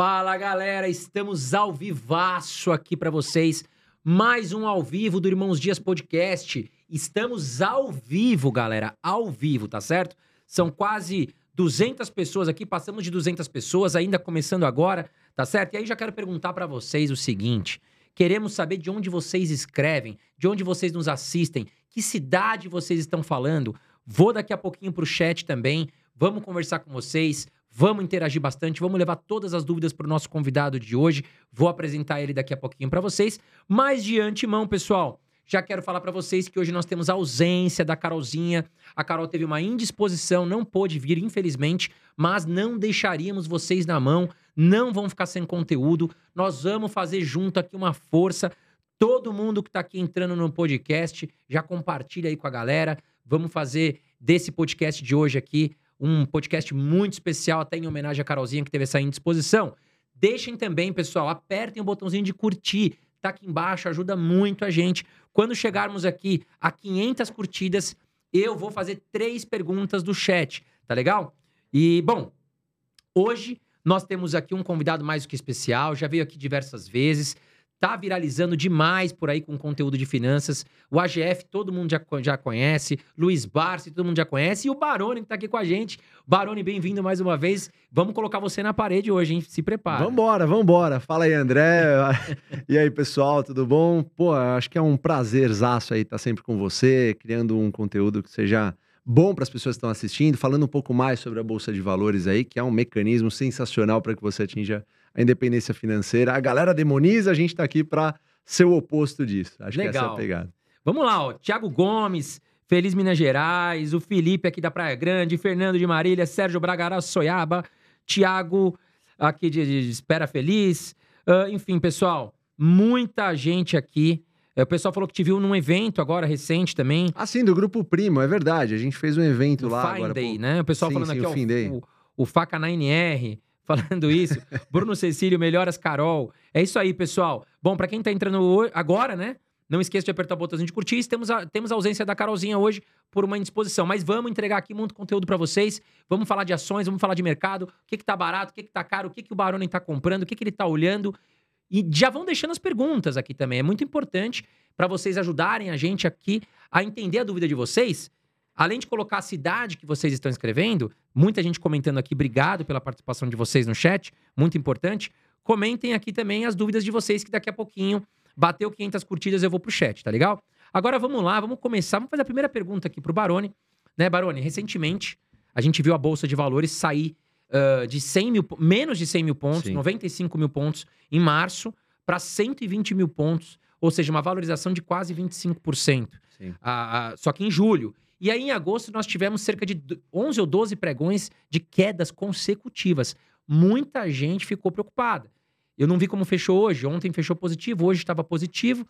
Fala galera, estamos ao vivaço aqui para vocês. Mais um ao vivo do Irmãos Dias Podcast. Estamos ao vivo, galera, ao vivo, tá certo? São quase 200 pessoas aqui, passamos de 200 pessoas, ainda começando agora, tá certo? E aí já quero perguntar para vocês o seguinte: queremos saber de onde vocês escrevem, de onde vocês nos assistem, que cidade vocês estão falando. Vou daqui a pouquinho pro chat também. Vamos conversar com vocês. Vamos interagir bastante, vamos levar todas as dúvidas para o nosso convidado de hoje. Vou apresentar ele daqui a pouquinho para vocês. Mas de antemão, pessoal, já quero falar para vocês que hoje nós temos a ausência da Carolzinha. A Carol teve uma indisposição, não pôde vir, infelizmente, mas não deixaríamos vocês na mão. Não vão ficar sem conteúdo. Nós vamos fazer junto aqui uma força. Todo mundo que está aqui entrando no podcast, já compartilha aí com a galera. Vamos fazer desse podcast de hoje aqui um podcast muito especial, até em homenagem à Carolzinha que teve essa indisposição. Deixem também, pessoal, apertem o botãozinho de curtir. Tá aqui embaixo, ajuda muito a gente. Quando chegarmos aqui a 500 curtidas, eu vou fazer três perguntas do chat, tá legal? E, bom, hoje nós temos aqui um convidado mais do que especial, já veio aqui diversas vezes tá viralizando demais por aí com conteúdo de finanças. O AGF todo mundo já, já conhece, Luiz Barsi todo mundo já conhece, e o Baroni que tá aqui com a gente. Baroni, bem-vindo mais uma vez. Vamos colocar você na parede hoje, hein? Se prepara. Vambora, vambora. Fala aí, André. e aí, pessoal, tudo bom? Pô, acho que é um prazerzaço aí estar tá sempre com você, criando um conteúdo que seja bom para as pessoas que estão assistindo, falando um pouco mais sobre a Bolsa de Valores aí, que é um mecanismo sensacional para que você atinja a independência financeira. A galera demoniza, a gente está aqui para ser o oposto disso. Acho Legal. que essa é a pegada. Vamos lá, ó. Tiago Gomes, Feliz Minas Gerais, o Felipe aqui da Praia Grande, Fernando de Marília, Sérgio Bragará Soiaba, Tiago aqui de, de Espera Feliz. Uh, enfim, pessoal, muita gente aqui é, o pessoal falou que te viu num evento agora recente também. Ah, sim, do Grupo Primo, é verdade. A gente fez um evento lá Fine agora. Day, pô. né? O pessoal sim, falando sim, aqui, o, o, o, Faca 9R falando isso. Bruno Cecílio, melhoras Carol. É isso aí, pessoal. Bom, para quem tá entrando agora, né? Não esqueça de apertar o botãozinho de curtir. Temos a, temos a ausência da Carolzinha hoje por uma indisposição. Mas vamos entregar aqui muito conteúdo para vocês. Vamos falar de ações, vamos falar de mercado. O que, que tá barato, o que, que tá caro, o que, que o Baroni tá comprando, o que, que ele tá olhando. E já vão deixando as perguntas aqui também. É muito importante para vocês ajudarem a gente aqui a entender a dúvida de vocês. Além de colocar a cidade que vocês estão escrevendo, muita gente comentando aqui, obrigado pela participação de vocês no chat, muito importante. Comentem aqui também as dúvidas de vocês, que daqui a pouquinho, bateu 500 curtidas, eu vou pro chat, tá legal? Agora vamos lá, vamos começar. Vamos fazer a primeira pergunta aqui pro Barone. Né, Barone? Recentemente, a gente viu a Bolsa de Valores sair uh, de 100 mil, menos de 100 mil pontos, Sim. 95 mil pontos em março, para 120 mil pontos, ou seja, uma valorização de quase 25%. Sim. Uh, uh, só que em julho. E aí, em agosto, nós tivemos cerca de 11 ou 12 pregões de quedas consecutivas. Muita gente ficou preocupada. Eu não vi como fechou hoje. Ontem fechou positivo, hoje estava positivo.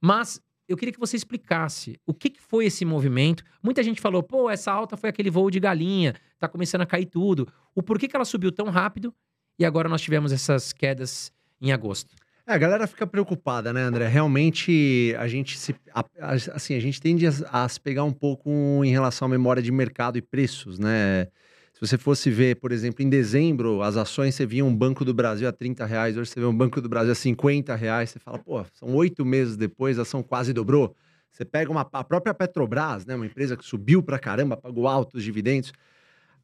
Mas eu queria que você explicasse o que, que, foi esse movimento. Muita gente falou, pô, essa alta foi aquele voo de galinha, tá começando a cair tudo. O porquê que ela subiu tão rápido e agora nós tivemos essas quedas em agosto? É, a galera fica preocupada, né, André? Realmente a gente se. Assim, a gente tende a, a se pegar um pouco em relação à memória de mercado e preços, né? Se você fosse ver, por exemplo, em dezembro, as ações, você via um Banco do Brasil a 30 reais, hoje você vê um Banco do Brasil a 50 reais, você fala, pô, são oito meses depois, a ação quase dobrou. Você pega uma, a própria Petrobras, né, uma empresa que subiu pra caramba, pagou altos dividendos.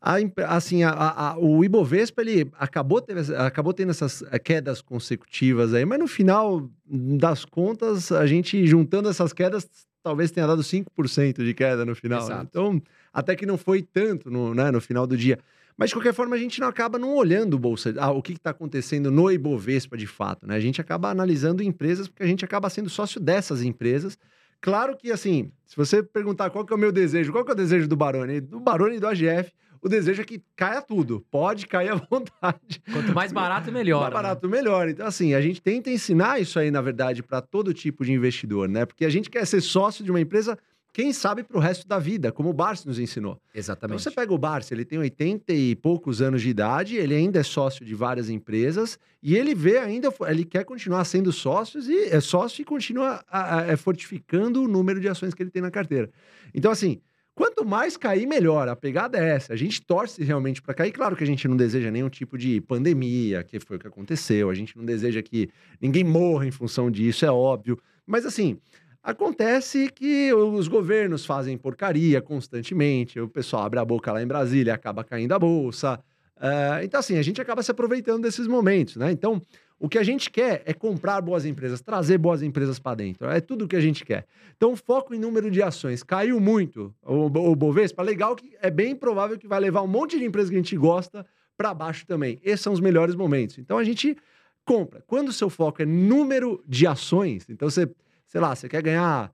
A, assim, a, a, o Ibovespa, ele acabou, teve, acabou tendo essas eh, quedas consecutivas aí, mas no final das contas, a gente juntando essas quedas, talvez tenha dado 5% de queda no final. Né? Então, até que não foi tanto no, né, no final do dia. Mas, de qualquer forma, a gente não acaba não olhando bolsa, ah, o que está acontecendo no Ibovespa de fato. Né? A gente acaba analisando empresas porque a gente acaba sendo sócio dessas empresas. Claro que, assim, se você perguntar qual que é o meu desejo, qual que é o desejo do Baroni? Do Baroni e do AGF, o desejo é que caia tudo. Pode cair à vontade. Quanto mais barato, melhor. Mais né? barato, melhor. Então, assim, a gente tenta ensinar isso aí, na verdade, para todo tipo de investidor, né? Porque a gente quer ser sócio de uma empresa, quem sabe, para o resto da vida, como o Barsi nos ensinou. Exatamente. Então, você pega o Barsi, ele tem 80 e poucos anos de idade, ele ainda é sócio de várias empresas e ele vê ainda, ele quer continuar sendo sócio e é sócio e continua a, a, a, é fortificando o número de ações que ele tem na carteira. Então, assim, Quanto mais cair, melhor. A pegada é essa. A gente torce realmente para cair. Claro que a gente não deseja nenhum tipo de pandemia, que foi o que aconteceu. A gente não deseja que ninguém morra em função disso, é óbvio. Mas assim, acontece que os governos fazem porcaria constantemente. O pessoal abre a boca lá em Brasília, acaba caindo a bolsa. Uh, então, assim, a gente acaba se aproveitando desses momentos, né? Então, o que a gente quer é comprar boas empresas, trazer boas empresas para dentro. É tudo o que a gente quer. Então, foco em número de ações. Caiu muito o, Bovespa, legal que é bem provável que vai levar um monte de empresas que a gente gosta para baixo também. Esses são os melhores momentos. Então, a gente compra. Quando o seu foco é número de ações, então você, sei lá, você quer ganhar.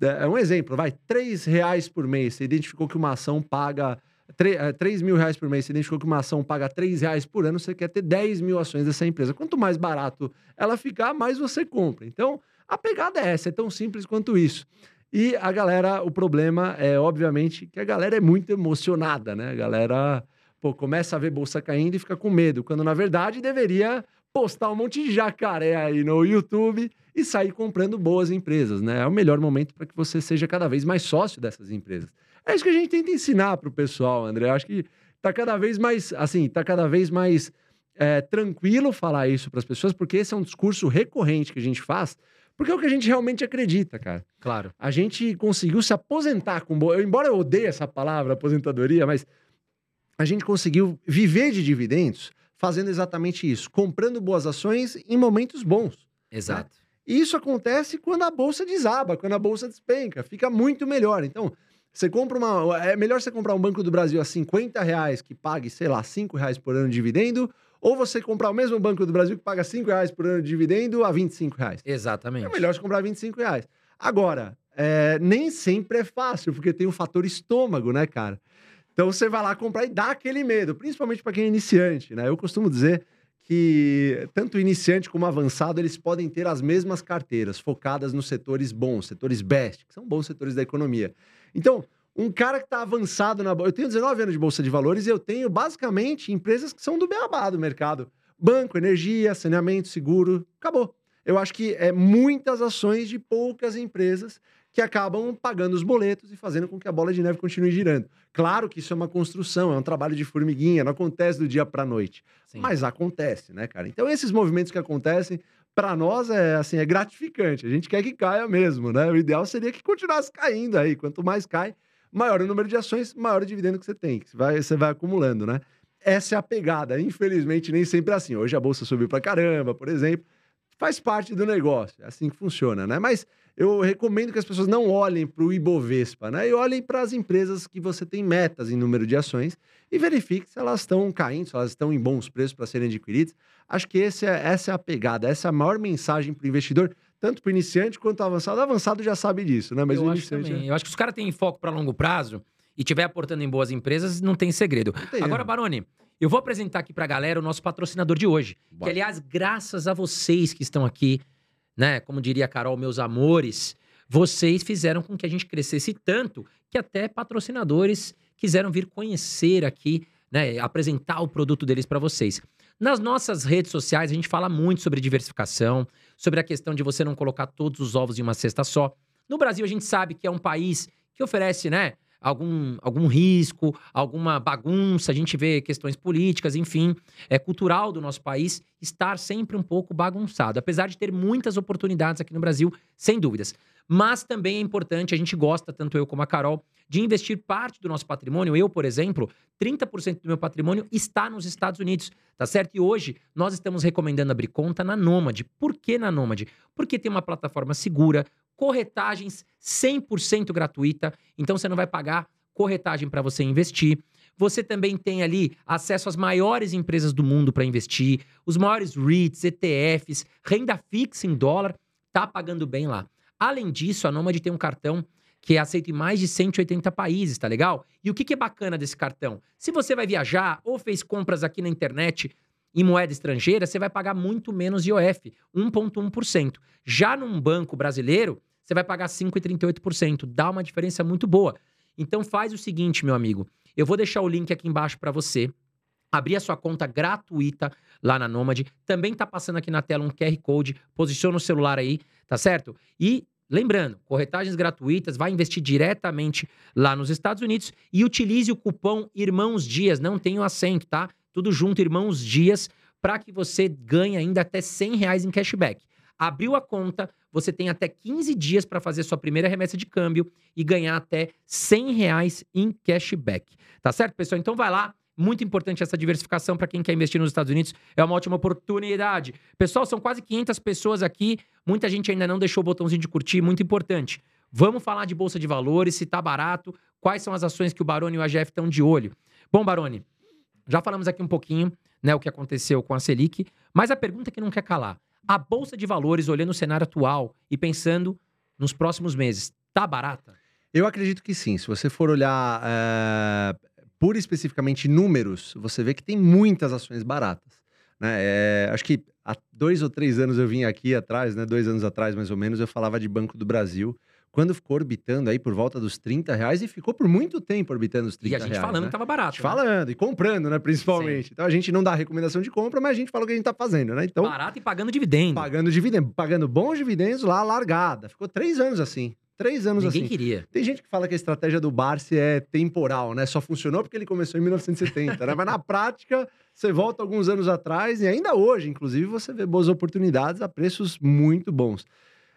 É um exemplo, vai, três reais por mês. Você identificou que uma ação paga 3, é, mil reais por mês, você identificou que uma ação paga 3 reais por ano, você quer ter 10 mil ações dessa empresa. Quanto mais barato ela ficar, mais você compra. Então, a pegada é essa, é tão simples quanto isso. E a galera, o problema é, obviamente, que a galera é muito emocionada, né? A galera, pô, começa a ver bolsa caindo e fica com medo, quando na verdade deveria postar um monte de jacaré aí no YouTube e sair comprando boas empresas, né? É o melhor momento para que você seja cada vez mais sócio dessas empresas. É isso que a gente tenta ensinar para o pessoal, André. Eu acho que tá cada vez mais, assim, tá cada vez mais é, tranquilo falar isso para as pessoas, porque esse é um discurso recorrente que a gente faz, porque é o que a gente realmente acredita, cara. Claro. A gente conseguiu se aposentar com boa. Embora eu odeie essa palavra, aposentadoria, mas a gente conseguiu viver de dividendos fazendo exatamente isso, comprando boas ações em momentos bons. Né? Exato. Né? E isso acontece quando a bolsa desaba, quando a bolsa despenca, fica muito melhor. Então, você compra uma. É melhor você comprar um Banco do Brasil a 50 reais que pague, sei lá, 5 reais por ano de dividendo, ou você comprar o mesmo Banco do Brasil que paga 5 reais por ano de dividendo a 25 reais. Exatamente. É melhor você comprar 25 reais. Agora, é, nem sempre é fácil, porque tem o fator estômago, né, cara? Então você vai lá comprar e dá aquele medo, principalmente para quem é iniciante, né? Eu costumo dizer que tanto iniciante como avançado eles podem ter as mesmas carteiras focadas nos setores bons, setores best, que são bons setores da economia. Então, um cara que está avançado na bolsa. Eu tenho 19 anos de bolsa de valores e eu tenho basicamente empresas que são do beabá do mercado: banco, energia, saneamento, seguro. Acabou. Eu acho que é muitas ações de poucas empresas que acabam pagando os boletos e fazendo com que a bola de neve continue girando. Claro que isso é uma construção, é um trabalho de formiguinha, não acontece do dia para a noite. Sim. Mas acontece, né, cara? Então, esses movimentos que acontecem, para nós é assim, é gratificante. A gente quer que caia mesmo, né? O ideal seria que continuasse caindo aí. Quanto mais cai, maior o número de ações, maior o dividendo que você tem, que você vai, você vai acumulando, né? Essa é a pegada. Infelizmente, nem sempre é assim. Hoje a bolsa subiu para caramba, por exemplo. Faz parte do negócio. É assim que funciona, né? Mas eu recomendo que as pessoas não olhem para o Ibovespa, né? E olhem para as empresas que você tem metas em número de ações e verifique se elas estão caindo, se elas estão em bons preços para serem adquiridas. Acho que esse é, essa é a pegada, essa é a maior mensagem para o investidor, tanto para o iniciante quanto avançado. O avançado já sabe disso, né? Mas Eu o acho iniciante. Também. É... Eu acho que os caras têm foco para longo prazo e estiver aportando em boas empresas, não tem segredo. Não tem Agora, Baroni, eu vou apresentar aqui para a galera o nosso patrocinador de hoje. Bora. Que, aliás, graças a vocês que estão aqui, né? Como diria a Carol, meus amores, vocês fizeram com que a gente crescesse tanto que até patrocinadores quiseram vir conhecer aqui, né? Apresentar o produto deles para vocês. Nas nossas redes sociais, a gente fala muito sobre diversificação, sobre a questão de você não colocar todos os ovos em uma cesta só. No Brasil, a gente sabe que é um país que oferece, né? Algum, algum risco, alguma bagunça, a gente vê questões políticas, enfim, é cultural do nosso país estar sempre um pouco bagunçado, apesar de ter muitas oportunidades aqui no Brasil, sem dúvidas. Mas também é importante, a gente gosta, tanto eu como a Carol, de investir parte do nosso patrimônio. Eu, por exemplo, 30% do meu patrimônio está nos Estados Unidos, tá certo? E hoje nós estamos recomendando abrir conta na Nômade. Por que na Nômade? Porque tem uma plataforma segura, corretagens 100% gratuita, então você não vai pagar corretagem para você investir. Você também tem ali acesso às maiores empresas do mundo para investir, os maiores REITs, ETFs, renda fixa em dólar, tá pagando bem lá. Além disso, a Nomad tem um cartão que é aceito em mais de 180 países, tá legal? E o que, que é bacana desse cartão? Se você vai viajar ou fez compras aqui na internet em moeda estrangeira, você vai pagar muito menos IOF, 1,1%. Já num banco brasileiro, você vai pagar 5,38%. Dá uma diferença muito boa. Então faz o seguinte, meu amigo. Eu vou deixar o link aqui embaixo para você abrir a sua conta gratuita lá na Nomad. Também tá passando aqui na tela um QR Code. Posiciona o celular aí, tá certo? E lembrando, corretagens gratuitas, vai investir diretamente lá nos Estados Unidos e utilize o cupom Irmãos Dias, não tem o acento, tá? Tudo junto, Irmãos Dias, para que você ganhe ainda até 100 reais em cashback. Abriu a conta, você tem até 15 dias para fazer sua primeira remessa de câmbio e ganhar até 100 reais em cashback. Tá certo, pessoal? Então vai lá, muito importante essa diversificação para quem quer investir nos Estados Unidos. É uma ótima oportunidade. Pessoal, são quase 500 pessoas aqui. Muita gente ainda não deixou o botãozinho de curtir. Muito importante. Vamos falar de bolsa de valores, se tá barato, quais são as ações que o Baroni e o AGF estão de olho. Bom, Baroni, já falamos aqui um pouquinho, né, o que aconteceu com a Selic, mas a pergunta que não quer calar. A bolsa de valores, olhando o cenário atual e pensando nos próximos meses, tá barata? Eu acredito que sim. Se você for olhar é, por especificamente números, você vê que tem muitas ações baratas. Né? É, acho que há dois ou três anos eu vim aqui atrás, né? dois anos atrás mais ou menos, eu falava de Banco do Brasil. Quando ficou orbitando aí por volta dos 30 reais e ficou por muito tempo orbitando os 30 reais. E a gente reais, falando né? que tava barato. Né? Falando e comprando, né? Principalmente. Sim. Então a gente não dá recomendação de compra, mas a gente fala o que a gente tá fazendo, né? Então, barato e pagando dividendo. Pagando dividendo, pagando bons dividendos lá, largada. Ficou três anos assim. Três anos Ninguém assim. queria. Tem gente que fala que a estratégia do Barsi é temporal, né? Só funcionou porque ele começou em 1970, né? Mas na prática, você volta alguns anos atrás e ainda hoje, inclusive, você vê boas oportunidades a preços muito bons.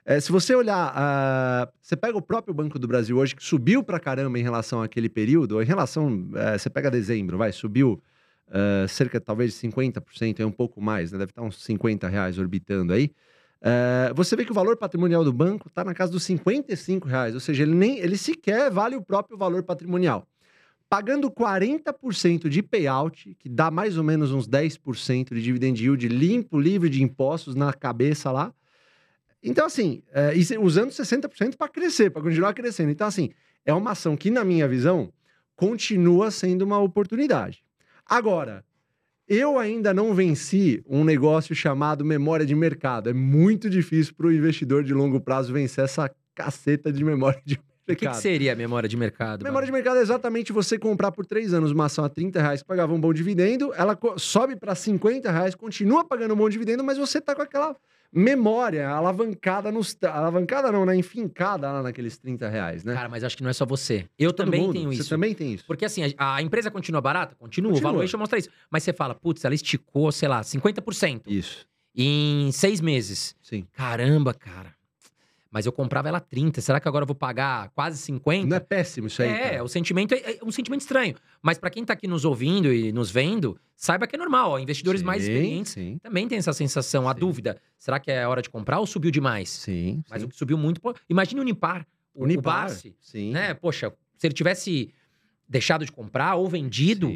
É, se você olhar, uh, você pega o próprio Banco do Brasil hoje, que subiu pra caramba em relação àquele período, em relação, uh, você pega dezembro, vai, subiu uh, cerca talvez de 50%, é um pouco mais, né? Deve estar uns 50 reais orbitando aí. Uh, você vê que o valor patrimonial do banco está na casa dos 55 reais, ou seja, ele, nem, ele sequer vale o próprio valor patrimonial. Pagando 40% de payout, que dá mais ou menos uns 10% de dividend yield limpo, livre de impostos na cabeça lá. Então, assim, e usando 60% para crescer, para continuar crescendo. Então, assim, é uma ação que, na minha visão, continua sendo uma oportunidade. Agora, eu ainda não venci um negócio chamado memória de mercado. É muito difícil para o investidor de longo prazo vencer essa caceta de memória de mercado. O que, seria a memória de mercado? Memória de mercado é exatamente você comprar por três anos uma ação a 30 reais pagava um bom dividendo, ela sobe para 50 reais, continua pagando um bom dividendo, mas você tá com aquela memória alavancada nos. Alavancada não, né? Enfincada lá naqueles 30 reais, né? Cara, mas acho que não é só você. Eu Todo também mundo. tenho Você isso. também tem isso. Porque assim, a, a empresa continua barata? Continua. Continua. O valuation mostra isso. Mas você fala, putz, ela esticou, sei lá, 50% Isso, em seis meses. sim. Caramba, cara. Mas eu comprava ela 30. Será que agora eu vou pagar quase 50? Não é péssimo isso aí. é, cara. o sentimento é, é um sentimento estranho. Mas pra quem tá aqui nos ouvindo e nos vendo, saiba que é normal. Ó, investidores mais Sim, experientes Sim, também tem essa sensação, a Sim. dúvida. Será que é hora de comprar ou subiu demais? sim. Mas o que subiu muito. pô, Imagine o Unipar. O, Unipar, o Barsi, Sim. né? Poxa, se ele tivesse deixado de comprar ou vendido,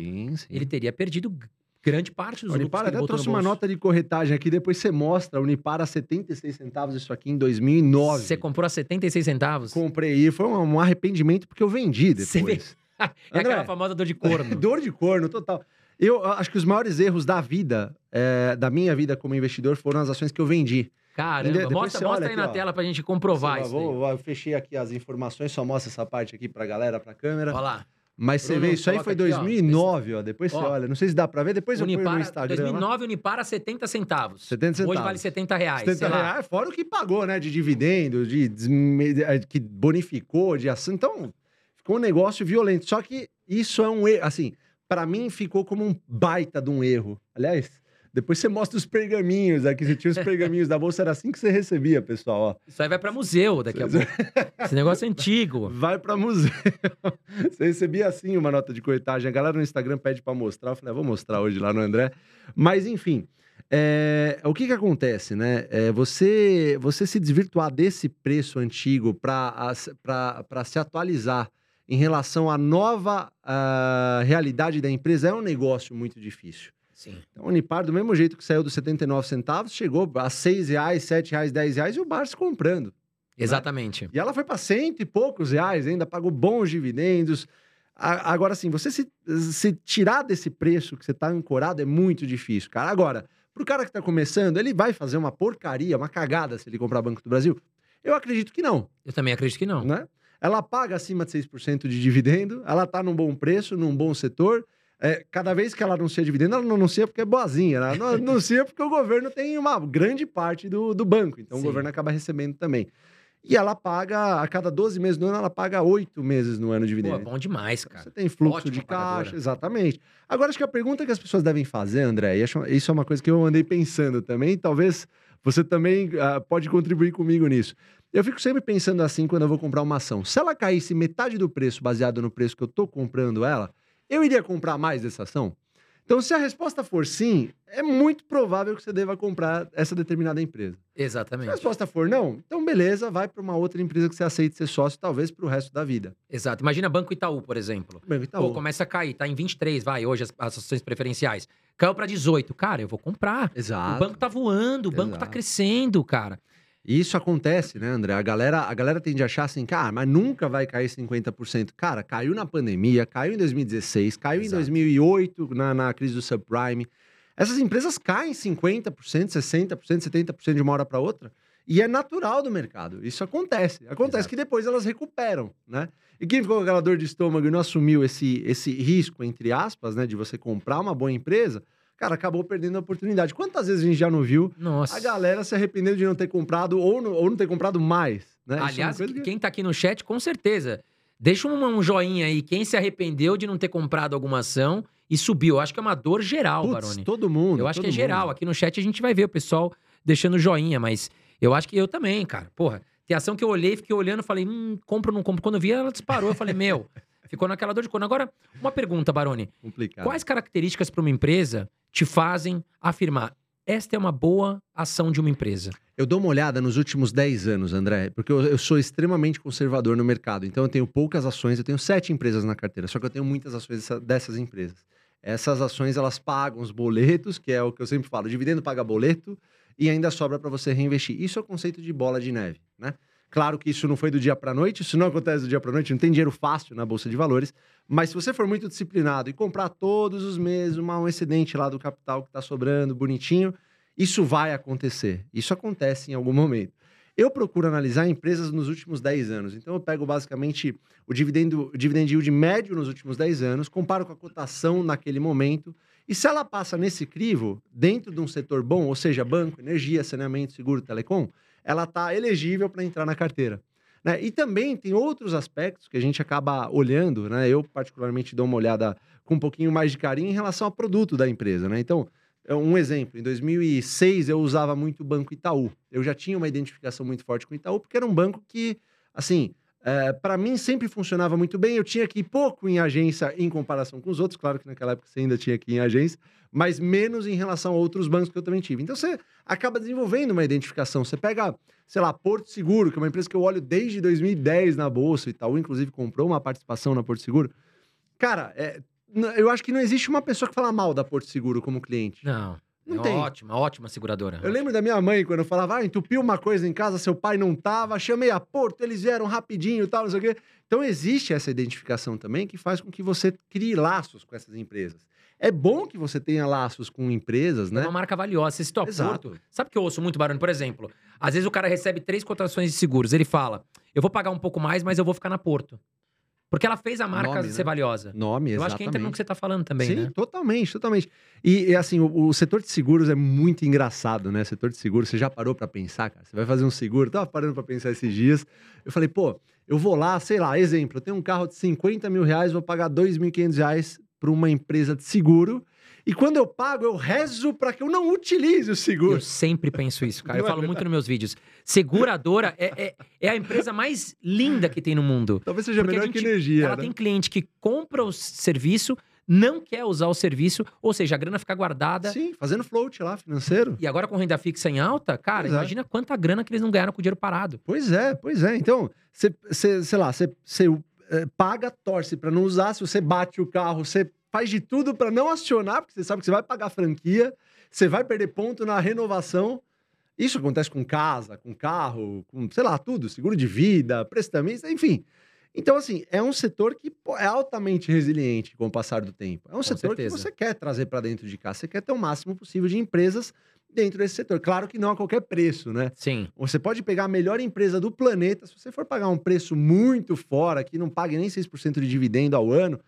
ele teria perdido grande parte dos Unipar que ele até trouxe uma nota de corretagem aqui, depois você mostra. Unipar a 76 centavos, isso aqui em 2009. Você comprou a 76 centavos? Comprei e foi um, um arrependimento porque eu vendi Você depois. É André. aquela famosa dor de corno. Dor de corno, total. Eu acho que os maiores erros da vida, é, da minha vida como investidor, foram as ações que eu vendi. Caramba, Depois mostra, mostra aí aqui, na ó. tela pra gente comprovar isso. vou, vou- eu fechei aqui as informações, só mostra essa parte aqui pra galera, pra câmera. Olha lá. Mas você Bruno, vê, isso aí foi aqui, ó. 2009, ó. Depois você Ó. olha. Não sei se dá pra ver, depois eu ponho no Instagram. lá. 2009, Unipar a 70 centavos. 70 Hoje centavos. vale 70 reais. 70 sei lá. reais, fora o que pagou, né? De dividendo, de desme- eh, que bonificou, de ação. Então, ficou um negócio violento. Só que isso é um erro. Assim, pra mim ficou como um baita de um erro. Aliás, depois você mostra os pergaminhos aqui. Você tinha os pergaminhos da bolsa, era assim que você recebia, pessoal. Ó. Isso aí vai pra museu daqui a pouco. Esse negócio é antigo. Vai pra museu. Você recebia assim uma nota de corretagem. A galera no Instagram pede pra mostrar. Eu falei, ah, vou mostrar hoje lá no André. Mas, enfim. é, o que que acontece, né? É, você, você se desvirtuar desse preço antigo para se atualizar em relação à nova ah, realidade da empresa é um negócio muito difícil. Sim. Então, a Unipar, do mesmo jeito que saiu dos 79 centavos, chegou a 6 reais, 7 reais, 10 reais e o Barça comprando. Exatamente. E ela foi para cento e poucos reais, ainda pagou bons dividendos. A- Agora, assim, você se, se tirar desse preço que você tá ancorado é muito difícil, cara. Agora, pro cara que tá começando, ele vai fazer uma porcaria, uma cagada se ele comprar Banco do Brasil? Eu acredito que não, Eu também acredito que não. né? Ela paga acima de 6% de dividendo, ela tá num bom preço, num bom setor. É, cada vez que ela anuncia dividendo, ela não anuncia porque é boazinha, ela não anuncia porque o governo tem uma grande parte do, do banco, então Sim. o governo acaba recebendo também. E ela paga, a cada 12 meses no ano, ela paga 8 meses no ano de Pô, dividendo. é bom demais, cara. Você tem fluxo Ótima de pagadora. caixa, exatamente. Agora, acho que a pergunta que as pessoas devem fazer, André, e acho- isso é uma coisa que eu andei pensando também, talvez você também ah, pode contribuir comigo nisso. Eu fico sempre pensando assim quando eu vou comprar uma ação. Se ela caísse metade do preço baseado no preço que eu tô comprando ela, eu iria comprar mais dessa ação? Então, se a resposta for sim, é muito provável que você deva comprar essa determinada empresa. Se a Exatamente. resposta for não, então beleza, vai para uma outra empresa que você aceite ser sócio, talvez para o resto da vida. Exato. Imagina Banco Itaú, por exemplo. Banco Pô, Itaú. começa a cair, tá em 23, vai, hoje as, as ações preferenciais. Caiu pra 18. Cara, eu vou comprar. Exato. O banco tá voando, o banco tá Exato. crescendo, cara. E isso acontece, né, André? A galera, a galera tende a achar assim, cara, mas nunca vai cair 50%. Cara, caiu na pandemia, caiu em 2016, caiu Exato. em 2008 na, na crise do subprime. Essas empresas caem 50%, 60%, 70% de uma hora para outra. E é natural do mercado. Isso acontece. Acontece Exato. que depois elas recuperam, né? E quem ficou com aquela dor de estômago e não assumiu esse, esse risco, entre aspas, né, de você comprar uma boa empresa, cara, acabou perdendo a oportunidade. Quantas vezes a gente já não viu Nossa. a galera se arrependendo de não ter comprado ou não, ou não ter comprado mais, né? É Aliás, que- quem tá aqui no chat, com certeza. Deixa um, um joinha aí. Quem se arrependeu de não ter comprado alguma ação e subiu? Eu acho que é uma dor geral, Putz, Baroni. todo mundo. Eu acho que é todo geral. mundo. Aqui no chat a gente vai ver o pessoal deixando joinha, mas eu acho que eu também, cara. Porra, tem ação que eu olhei, fiquei olhando, falei, hum, compro ou não compro. Quando eu vi, ela disparou. Eu falei, meu, ficou naquela dor de corno. Agora, uma pergunta, Baroni. Complicado. Quais características para uma empresa te fazem afirmar esta é uma boa ação de uma empresa? Eu dou uma olhada nos últimos 10 anos, André, porque eu, eu sou extremamente conservador no mercado. Então eu tenho poucas ações, eu tenho sete empresas na carteira, só que eu tenho muitas ações dessa- dessas empresas. Essas ações, elas pagam os boletos, que é o que eu sempre falo, dividendo paga boleto, e ainda sobra para você reinvestir. Isso é o conceito de bola de neve, né? Claro que isso não foi do dia para noite, isso não acontece do dia para noite, não tem dinheiro fácil na bolsa de valores, mas se você for muito disciplinado e comprar todos os meses uma, um excedente lá do capital que está sobrando, bonitinho, isso vai acontecer. Isso acontece em algum momento. Eu procuro analisar empresas nos últimos 10 anos. Então, eu pego basicamente o dividendo, o dividend yield médio nos últimos 10 anos, comparo com a cotação naquele momento. E se ela passa nesse crivo, dentro de um setor bom, ou seja, banco, energia, saneamento, seguro, telecom, ela está elegível para entrar na carteira. né? E também tem outros aspectos que a gente acaba olhando, né? Eu, particularmente, dou uma olhada com um pouquinho mais de carinho em relação ao produto da empresa, né? Então, é um exemplo, em 2006 eu usava muito o Banco Itaú. Eu já tinha uma identificação muito forte com o Itaú, porque era um banco que, assim, para mim sempre funcionava muito bem. Eu tinha que ir pouco em agência em comparação com os outros. Claro que naquela época você ainda tinha que ir em agência, mas menos em relação a outros bancos que eu também tive. Então você acaba desenvolvendo uma identificação. Você pega, sei lá, Porto Seguro, que é uma empresa que eu olho desde 2010 na bolsa. O Itaú, inclusive, comprou uma participação na Porto Seguro. Cara, é, eu acho que não existe uma pessoa que fala mal da Porto Seguro como cliente. Não. Não é tem. ótima, ótima seguradora. Eu lembro da minha mãe, quando eu falava, ah, entupiu uma coisa em casa, seu pai não tava, chamei a Porto, eles vieram rapidinho e tal, não sei o quê. Então existe essa identificação também que faz com que você crie laços com essas empresas. É bom que você tenha laços com empresas, É né? uma marca valiosa. Você citou Exato. Porto. Sabe que eu ouço muito, Baroni? Por exemplo, às vezes o cara recebe três cotações de seguros. Ele fala, eu vou pagar um pouco mais, mas eu vou ficar na Porto. Porque ela fez a marca Nome, ser né? valiosa. Nome, Eu exatamente. acho que entra no que você tá falando também, Sim, né? totalmente, totalmente. E, e, assim, o, o setor de seguros é muito engraçado, né? Setor de seguros, você já parou pra pensar, cara? Você vai fazer um seguro, tava parando pra pensar esses dias. Eu falei, pô, eu vou lá, sei lá, exemplo, eu tenho um carro de 50 mil reais, vou pagar 2.500 reais pra uma empresa de seguro. E quando eu pago, eu rezo pra que eu não utilize o seguro. Eu sempre penso isso, cara. Eu Não é falo muito nos meus vídeos. Seguradora é, é, é a empresa mais linda que tem no mundo. Talvez seja melhor gente- que energia, Ela né? tem cliente que compra o serviço, não quer usar o serviço, ou seja, a grana fica guardada. Sim, fazendo float lá, financeiro. E agora com renda fixa em alta, cara, Pois é. imagina quanta grana que eles não ganharam com o dinheiro parado. Pois é, pois é. Então, você, você, sei lá, você, eh, paga, torce pra não usar. Se você bate o carro, você faz de tudo pra não acionar, porque você sabe que você vai pagar franquia, você vai perder ponto na renovação. Isso acontece com casa, com carro, com, sei lá, tudo, seguro de vida, prestamista, enfim. Então, assim, é um setor que é altamente resiliente com o passar do tempo. É um setor certeza. que você quer trazer pra dentro de casa, você quer ter o máximo possível de empresas dentro desse setor. Claro que não a qualquer preço, né? Sim. Você pode pegar a melhor empresa do planeta, se você for pagar um preço muito fora, que não pague nem 6% de dividendo ao ano,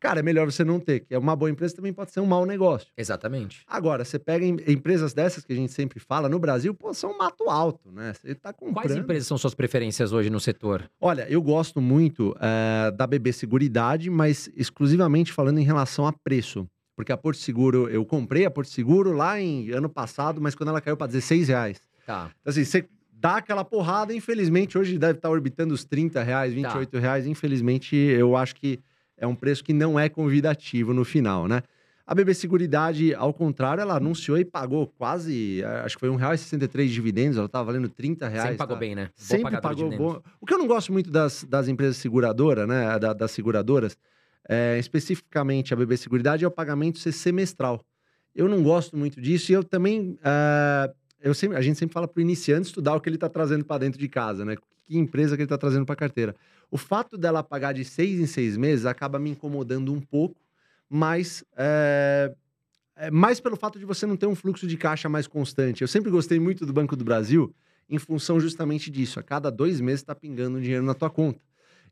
cara, é melhor você não ter, que é uma boa empresa também pode ser um mau negócio. Exatamente. Agora, você pega em- empresas dessas que a gente sempre fala, no Brasil, pô, são mato alto, né? Você tá comprando... Quais empresas são suas preferências hoje no setor? Olha, eu gosto muito eh, da BB Seguridade, mas exclusivamente falando em relação a preço. Porque a Porto Seguro, eu comprei a Porto Seguro lá em ano passado, mas quando ela caiu para 16 reais. Tá. Então, assim, você dá aquela porrada, infelizmente, hoje deve estar orbitando os 30 reais, 28 reais. Infelizmente, eu acho que é um preço que não é convidativo no final, né? A BB Seguridade, ao contrário, ela anunciou e pagou quase, acho que foi R$1,63 de dividendos, ela estava valendo 30 reais. Sempre pagou tá? bem, né? Sempre pagou bom. O que eu não gosto muito das, das empresas seguradoras, né? da- das seguradoras, é, especificamente a BB Seguridade, é o pagamento ser semestral. Eu não gosto muito disso e eu também. ah, eu sempre, a gente sempre fala para o iniciante estudar o que ele está trazendo para dentro de casa, né? Que empresa que ele está trazendo para a carteira. O fato dela pagar de seis em seis meses acaba me incomodando um pouco, mas é, é mais pelo fato de você não ter um fluxo de caixa mais constante. Eu sempre gostei muito do Banco do Brasil em função justamente disso. A cada dois meses está pingando dinheiro na tua conta.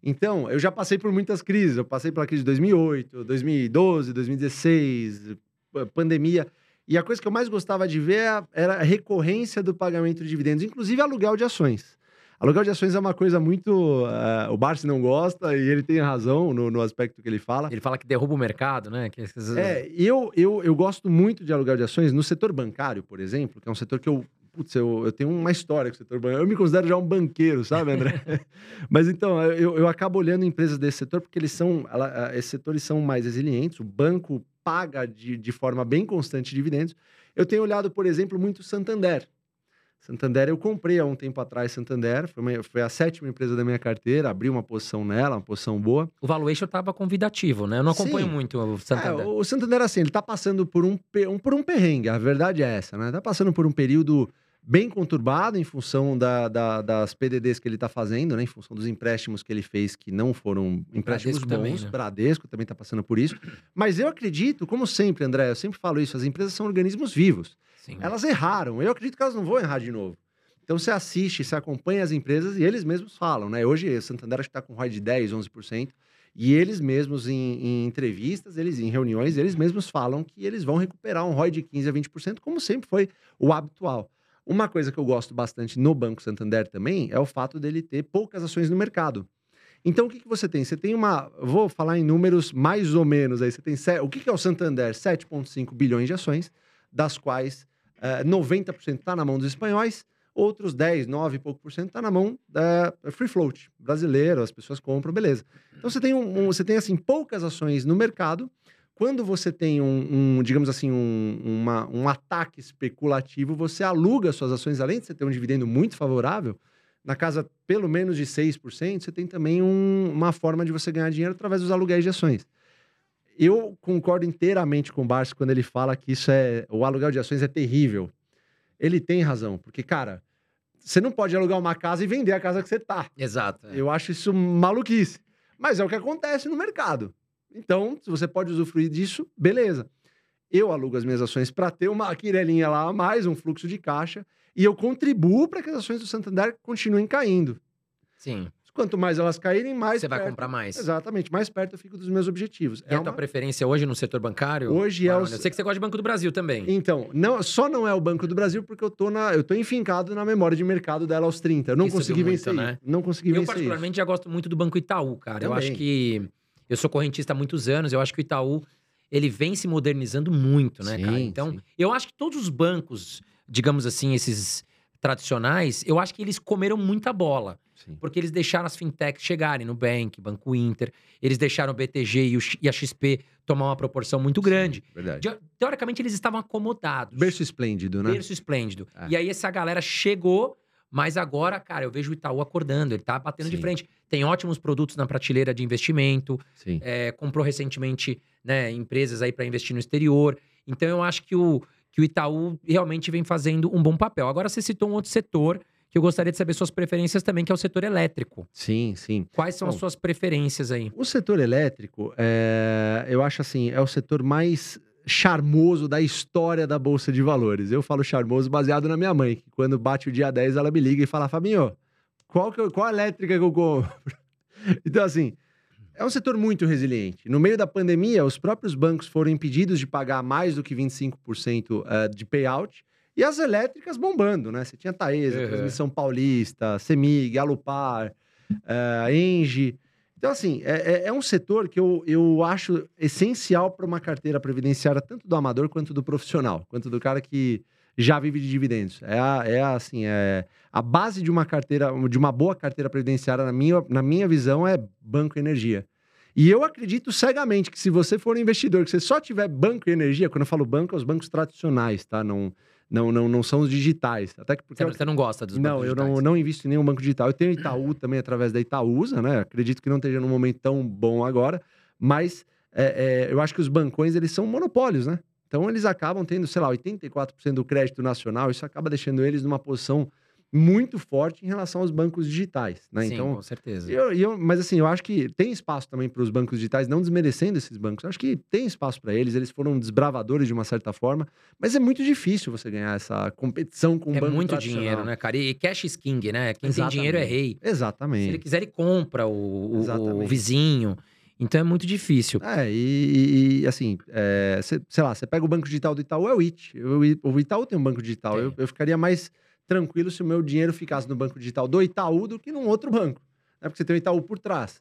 Então, eu já passei por muitas crises. Eu passei pela crise de 2008, 2012, 2016, pa- pandemia. E a coisa que eu mais gostava de ver é era a recorrência do pagamento de dividendos, inclusive aluguel de ações. Aluguel de ações é uma coisa muito. ah, o Barsi não gosta e ele tem razão no, no aspecto que ele fala. Ele fala que derruba o mercado, né? Que É, eu, eu, eu gosto muito de aluguel de ações. No setor bancário, por exemplo, que é um setor que eu. Putz, eu, eu tenho uma história com o setor bancário. Eu me considero já um banqueiro, sabe, André? Mas então, eu, eu acabo olhando empresas desse setor porque eles são. ela- esses setores são mais resilientes. O banco paga de, de forma bem constante dividendos. Eu tenho olhado, por exemplo, muito Santander. Santander, eu comprei há um tempo atrás Santander, foi, uma- foi a sétima empresa da minha carteira, abri uma posição nela, uma posição boa. O valuation tava convidativo, né? Eu não acompanho Sim. muito o Santander. É, o Santander, assim, ele tá passando por um, por um perrengue, a verdade é essa, né? Tá passando por um período bem conturbado em função da- da- das PDDs que ele tá fazendo, né? Em função dos empréstimos que ele fez que não foram empréstimos Bradesco bons. também, né? Bradesco também tá passando por isso. Mas eu acredito, como sempre, André, eu sempre falo isso, as empresas são organismos vivos. Sim. Elas erraram. Eu acredito que elas não vão errar de novo. Então você assiste, você acompanha as empresas e eles mesmos falam, né? Hoje o Santander acho que está com ROI de 10, 11%. E eles mesmos, em, em entrevistas, eles em reuniões, eles mesmos falam que eles vão recuperar um ROI de 15 a 20%, como sempre foi o habitual. Uma coisa que eu gosto bastante no Banco Santander também é o fato dele ter poucas ações no mercado. Então, o que, que você tem? Você tem uma. Vou falar em números mais ou menos aí. Você tem. O que, que é o Santander? 7,5 bilhões de ações, das quais eh, 90% está na mão dos espanhóis, outros 10, 9 e pouco por cento está na mão da free float brasileiro, as pessoas compram, beleza. Então você tem, um, um- você tem assim, poucas ações no mercado. Quando você tem um, um, digamos assim, um, uma- um ataque especulativo, você aluga suas ações, além de você ter um dividendo muito favorável, na casa pelo menos de 6%, você tem também um- uma forma de você ganhar dinheiro através dos aluguéis de ações. Eu concordo inteiramente com o Barça quando ele fala que isso é. O aluguel de ações é terrível. Ele tem razão, porque, cara, você não pode alugar uma casa e vender a casa que você tá. Exato. é. Eu acho isso maluquice. Mas é o que acontece no mercado. Então, se você pode usufruir disso, beleza. Eu alugo as minhas ações para ter uma quirelinha lá a mais, um fluxo de caixa, e eu contribuo para que as ações do Santander continuem caindo. Sim. Quanto mais elas caírem, mais Você vai perto- comprar mais. Exatamente, mais perto eu fico dos meus objetivos. E É a tua uma- preferência hoje no setor bancário? Hoje é o-? Eu sei que você gosta de Banco do Brasil também. Então, não, só não é o Banco do Brasil porque eu tô, na, eu tô enfincado na memória de mercado dela aos 30. Eu não Que consegui subiu muito, vencer né? isso. Não consegui Eu, vencer particularmente, já gosto muito do Banco Itaú, cara. Eu Também. acho que. Eu sou correntista há muitos anos, eu acho que o Itaú ele vem se modernizando muito, né, Sim, cara? Então, sim. eu acho que todos os bancos, digamos assim, esses tradicionais, eu acho que eles comeram muita bola. Sim. Porque eles deixaram as fintechs chegarem no Bank, Banco Inter, eles deixaram o BTG e, o e a XP tomar uma proporção muito grande. Sim. De- Teoricamente, eles estavam acomodados. Berço esplêndido, né? Berço esplêndido. É. E aí essa galera chegou, mas agora, cara, eu vejo o Itaú acordando, ele tá batendo de Sim. frente. Tem ótimos produtos na prateleira de investimento, Sim. é, comprou recentemente né, empresas aí para investir no exterior. Então eu acho que o, que o Itaú realmente vem fazendo um bom papel. Agora você citou um outro setor que eu gostaria de saber suas preferências também, que é o setor elétrico. Sim, sim. Quais são as suas preferências aí? O setor elétrico, é, eu acho assim, é o setor mais charmoso da história da Bolsa de Valores. Eu falo charmoso baseado na minha mãe, que quando bate o dia 10, ela me liga e fala, Fabinho, qual, que eu- qual elétrica que eu compro? Então, assim, É um setor muito resiliente. No meio da pandemia, os próprios bancos foram impedidos de pagar mais do que 25% eh, de payout e as elétricas bombando, né? Você tinha Taesa, Uhum. Transmissão Paulista, Semig, Alupar, uh, Engie. Então, assim, é, é- é um setor que eu, eu acho essencial para uma carteira previdenciária, tanto do amador quanto do profissional, quanto do cara que já vive de dividendos. É, a, é a, assim, é a base de uma carteira, de uma boa carteira previdenciária, na minha, na minha visão, é banco e energia. E eu acredito cegamente que se você for um investidor, que você só tiver banco e energia, quando eu falo banco, é os bancos tradicionais, tá? Não, não, não, não são os digitais. Até que porque Você, eu não- você não gosta dos não, bancos eu não, digitais? não invisto em nenhum banco digital. Eu tenho Itaú também através da Itaúsa, né? Acredito que não esteja num momento tão bom agora, mas é, é, eu acho que os bancões eles são monopólios, né? Então eles acabam tendo, sei lá, 84% do crédito nacional, isso acaba deixando eles numa posição muito forte em relação aos bancos digitais, né? Sim, então, com certeza. eu, eu- mas assim, eu acho que tem espaço também para os bancos digitais, não desmerecendo esses bancos. Eu acho que tem espaço para eles, eles foram desbravadores de uma certa forma, mas é muito difícil você ganhar essa competição com o É banco muito tradicional. dinheiro, né, cara? E cash is king, né? Quem tem dinheiro é Exatamente. rei. Se ele Exatamente. quiser, ele compra o, o- o Exatamente. vizinho. Então é muito difícil. É, e, e- assim, é, cê- sei lá, você pega o banco digital do Itaú, é o IT. O, Itaú tem um banco digital. Eu, eu ficaria mais tranquilo se o meu dinheiro ficasse no banco digital do Itaú do que num outro banco. Né? Porque você tem o Itaú por trás.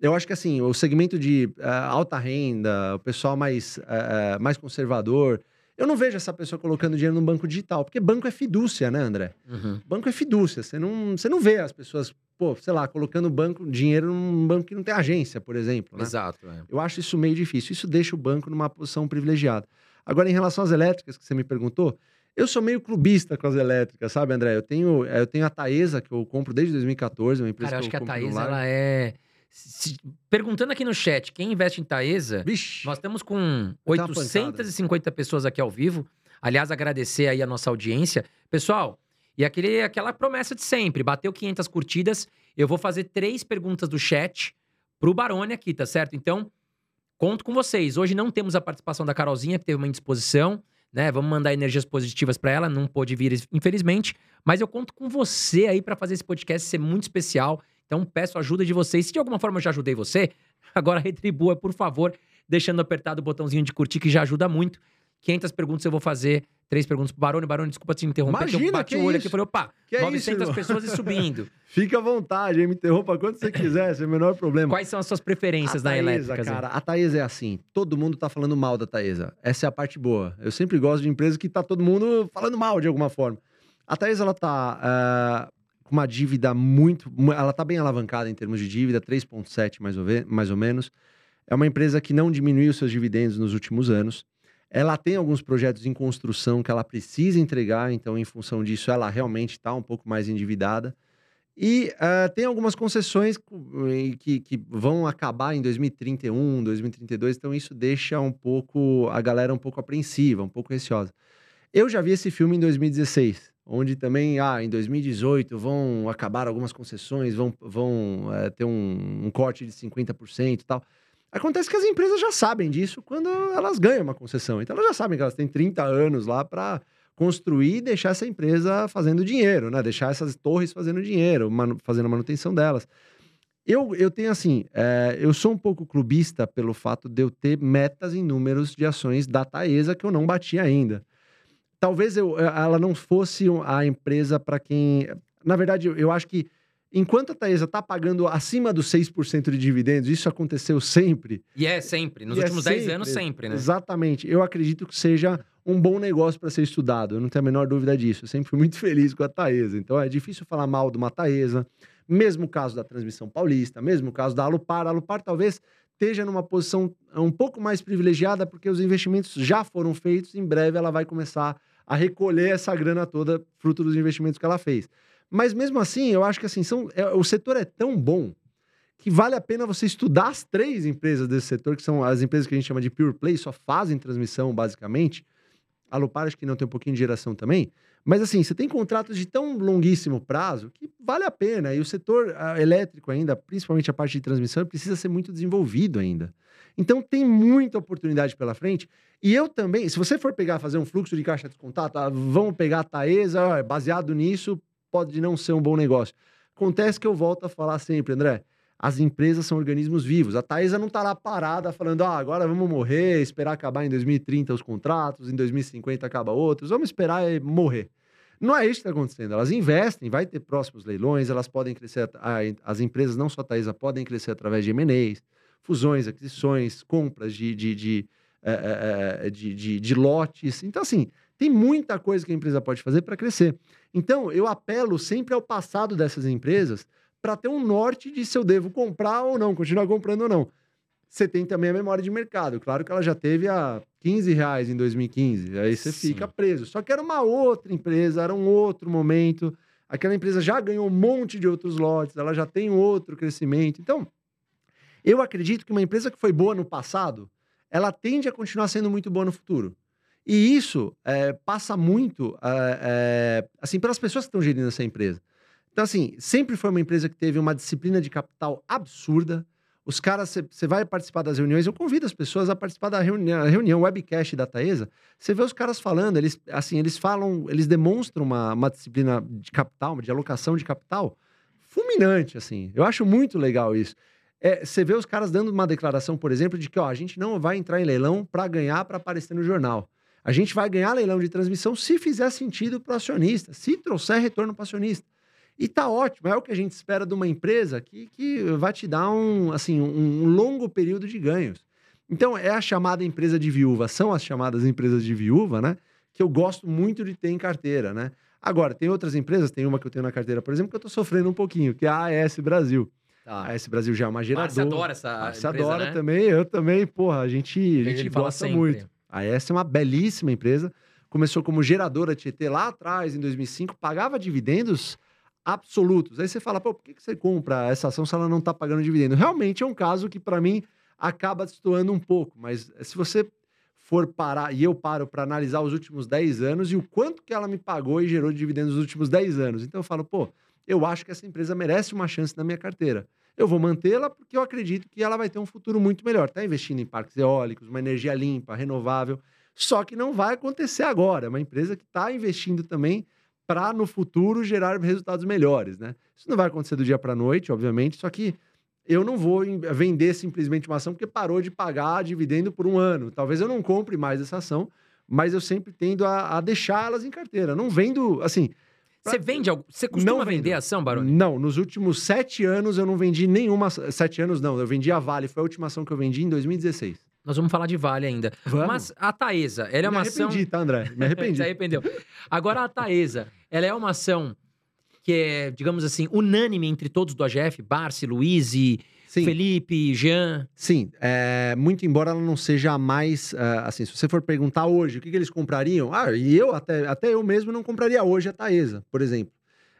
Eu acho que assim, o segmento de eh, alta renda, o pessoal mais, eh, mais conservador, eu não vejo essa pessoa colocando dinheiro no banco digital, porque banco é fidúcia, né, André? Uhum. Banco é fidúcia. Você não, você não vê as pessoas, pô, sei lá, colocando banco, dinheiro num banco que não tem agência, por exemplo. Né? Exato. é. Eu acho isso meio difícil. Isso deixa o banco numa posição privilegiada. Agora, em relação às elétricas, que você me perguntou, eu sou meio clubista com as elétricas, sabe, André? Eu tenho, eu tenho a Taesa, que eu compro desde 2014, uma empresa Cara, eu acho que a no Thaís, lar. ela é. Se- Perguntando aqui no chat, quem investe em Taesa, Vixe, nós estamos com Vai dar uma 850 pessoas aqui ao vivo. Aliás, agradecer aí a nossa audiência. Pessoal, e aquele, aquela promessa de sempre: bateu 500 curtidas, eu vou fazer três perguntas do chat pro Barone aqui, tá certo? Então, conto com vocês. Hoje não temos a participação da Carolzinha, que teve uma indisposição, né? Vamos mandar energias positivas pra ela, não pôde vir, infelizmente. Mas eu conto com você aí pra fazer esse podcast ser muito especial. Então, peço a ajuda de vocês. Se de alguma forma eu já ajudei você, agora retribua, por favor, deixando apertado o botãozinho de curtir, que já ajuda muito. 500 perguntas eu vou fazer, três perguntas pro Barone. Barone, desculpa te interromper, que eu Imagina, bati que o olho isso? aqui e falei, opa, Que é isso, 900 irmão? pessoas e subindo. fica à vontade, hein? me interrompa quando você quiser, sem o menor problema. Quais são as suas preferências a na Taesa, elétrica? Cara, a Taesa é assim, todo mundo tá falando mal da Taesa. Essa é a parte boa. Eu sempre gosto de empresas que tá todo mundo falando mal de alguma forma. A Taesa, ela tá ah, com uma dívida muito... mu- Ela tá bem alavancada em termos de dívida, 3,7 mais, ou mais ou menos. É uma empresa que não diminuiu seus dividendos nos últimos anos. Ela tem alguns projetos em construção que ela precisa entregar, então, em função disso, ela realmente está um pouco mais endividada. E ah, tem algumas concessões eh, que, que vão acabar em 2031, 2032, então isso deixa um pouco a galera um pouco apreensiva, um pouco receosa. Eu já vi esse filme em 2016, onde também, ah, em 2018 vão acabar algumas concessões, vão, vão eh, ter um, um corte de 50% e tal. Acontece que as empresas já sabem disso quando elas ganham uma concessão. Então elas já sabem que elas têm 30 anos lá para construir e deixar essa empresa fazendo dinheiro, né? Deixar essas torres fazendo dinheiro, manu- fazendo a manutenção delas. Eu, eu tenho assim, é, eu sou um pouco clubista pelo fato de eu ter metas em números de ações da Taesa que eu não bati ainda. Talvez eu, eh, ela não fosse a empresa para quem. Na verdade, eu, acho que enquanto a Taesa está pagando acima dos 6% de dividendos, isso aconteceu sempre. E é sempre, nos é últimos 10 sempre, anos, sempre, né? Exatamente. Eu acredito que seja um bom negócio para ser estudado. Eu não tenho a menor dúvida disso. Eu sempre fui muito feliz com a Taesa. Então é difícil falar mal de uma Taesa. Mesmo o caso da transmissão paulista, mesmo o caso da Alupar. A Alupar talvez esteja numa posição um pouco mais privilegiada porque os investimentos já foram feitos. Em breve ela vai começar a recolher essa grana toda fruto dos investimentos que ela fez. Mas mesmo assim, eu acho que assim, são, é- o setor é tão bom que vale a pena você estudar as três empresas desse setor, que são as empresas que a gente chama de pure play, só fazem transmissão, basicamente. A Lupar, acho que não tem um pouquinho de geração também. Mas assim, você tem contratos de tão longuíssimo prazo que vale a pena. E o setor ah, elétrico ainda, principalmente a parte de transmissão, precisa ser muito desenvolvido ainda. Então tem muita oportunidade pela frente. E eu também, se você for pegar, fazer um fluxo de caixa descontado, ah, vamos pegar a Taesa, ó, baseado nisso, pode não ser um bom negócio. Acontece que eu volto a falar sempre, André, as empresas são organismos vivos. A Taesa não está lá parada falando, ah, agora vamos morrer, esperar acabar em 2030 os contratos, em 2050 acaba outros, vamos esperar morrer. Não é isso que está acontecendo. Elas investem, vai ter próximos leilões, elas podem crescer, as empresas, não só a Taesa, podem crescer através de M&As, fusões, aquisições, compras de, de, de, é, de, de, de lotes. Então, assim, tem muita coisa que a empresa pode fazer para crescer. Então, eu apelo sempre ao passado dessas empresas para ter um norte de se eu devo comprar ou não, continuar comprando ou não. Você tem também a memória de mercado. Claro que ela já teve a 15 reais em 2015. Aí você Sim. fica preso. Só que era uma outra empresa, era um outro momento. Aquela empresa já ganhou um monte de outros lotes, ela já tem outro crescimento. Então, eu acredito que uma empresa que foi boa no passado, ela tende a continuar sendo muito boa no futuro. E isso é, passa muito, é, é, assim, pelas pessoas que estão gerindo essa empresa. Então, assim, sempre foi uma empresa que teve uma disciplina de capital absurda. Os caras, você vai participar das reuniões, eu convido as pessoas a participar da reunião, reunião webcast da Taesa. Você vê os caras falando, eles, assim, eles falam, eles demonstram uma, uma disciplina de capital, de alocação de capital fulminante, assim. Eu acho muito legal isso. É, você vê os caras dando uma declaração, por exemplo, de que ó, a gente não vai entrar em leilão para ganhar, para aparecer no jornal. A gente vai ganhar leilão de transmissão se fizer sentido para o acionista, se trouxer retorno para o acionista. E tá ótimo, é o que a gente espera de uma empresa que, que vai te dar um, assim, um longo período de ganhos. Então, é a chamada empresa de viúva, são as chamadas empresas de viúva, né? Que eu gosto muito de ter em carteira, né? Agora, tem outras empresas, tem uma que eu tenho na carteira, por exemplo, que eu tô sofrendo um pouquinho, que é a AS Brasil. Tá. A AS Brasil já é uma geradora. Você adora essa Você adora né? também, eu também, porra, a gente, a gente gosta muito. A AS é uma belíssima empresa, começou como geradora Tietê lá atrás, em 2005, pagava dividendos absolutos. Aí você fala, pô, por que você compra essa ação se ela não está pagando dividendo? Realmente é um caso que, para mim, acaba destoando um pouco. Mas se você for parar, e eu paro para analisar os últimos 10 anos e o quanto que ela me pagou e gerou de dividendos nos últimos 10 anos. Então eu falo, pô, eu acho que essa empresa merece uma chance na minha carteira. Eu vou mantê-la porque eu acredito que ela vai ter um futuro muito melhor. Está investindo em parques eólicos, uma energia limpa, renovável. Só que não vai acontecer agora. É uma empresa que está investindo também para no futuro gerar resultados melhores, né? Isso não vai acontecer do dia para a noite, obviamente, só que eu não vou vender simplesmente uma ação porque parou de pagar dividendo por um ano. Talvez eu não compre mais essa ação, mas eu sempre tendo a, a deixar elas em carteira. Não vendo, assim. Você vende algo? Você costuma não vender ação, Baroni? Não, nos últimos sete anos eu não vendi nenhuma. Sete anos não, eu vendi a Vale, foi a última ação que eu vendi em 2016. Nós vamos falar de Vale ainda. Vamos. Mas a Taesa, ela é uma ação. Me arrependi, tá, André? Me arrependi. Se arrependeu. Agora a Taesa, ela é uma ação que é, digamos assim, unânime entre todos do AGF, Barsi, Luiz e Sim. Felipe, Jean. Sim, é, muito embora ela não seja a mais. Uh, assim, se você for perguntar hoje o que, que, eles comprariam, ah, e eu até, até eu mesmo não compraria hoje a Taesa, por exemplo.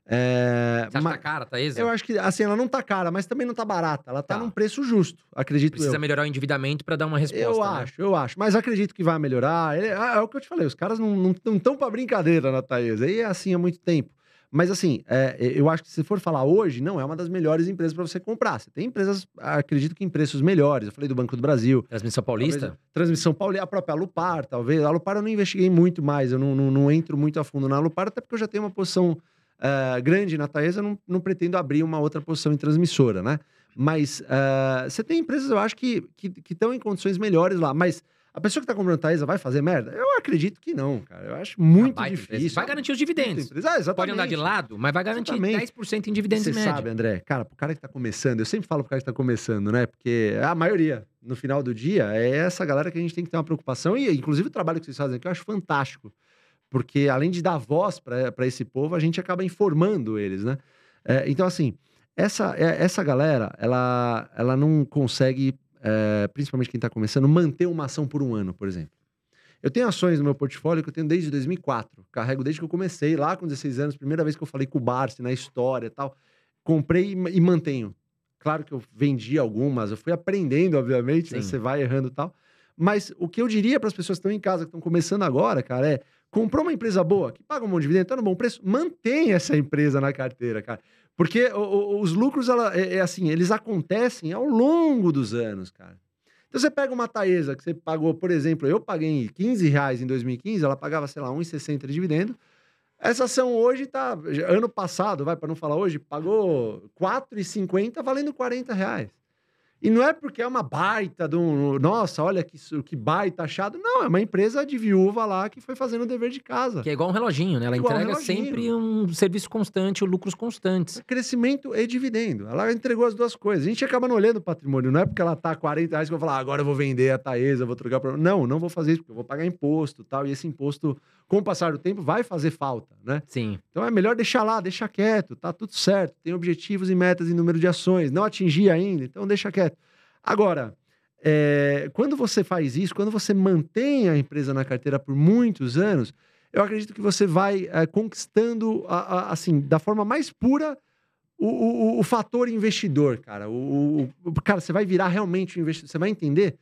É, Você acha mas, tá cara, Thaisa? Eu acho que, assim, ela não tá cara, mas também não tá barata. Ela tá, tá. num preço justo, acredito Precisa eu. melhorar o endividamento para dar uma resposta. Eu né? acho, eu acho. Mas acredito que vai melhorar. É, é, o que eu te falei, os caras não estão para brincadeira na Thaisa. E é assim há muito tempo. Mas assim, é, eu acho que se for falar hoje, não é uma das melhores empresas para você comprar. Você tem empresas, acredito que em preços melhores. Eu falei do Banco do Brasil. Transmissão Paulista? Talvez, Transmissão Paulista, a própria Alupar, talvez. A Alupar eu não investiguei muito mais, eu não, não, não entro muito a fundo na Alupar, até porque eu já tenho uma posição uh, grande na Taesa, não, não pretendo abrir uma outra posição em transmissora, né? Mas uh, você tem empresas, eu acho, que estão em condições melhores lá. Mas a pessoa que está comprando Taesa vai fazer merda? Eu acredito que não, cara. Eu acho muito ah, difícil. Vai garantir os dividendos. Ah, Pode andar de lado, mas vai garantir exatamente. 10% em dividendos Você sabe, André, cara, pro cara que está começando, eu sempre falo pro cara que está começando, né? Porque a maioria, no final do dia, é essa galera que a gente tem que ter uma preocupação. E, inclusive, o trabalho que vocês fazem aqui eu acho fantástico porque além de dar voz para esse povo, a gente acaba informando eles, né? É, então, assim, essa, é, essa galera, ela, ela não consegue, é, principalmente quem está começando, manter uma ação por um ano, por exemplo. Eu tenho ações no meu portfólio que eu tenho desde 2004. Carrego desde que eu comecei, lá com 16 anos, primeira vez que eu falei com o Barsi na história e tal. Comprei e, e mantenho. Claro que eu vendi algumas, eu fui aprendendo, obviamente, né? você vai errando e tal. Mas o que eu diria para as pessoas que estão em casa, que estão começando agora, cara, é Comprou uma empresa boa, que paga um de dividendo, tá no bom preço, mantém essa empresa na carteira, cara. Porque os lucros, ela, é, é, assim, eles acontecem ao longo dos anos, cara. Então você pega uma Taesa que você pagou, por exemplo, eu paguei 15 reais em 2015, ela pagava, sei lá, 1,60 de dividendo. Essa ação hoje tá. Ano passado, vai, para não falar hoje, pagou R$ 4,50 valendo 40 reais. E não é porque é uma baita de um. Nossa, olha que, que baita achado. Não, é uma empresa de viúva lá que foi fazendo o dever de casa. Que é igual um reloginho, né? Ela Igual um entrega reloginho. sempre um serviço constante, lucros constantes. Crescimento e dividendo. Ela entregou as duas coisas. A gente acaba não olhando o patrimônio. Não é porque ela tá 40 reais que eu vou falar, "Ah, agora eu vou vender a Taesa, vou trocar para. Não, não vou fazer isso, porque eu vou pagar imposto e tal. E esse imposto, com o passar do tempo, vai fazer falta, né? Sim. Então é melhor deixar lá, deixar quieto, tá tudo certo. Tem objetivos e metas em número de ações, não atingir ainda, então deixa quieto. Agora, é, quando você faz isso, quando você mantém a empresa na carteira por muitos anos, eu acredito que você vai é, conquistando, a- a- assim, da forma mais pura, o, o- o fator investidor, cara. O, o- o- cara, você vai virar realmente um investidor. Você vai entender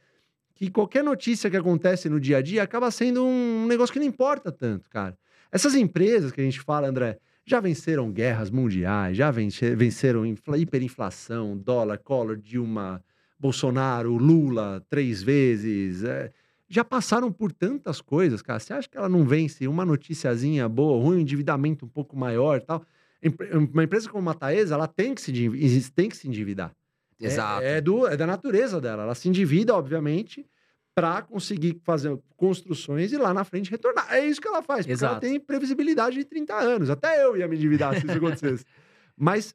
que qualquer notícia que acontece no dia a dia acaba sendo um negócio que não importa tanto, cara. Essas empresas que a gente fala, André, já venceram guerras mundiais, já vence- venceram infla- hiperinflação, dólar, Collor, Dilma, Bolsonaro, Lula, três vezes. é, já passaram por tantas coisas, cara. Você acha que ela não vence uma noticiazinha boa, ruim, um endividamento um pouco maior tal? Uma empresa como a Taesa, ela tem que se, tem que se endividar. É- Exato. É, do, é da natureza dela. Ela se endivida, obviamente, para conseguir fazer construções e lá na frente retornar. É isso que ela faz, porque ela Exato. tem previsibilidade de 30 anos. Até eu ia me endividar se isso acontecesse. Mas,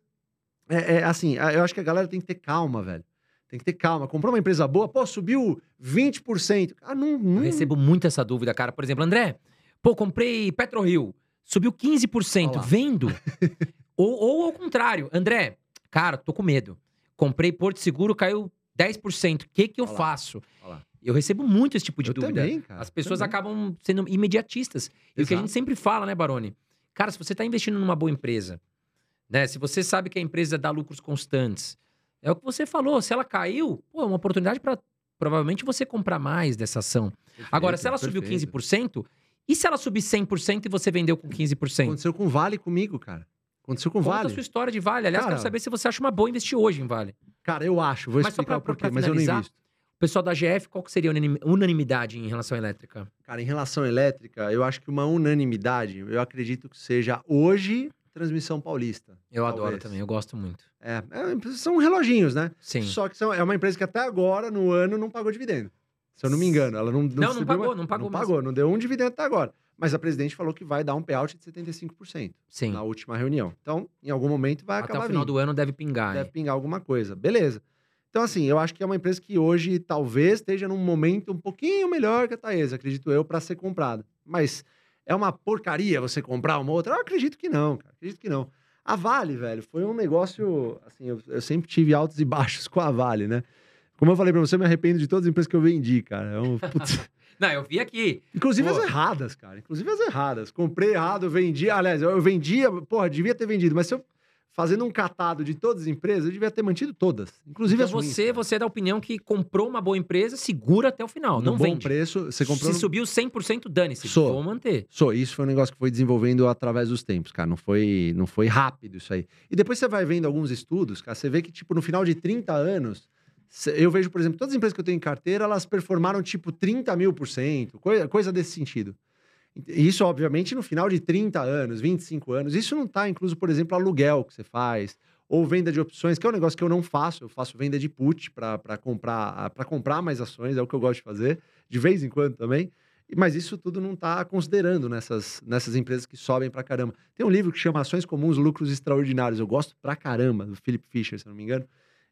é, é, assim, eu acho que a galera tem que ter calma, velho. Tem que ter calma. Comprou uma empresa boa, pô, subiu 20%. Ah, não, Eu não... recebo muito essa dúvida, cara. Por exemplo, André, pô, comprei PetroRio, subiu 15%, Olha lá. vendo? ou, ou ao contrário, André, cara, tô com medo. Comprei Porto Seguro, caiu 10%. O que que eu Olha lá. faço? Olha lá. Eu recebo muito esse tipo de Eu dúvida. também, cara. As pessoas também. acabam sendo imediatistas. E o que a Exato. gente sempre fala, né, Baroni? Cara, se você está investindo numa boa empresa, né? Se você sabe que a empresa dá lucros constantes, é o que você falou. Se ela caiu, pô, é uma oportunidade para provavelmente você comprar mais dessa ação. Agora, se ela subiu Perfeito. 15%, e se ela subir 100% e você vendeu com 15%? Aconteceu com o Vale comigo, cara. Aconteceu com o Conta Vale. a sua história de Vale. Aliás, Cara- quero saber se você acha uma boa investir hoje em Vale. Cara, eu acho. Vou Mas explicar pra- o porquê, pra mas eu não invisto. O pessoal da GF, qual que seria a unanim- unanimidade em relação à elétrica? Cara, em relação à elétrica, eu acho que uma unanimidade, eu acredito que seja hoje transmissão paulista. Eu adoro Talvez. também, eu gosto muito. É, é, são reloginhos, né? Sim. Só que são, é uma empresa que até agora, no ano, não pagou dividendo. Se eu não me engano. Ela não, não, Não, não pagou, mais- não pagou Não mesmo. pagou, não deu um dividendo até agora. Mas a presidente falou que vai dar um payout de 75% Sim. na última reunião. Então, em algum momento vai Até acabar o final vindo. do ano deve pingar. Deve hein? pingar alguma coisa. Beleza. Então, assim, eu acho que é uma empresa que hoje talvez esteja num momento um pouquinho melhor que a Taesa, acredito eu, para ser comprada. Mas é uma porcaria você comprar uma outra? Eu acredito que não, cara. Acredito que não. A Vale, velho, foi um negócio. Assim, eu, eu sempre tive altos e baixos com a Vale, né? Como eu falei pra você, eu me arrependo de todas as empresas que eu vendi, cara. É um, putz, Não, eu vi aqui. Inclusive Pô. as erradas, cara. Inclusive as erradas. Comprei errado, vendi. Aliás, eu vendia, porra, devia ter vendido, mas se eu fazendo um catado de todas as empresas, eu devia ter mantido todas. Inclusive Então as ruins, você, cara. você é da opinião que comprou uma boa empresa, segura até o final, no não bom vende. preço, você comprou Se no... subiu 100%, dane-se. Sou. Vou manter. Só, isso foi um negócio que foi desenvolvendo através dos tempos, cara. Não foi, não foi rápido isso aí. E depois você vai vendo alguns estudos, cara, você vê que, tipo, no final de 30 anos, eu vejo, por exemplo, todas as empresas que eu tenho em carteira, elas performaram, tipo, 30 mil por cento, coisa, desse sentido. Isso, obviamente, no final de 30 anos, 25 anos. Isso não tá incluso, por exemplo, aluguel que você faz, ou venda de opções, que é um negócio que eu não faço. Eu faço venda de put para comprar, para comprar mais ações, é o que eu gosto de fazer, de vez em quando também. Mas isso tudo não está considerando nessas, nessas empresas que sobem pra caramba. Tem um livro que chama Ações Comuns, Lucros Extraordinários. Eu gosto pra caramba, do Philip Fisher, se não me engano.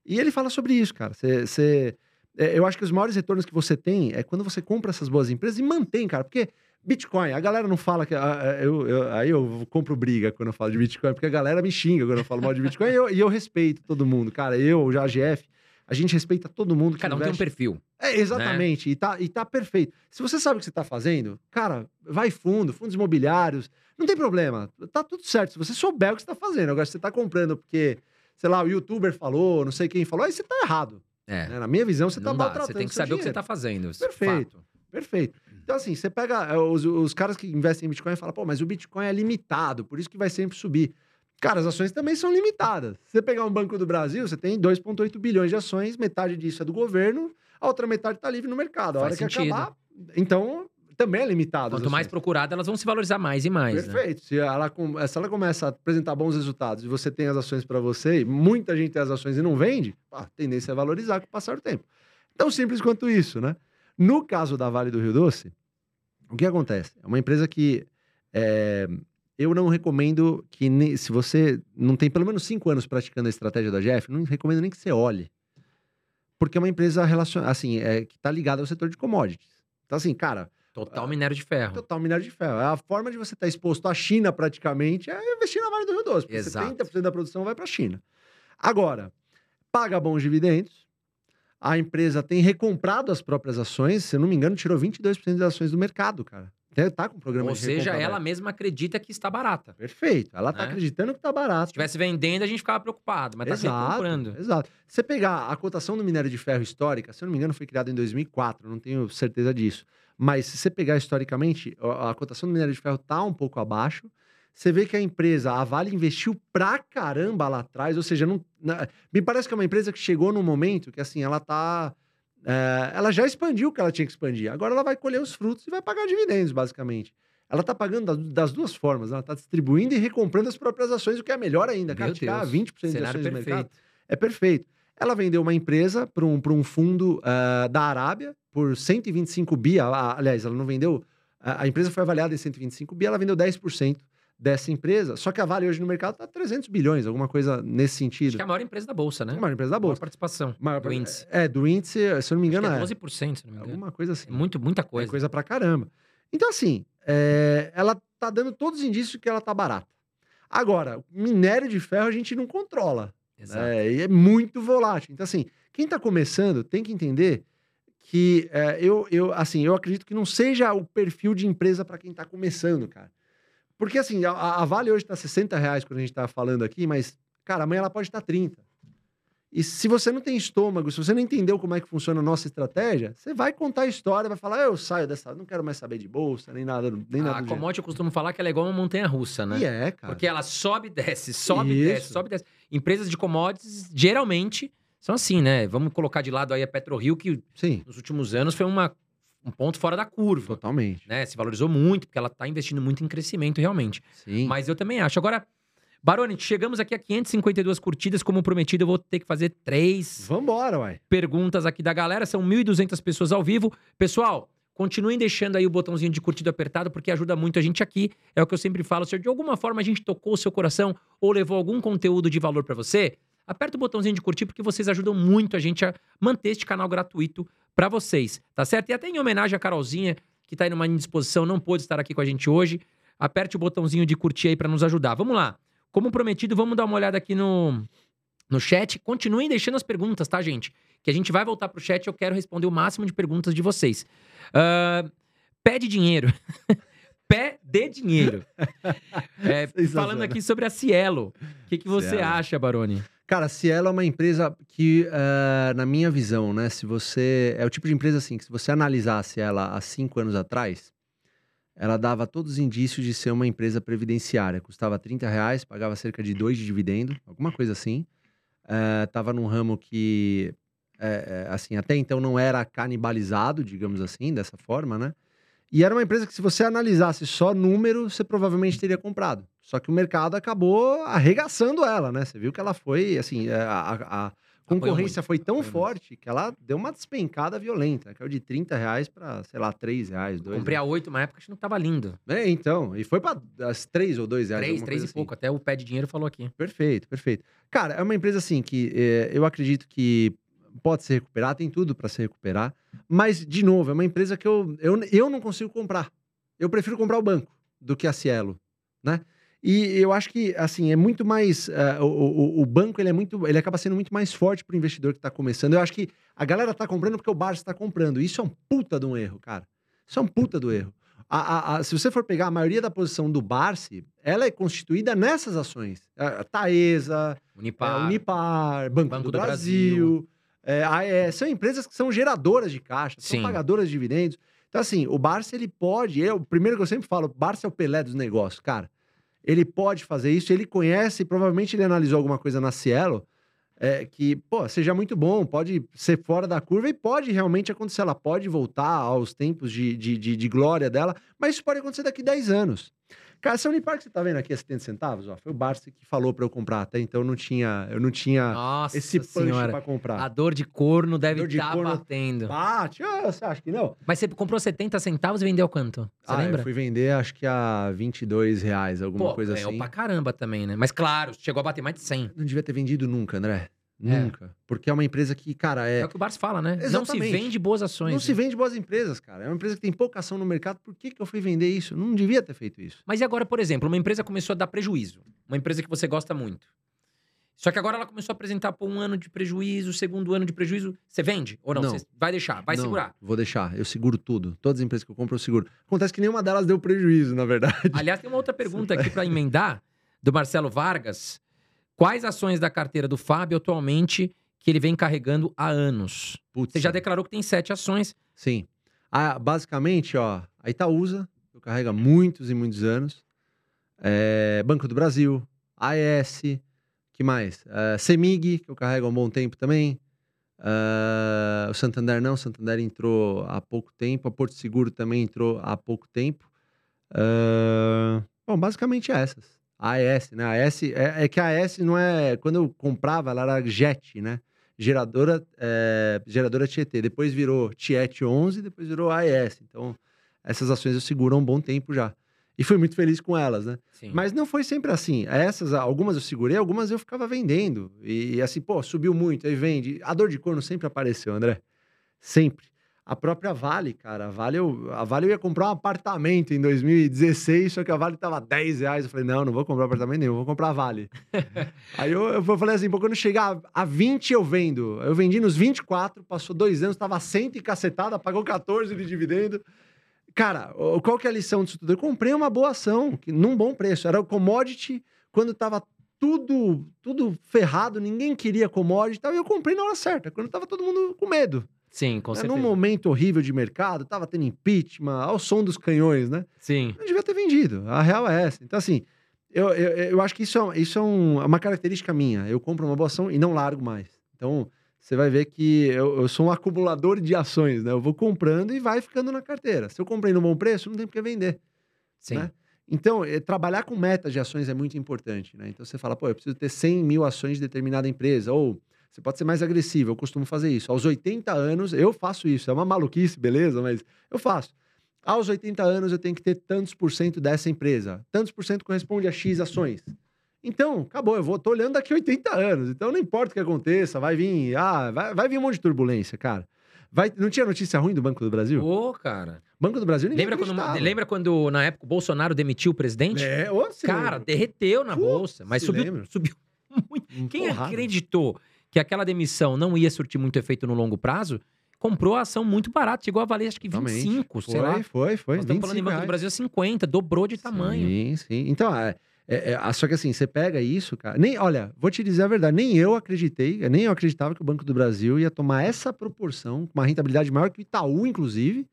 E ele fala sobre isso, cara. Você, é, eu acho que os maiores retornos que você tem é quando você compra essas boas empresas e mantém, cara. Porque Bitcoin, a galera não fala que. ah, ah, eu, eu- aí eu compro briga quando eu falo de Bitcoin, porque a galera me xinga quando eu falo mal de Bitcoin. e, eu, e eu respeito todo mundo, cara. Eu, já a GF, a gente respeita todo mundo que Cada um tem um perfil. É, exatamente. E, tá, e tá perfeito. Se você sabe o que você tá fazendo, cara, vai fundo, fundos imobiliários, não tem problema. Tá tudo certo. Se você souber o que você tá fazendo. Agora, se você tá comprando porque, sei lá, o youtuber falou, não sei quem falou, aí você tá errado. É. né? Na minha visão, você tá não dá. maltratando Você tem que saber o que você dinheiro. tá fazendo. isso, Perfeito. fato. Perfeito. Então, assim, você pega é, os, os caras que investem em Bitcoin e falam, pô, mas o Bitcoin é limitado, por isso que vai sempre subir. Cara, as ações também são limitadas. Se você pegar um Banco do Brasil, você tem 2,8 bilhões de ações, metade disso é do governo, a outra metade está livre no mercado. A Faz hora que sentido. acabar. Então, também é limitado. Quanto mais ações. procurada, elas vão se valorizar mais e mais. né? Perfeito. Se, ela, se ela começa a apresentar bons resultados e você tem as ações para você, e muita gente tem as ações e não vende, a tendência é valorizar com o passar do tempo. Tão simples quanto isso, né? No caso da Vale do Rio Doce, o que acontece? É uma empresa que é, eu não recomendo que, se você não tem pelo menos cinco anos praticando a estratégia da GF, não recomendo nem que você olhe. Porque é uma empresa relacion... assim, é, que está ligada ao setor de commodities. Então, assim, cara, Total minério de ferro. Total minério de ferro. A forma de você estar exposto à China praticamente é investir na Vale do Rio Doce. Porque Exato. 70% da produção vai para a China. Agora, paga bons dividendos. A empresa tem recomprado as próprias ações. Se eu não me engano, tirou 22% das ações do mercado, cara. Tá com o programa Ou de seja, ela mesma acredita que está barata. Perfeito. Ela tá Né? acreditando que tá barato. Se estivesse vendendo, a gente ficava preocupado, mas tá comprando. Exato. Você pegar a cotação do minério de ferro histórica, se eu não me engano, foi criada em 2004, não tenho certeza disso. Mas se você pegar historicamente, a, cotação do minério de ferro tá um pouco abaixo. Você vê que a empresa, a Vale, investiu pra caramba lá atrás, ou seja, não, me parece que é uma empresa que chegou num momento que, assim, ela tá. É, ela já expandiu o que ela tinha que expandir. Agora ela vai colher os frutos e vai pagar dividendos, basicamente. Ela tá pagando das, duas formas. Ela tá distribuindo e recomprando as próprias ações, o que é melhor ainda. Cara, tirar Deus. 20% de Cenário ações do mercado perfeito. é perfeito. Ela vendeu uma empresa para um, pra um fundo ah, da Arábia por 125 bi. A- aliás, ela não vendeu. A, a empresa foi avaliada em 125 bi, ela vendeu 10% dessa empresa. Só que a Vale hoje no mercado está 300 bilhões, alguma coisa nesse Acho sentido. que é a maior empresa da Bolsa, né? Uma empresa da Maior Bolsa. participação Maior- do índice. É, do índice, se eu não me Acho que engano, é é. 12%, se não me engano. Alguma coisa assim. É muito, muita É coisa. coisa pra caramba. Então, assim, é, ela tá dando todos os indícios de que ela tá barata. Agora, minério de ferro a gente não controla. Exato. É, e é muito volátil. Então, assim, quem está começando tem que entender que é, eu, eu, assim, eu acredito que não seja o perfil de empresa para quem está começando, cara. Porque, assim, a, a Vale hoje está 60 reais quando a gente está falando aqui, mas, cara, amanhã ela pode estar 30. E se você não tem estômago, se você não entendeu como é que funciona a nossa estratégia, você vai contar a história, vai falar, eu saio dessa, não quero mais saber de bolsa, nem nada, nem nada a do gênero. commodity eu costumo falar que ela é igual uma montanha russa, né? E é, cara. Porque ela sobe e desce, sobe e desce, sobe e desce. Empresas de commodities, geralmente, são assim, né? Vamos colocar de lado aí a PetroRio, que Sim, nos últimos anos foi uma, um ponto fora da curva. totalmente. Né? Se valorizou muito, porque ela está investindo muito em crescimento, realmente. Sim. Mas eu também acho. Agora, Baroni, chegamos aqui a 552 curtidas. Como prometido, eu vou ter que fazer três Vambora, uai. perguntas aqui da galera. São 1.200 pessoas ao vivo. Pessoal, continuem deixando aí o botãozinho de curtida apertado, porque ajuda muito a gente aqui. É o que eu sempre falo. Se de alguma forma a gente tocou o seu coração ou levou algum conteúdo de valor para você, aperta o botãozinho de curtir, porque vocês ajudam muito a gente a manter este canal gratuito para vocês, tá certo? E até em homenagem à Carolzinha, que tá aí numa indisposição, não pôde estar aqui com a gente hoje. Aperte o botãozinho de curtir aí para nos ajudar. Vamos lá. Como prometido, vamos dar uma olhada aqui no, no chat. Continuem deixando as perguntas, tá, gente? Que a gente vai voltar pro chat. Eu quero responder o máximo de perguntas de vocês. Ah, pé de dinheiro. pé de dinheiro. É, falando aqui sobre a Cielo. O que, que você Cielo. acha, Baroni? Cara, se ela é uma empresa que, eh, na minha visão, né? Se você. É o tipo de empresa assim, que se você analisasse ela há cinco anos atrás, ela dava todos os indícios de ser uma empresa previdenciária. Custava 30 reais, pagava cerca de 2 de dividendo, alguma coisa assim. Eh, tava num ramo que, eh, assim, até então não era canibalizado, digamos assim, dessa forma, né? E era uma empresa que, se você analisasse só número, você provavelmente teria comprado. Só que o mercado acabou arregaçando ela, né? Você viu que ela foi, assim, a, a- a concorrência foi tão muito. forte que ela deu uma despencada violenta. Caiu de 30 reais para, sei lá, 3 reais, 2 Comprei a 8 uma época, que não tava lindo. É, então. E foi para as 3 ou 2 reais. 3, alguma 3 coisa e assim. pouco. Até o pé de dinheiro falou aqui. Perfeito, perfeito. Cara, é uma empresa assim que eh, eu acredito que pode se recuperar, tem tudo para se recuperar. Mas, de novo, é uma empresa que eu, eu, eu não consigo comprar. Eu prefiro comprar o banco do que a Cielo, né? E eu acho que, assim, é muito mais... eh, o, o, o banco, ele é muito... Ele acaba sendo muito mais forte pro investidor que tá começando. Eu acho que a galera tá comprando porque o Barça está comprando. Isso é um puta de um erro, cara. Isso é um puta do erro. A- a- a- se você for pegar a maioria da posição do Barsi, ela é constituída nessas ações. A Taesa, Unipar. é, Unipar, Banco, Banco do, do Brasil. É, AES, são empresas que são geradoras de caixa, são Sim. pagadoras de dividendos. Então, assim, o Barça, ele pode... Eu, primeiro que eu sempre falo, o Barça é o Pelé dos negócios, cara. Ele pode fazer isso, ele conhece, provavelmente ele analisou alguma coisa na Cielo, é, que, pô, seja muito bom, pode ser fora da curva e pode realmente acontecer. Ela pode voltar aos tempos de, de, de, de glória dela, mas isso pode acontecer daqui 10 anos. Cara, essa Unipar que você tá vendo aqui a 70 centavos, ó, foi o Barça que falou para eu comprar, até então eu não tinha, eu não tinha Nossa esse punch para comprar. A dor de corno deve estar corno- batendo. Bate, ah, você acha que não? Mas você comprou 70 centavos e vendeu quanto? Você ah, lembra? eu fui vender acho que a 22 reais, alguma Pô, coisa ganhou assim. pra caramba também, né? Mas claro, chegou a bater mais de 100. Não devia ter vendido nunca, André. É. Nunca. Porque é uma empresa que, cara, É, é, o que o Barça fala, né? Não se Exatamente. vende boas ações. não se né? vende boas empresas, cara. É uma empresa que tem pouca ação no mercado. Por que, que eu fui vender isso? Não devia ter feito isso. Mas e agora, por exemplo, uma empresa começou a dar prejuízo. Uma empresa que você gosta muito. Só que agora ela começou a apresentar por um ano de prejuízo, segundo ano de prejuízo. Você vende? Ou não? Não. Você vai deixar, vai Não, segurar. Vou deixar. Eu seguro tudo. Todas as empresas que eu compro, eu seguro. Acontece que nenhuma delas deu prejuízo, na verdade. Aliás, tem uma outra pergunta aqui para emendar, do Marcelo Vargas. Quais ações da carteira do Fábio atualmente que ele vem carregando há anos? Putz, Você já declarou que tem sete ações. Sim. Ah, basicamente, ó, a Itaúsa, eu carrego há muitos e muitos anos. É, Banco do Brasil, AES, que mais? É, Semig, que eu carrego há um bom tempo também. É, o Santander não, o Santander entrou há pouco tempo. A Porto Seguro também entrou há pouco tempo. É, bom, basicamente essas. A AES, né? A AES, é, é que a AES não é... Quando eu comprava, ela era JET, né? geradora, é, geradora Tietê. Depois virou Tiet 11, depois virou AES. Então, essas ações eu seguro há um bom tempo já. E fui muito feliz com elas, né? Sim. Mas não foi sempre assim. Essas, algumas eu segurei, algumas eu ficava vendendo. E assim, pô, subiu muito, aí vende. A dor de corno sempre apareceu, André. Sempre. A própria Vale, cara, a Vale, eu, a Vale eu ia comprar um apartamento em 2016, só que a Vale tava 10 reais. Eu falei, não, não vou comprar apartamento nenhum, vou comprar a Vale. Aí eu, eu falei assim, pô, quando chegar a 20 eu vendo. Eu vendi nos 24, passou dois anos, tava 100 e cacetada, pagou 14 de dividendo. Cara, qual que é a lição disso tudo? Eu comprei uma boa ação, que, num bom preço. Era o commodity, quando tava tudo, tudo ferrado, ninguém queria commodity e tal, e eu comprei na hora certa, quando tava todo mundo com medo. Sim, com Né? certeza. Num momento horrível de mercado, tava tendo impeachment, ao som dos canhões, né? Sim. Eu devia ter vendido. A real é essa. Então, assim, eu, eu, eu acho que isso, é, isso é um- é uma característica minha. Eu compro uma boa ação e não largo mais. Então, você vai ver que eu, eu sou um acumulador de ações, né? Eu vou comprando e vai ficando na carteira. Se eu comprei no bom preço, não tem por que vender. Sim. né? Então, eh, trabalhar com metas de ações é muito importante, né? Então, você fala, pô, eu preciso ter 100 mil ações de determinada empresa. Ou você pode ser mais agressivo, eu costumo fazer isso. Aos 80 anos, eu faço isso. É uma maluquice, beleza? Mas eu faço. Aos 80 anos, eu tenho que ter tantos por cento dessa empresa. Tantos por cento corresponde a X ações. Então, acabou. Eu vou, tô olhando daqui a 80 anos. Então, não importa o que aconteça, vai vir. Ah, vai, vai vir um monte de turbulência, cara. Vai, não tinha notícia ruim do Banco do Brasil? Ô, cara. Banco do Brasil ninguém Lembra quando, acreditava. lembra quando, na época, o Bolsonaro demitiu o presidente? É, ô, Cara, lembra. derreteu na bolsa, mas subiu, lembra. subiu muito. Quem porrada. acreditou que aquela demissão não ia surtir muito efeito no longo prazo, comprou a ação muito barata. Chegou a valer, acho que Realmente. 25, sei foi, lá. Foi, foi. Nós estamos falando em 25 Banco do. Brasil 50, dobrou de tamanho. Sim, sim. Então, é, é, é, ah, só que assim, você pega isso, cara. Nem, olha, vou te dizer a verdade, nem eu acreditei, nem eu acreditava que o Banco do Brasil ia tomar essa proporção, com uma rentabilidade maior que o Itaú, inclusive.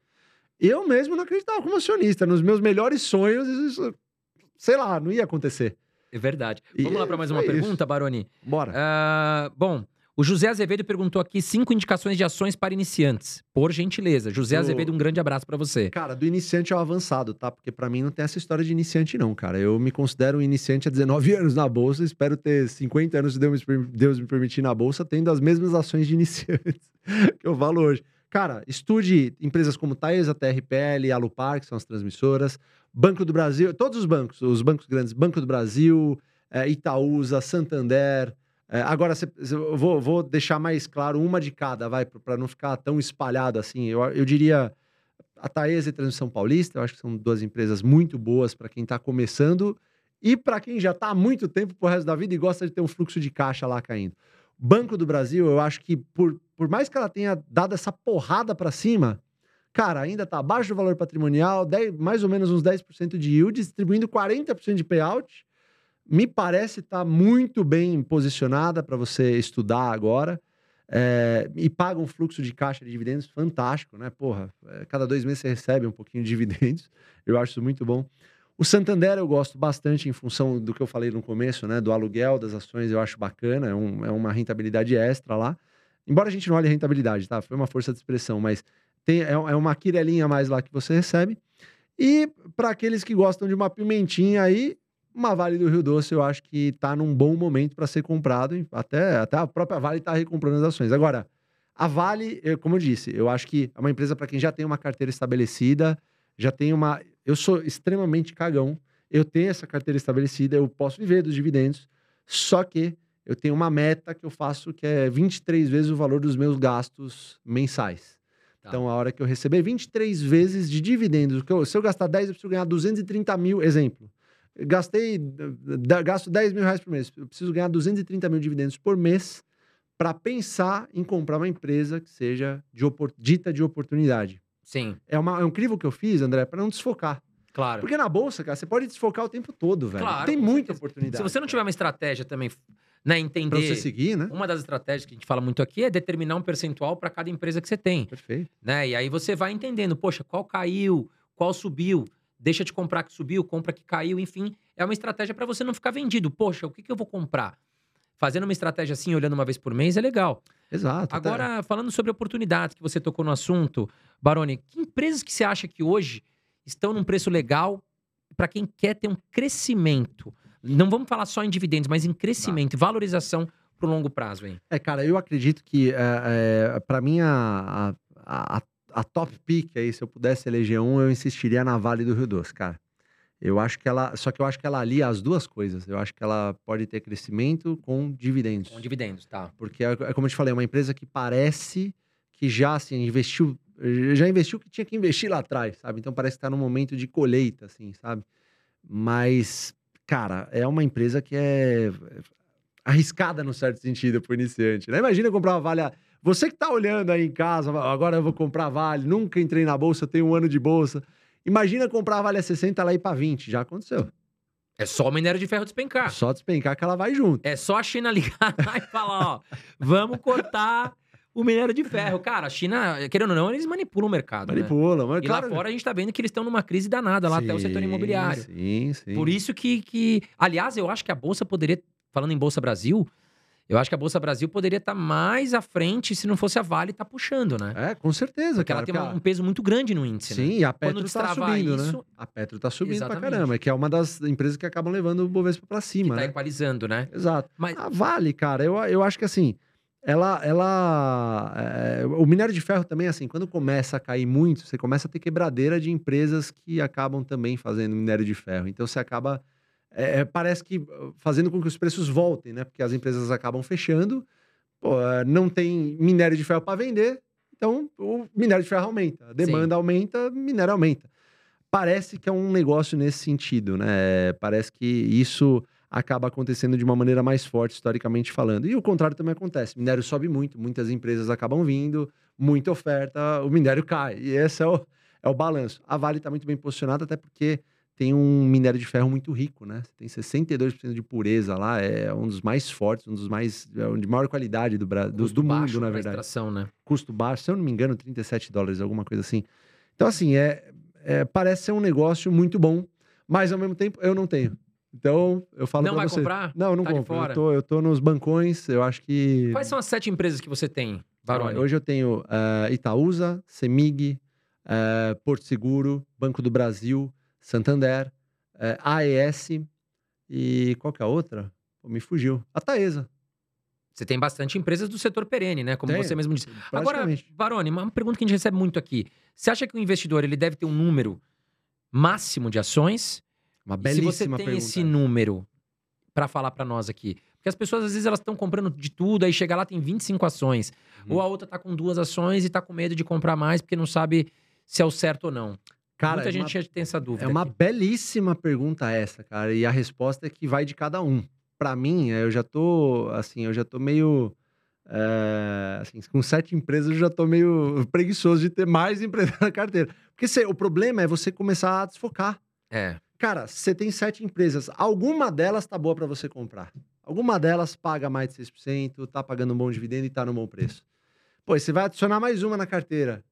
Eu mesmo não acreditava como acionista. Nos meus melhores sonhos, isso, sei lá, não ia acontecer. É verdade. E Vamos lá para mais uma foi isso. pergunta, Baroni. Bora. Ah, bom, o José Azevedo perguntou aqui cinco indicações de ações para iniciantes. Por gentileza. José Eu- Azevedo, um grande abraço para você. Cara, do iniciante ao avançado, tá? Porque pra mim não tem essa história de iniciante, não, cara. Eu me considero um iniciante há 19 anos na bolsa, espero ter 50 anos, se Deus me, permitir, na bolsa, tendo as mesmas ações de iniciantes que eu falo hoje. Cara, estude empresas como Taesa, TRPL, Alupar, que são as transmissoras, Banco do Brasil, todos os bancos, os bancos grandes, Banco do Brasil, eh, Itaúsa, Santander. Eh, agora, cê- cê- eu vou, vou deixar mais claro uma de cada, vai, para não ficar tão espalhado assim. Eu, eu diria a Taesa e Transmissão Paulista, eu acho que são duas empresas muito boas para quem está começando e para quem já está há muito tempo pro resto da vida e gosta de ter um fluxo de caixa lá caindo. Banco do Brasil, eu acho que por, por mais que ela tenha dado essa porrada para cima, cara, ainda está abaixo do valor patrimonial, 10 mais ou menos uns 10% de yield, distribuindo 40% de payout. Me parece estar muito bem posicionada para você estudar agora. É, e paga um fluxo de caixa de dividendos fantástico, né? Porra, é, cada dois meses você recebe um pouquinho de dividendos. Eu acho isso muito bom. O Santander eu gosto bastante em função do que eu falei no começo, né? Do aluguel das ações, eu acho bacana, é, um, é uma rentabilidade extra lá. Embora a gente não olhe a rentabilidade, tá? Foi uma força de expressão, mas tem, é, é uma quirelinha a mais lá que você recebe. E para aqueles que gostam de uma pimentinha aí, uma Vale do Rio Doce eu acho que está num bom momento para ser comprado. Até, até a própria Vale está recomprando as ações. Agora, a Vale, como eu disse, eu acho que é uma empresa para quem já tem uma carteira estabelecida, já tem uma. Eu sou extremamente cagão. Eu tenho essa carteira estabelecida, eu posso viver dos dividendos, só que eu tenho uma meta que eu faço que é 23 vezes o valor dos meus gastos mensais. Tá. Então, a hora que eu receber 23 vezes de dividendos, eu, se eu gastar 10, eu preciso ganhar 230 mil, exemplo. Gastei, gasto 10 mil reais por mês, eu preciso ganhar 230 mil dividendos por mês para pensar em comprar uma empresa que seja de dita de oportunidade. Sim. É, uma, é um crivo que eu fiz, André, para não desfocar. Claro. Porque na bolsa, cara, você pode desfocar o tempo todo, velho. Claro, Tem muita certeza. oportunidade. Se você não tiver uma estratégia também, né, entender. Pra você seguir, né? Uma das estratégias que a gente fala muito aqui é determinar um percentual para cada empresa que você tem. Perfeito. Né? E aí você vai entendendo, poxa, qual caiu, qual subiu, deixa de comprar que subiu, compra que caiu, enfim. É uma estratégia para você não ficar vendido. Poxa, o que, que eu vou comprar? Fazendo uma estratégia assim, olhando uma vez por mês, é legal. Exato. Agora, falando sobre oportunidades que você tocou no assunto, Baroni, que empresas que você acha que hoje estão num preço legal para quem quer ter um crescimento? Não vamos falar só em dividendos, mas em crescimento, tá. valorização para o longo prazo, hein? É, cara, eu acredito que, é, é, para mim, a, a, a, a, top pick aí, se eu pudesse eleger um, eu insistiria na Vale do Rio Doce, cara. Eu acho que ela. Só que eu acho que ela alia as duas coisas. Eu acho que ela pode ter crescimento com dividendos. Com dividendos, tá. Porque é, é como eu te falei, é uma empresa que parece que já assim, investiu. Já investiu o que tinha que investir lá atrás, sabe? Então parece que está num momento de colheita, assim, sabe? Mas, cara, é uma empresa que é arriscada no certo sentido para o iniciante. Né? Imagina comprar uma Vale. Você que está olhando aí em casa, agora eu vou comprar Vale, nunca entrei na bolsa, tenho um ano de bolsa. Imagina comprar a Vale a 60 lá ir para 20, já aconteceu. É só o minério de ferro despencar. Só despencar que ela vai junto. É só a China ligar lá e falar, ó, vamos cortar o minério de ferro. Cara, a China, querendo ou não, eles manipulam o mercado. Né? Manipulam, né? mas E claro... lá fora a gente tá vendo que eles estão numa crise danada, lá sim, até o setor imobiliário. Sim, sim. Por isso que, que. Aliás, eu acho que a Bolsa poderia, falando em Bolsa Brasil, eu acho que a Bolsa Brasil poderia estar tá mais à frente se não fosse a Vale estar tá puxando, né? É, com certeza. Porque cara, ela tem um peso muito grande no índice. Sim, né? e a Petro está subindo, né? isso... né? A Petro está subindo Exatamente. pra caramba, que é uma das empresas que acabam levando o Bovespa para cima. Que tá né? equalizando, né? Exato. Mas... A Vale, cara, eu, eu acho que assim. Ela, ela, é, o minério de ferro também, assim, quando começa a cair muito, você começa a ter quebradeira de empresas que acabam também fazendo minério de ferro. Então você acaba, é, parece que fazendo com que os preços voltem, né? Porque as empresas acabam fechando, pô, é, não tem minério de ferro para vender, então o minério de ferro aumenta, a demanda Sim. aumenta, o minério aumenta. Parece que é um negócio nesse sentido, né? Parece que isso acaba acontecendo de uma maneira mais forte, historicamente falando. E o contrário também acontece. O minério sobe muito, muitas empresas acabam vindo, muita oferta, o minério cai. E esse é o, é o balanço. A Vale está muito bem posicionada, até porque tem um minério de ferro muito rico, né? Tem 62% de pureza lá, é um dos mais fortes, um dos mais é de maior qualidade do, do, do mundo, na verdade. Extração, né? Custo baixo, se eu não me engano, 37 dólares, alguma coisa assim. Então, assim, é, é parece ser um negócio muito bom, mas ao mesmo tempo eu não tenho. Então, eu falo Não vai você. comprar? Não, não tá compro. Eu tô, eu tô nos bancões, eu acho que... Quais são as sete empresas que você tem, Baroni? Hoje eu tenho uh, Itaúsa, Semig, uh, Porto Seguro, Banco do Brasil, Santander, é, AES e qual que é a outra? Me fugiu. A Taesa. Você tem bastante empresas do setor perene, né? Como você mesmo disse. Agora, Baroni, uma pergunta que a gente recebe muito aqui. Você acha que o investidor ele deve ter um número máximo de ações? Uma belíssima Se você tem pergunta. esse número para falar para nós aqui. Porque as pessoas, às vezes, elas estão comprando de tudo, aí chega lá, tem 25 ações. Uhum. Ou a outra tá com duas ações e tá com medo de comprar mais porque não sabe se é o certo ou não. Cara, Muita é gente uma, tem essa dúvida. É uma aqui. belíssima pergunta essa, cara. E a resposta é que vai de cada um. Para mim, eu já tô, assim, eu já tô meio... É, assim, com sete empresas eu já tô meio preguiçoso de ter mais empresas na carteira. Porque se, o problema é você começar a desfocar. É. Cara, você tem sete empresas, alguma delas tá boa para você comprar. Alguma delas paga mais de 6%, tá pagando um bom dividendo e tá no bom preço. Pô, você vai adicionar mais uma na carteira.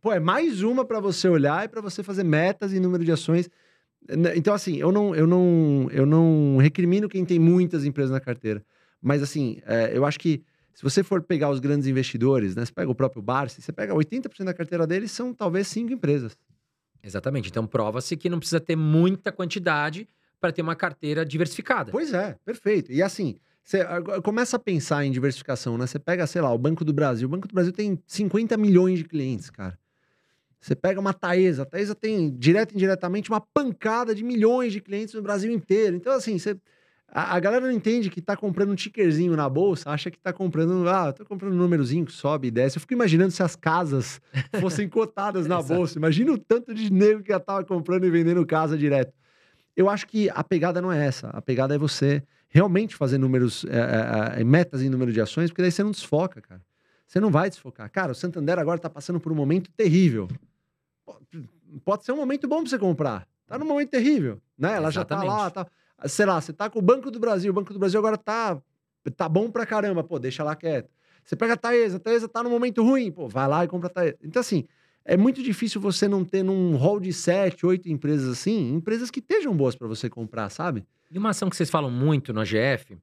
Pô, é mais uma para você olhar e para você fazer metas e número de ações. Então, assim, eu não, eu não, eu não recrimino quem tem muitas empresas na carteira. Mas, assim, é, eu acho que se você for pegar os grandes investidores, né? Você pega o próprio Barsi, você pega 80% da carteira deles são talvez cinco empresas. Exatamente. Então prova-se que não precisa ter muita quantidade para ter uma carteira diversificada. Pois é, perfeito. E assim, você começa a pensar em diversificação, né? Você pega, sei lá, o Banco do Brasil. O Banco do Brasil tem 50 milhões de clientes, cara. Você pega uma Taesa. A Taesa tem, direto e indiretamente, uma pancada de milhões de clientes no Brasil inteiro. Então, assim, você... A, a galera não entende que tá comprando um tickerzinho na bolsa, acha que tá comprando. Ah, tô comprando um númerozinho que sobe e desce. Eu fico imaginando se as casas fossem cotadas na bolsa. Imagina o tanto de dinheiro que já tava comprando e vendendo casa direto. Eu acho que a pegada não é essa. A pegada é você realmente fazer números, é, é, é, metas em número de ações, porque daí você não desfoca, cara. Você não vai desfocar. Cara, o Santander agora tá passando por um momento terrível. Po- Pode ser um momento bom pra você comprar. Tá num momento terrível, né? Ela já tá lá, Exatamente. tá... Sei lá, você tá com o Banco do Brasil. O Banco do Brasil agora tá, tá bom pra caramba. Pô, deixa lá quieto. Você pega a Taesa. A Taesa tá num momento ruim. Pô, vai lá e compra a Taesa. Então, assim, é muito difícil você não ter num hall de sete, oito empresas assim, empresas que estejam boas pra você comprar, sabe? E uma ação que vocês falam muito no AGF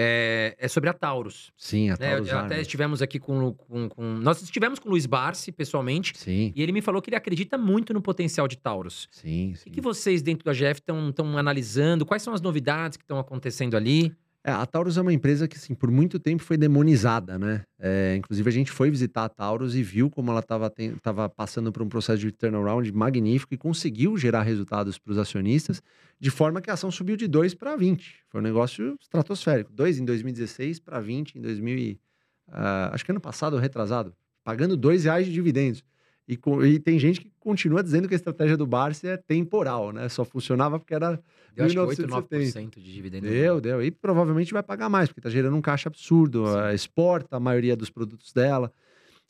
é, é sobre a Taurus. Sim, a né? Eu- eu até estivemos aqui com, com, com- Nós estivemos com o Luiz Barsi, pessoalmente, Sim, e ele me falou que ele acredita muito no potencial de Taurus. sim, O sim. que, que vocês dentro do AGF estão analisando? Quais são as novidades que estão acontecendo ali? É, a Taurus é uma empresa que, assim, por muito tempo foi demonizada, né? É, inclusive, a gente foi visitar a Taurus e viu como ela estava passando por um processo de turnaround magnífico e conseguiu gerar resultados para os acionistas, de forma que a ação subiu de 2 para 20. Foi um negócio estratosférico. 2 em 2016 para 20 em 2000 e, ah, acho que ano passado retrasado, pagando 2 reais de dividendos. E, e tem gente que continua dizendo que a estratégia do Barça é temporal, né? Só funcionava porque era Deu acho que 8, 1970. 9% de dividendo. Deu, deu. E provavelmente vai pagar mais, porque tá gerando um caixa absurdo. Sim. eh, exporta a maioria dos produtos dela.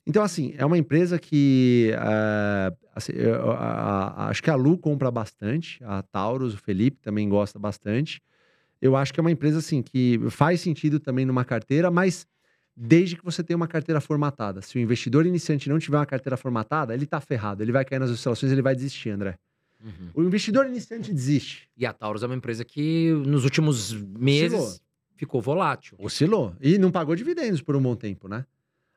Então, assim, é uma empresa que. eh, assim, eu- a- a- acho que a Lu compra bastante, a Taurus, o Felipe também gosta bastante. Eu acho que é uma empresa, assim, que faz sentido também numa carteira, mas desde que você tenha uma carteira formatada. Se o investidor iniciante não tiver uma carteira formatada, ele tá ferrado. Ele vai cair nas oscilações, ele vai desistir, André. Uhum. O investidor iniciante desiste. E a Taurus é uma empresa que nos últimos meses Oscilou. ficou volátil. Oscilou. E não pagou dividendos por um bom tempo, né?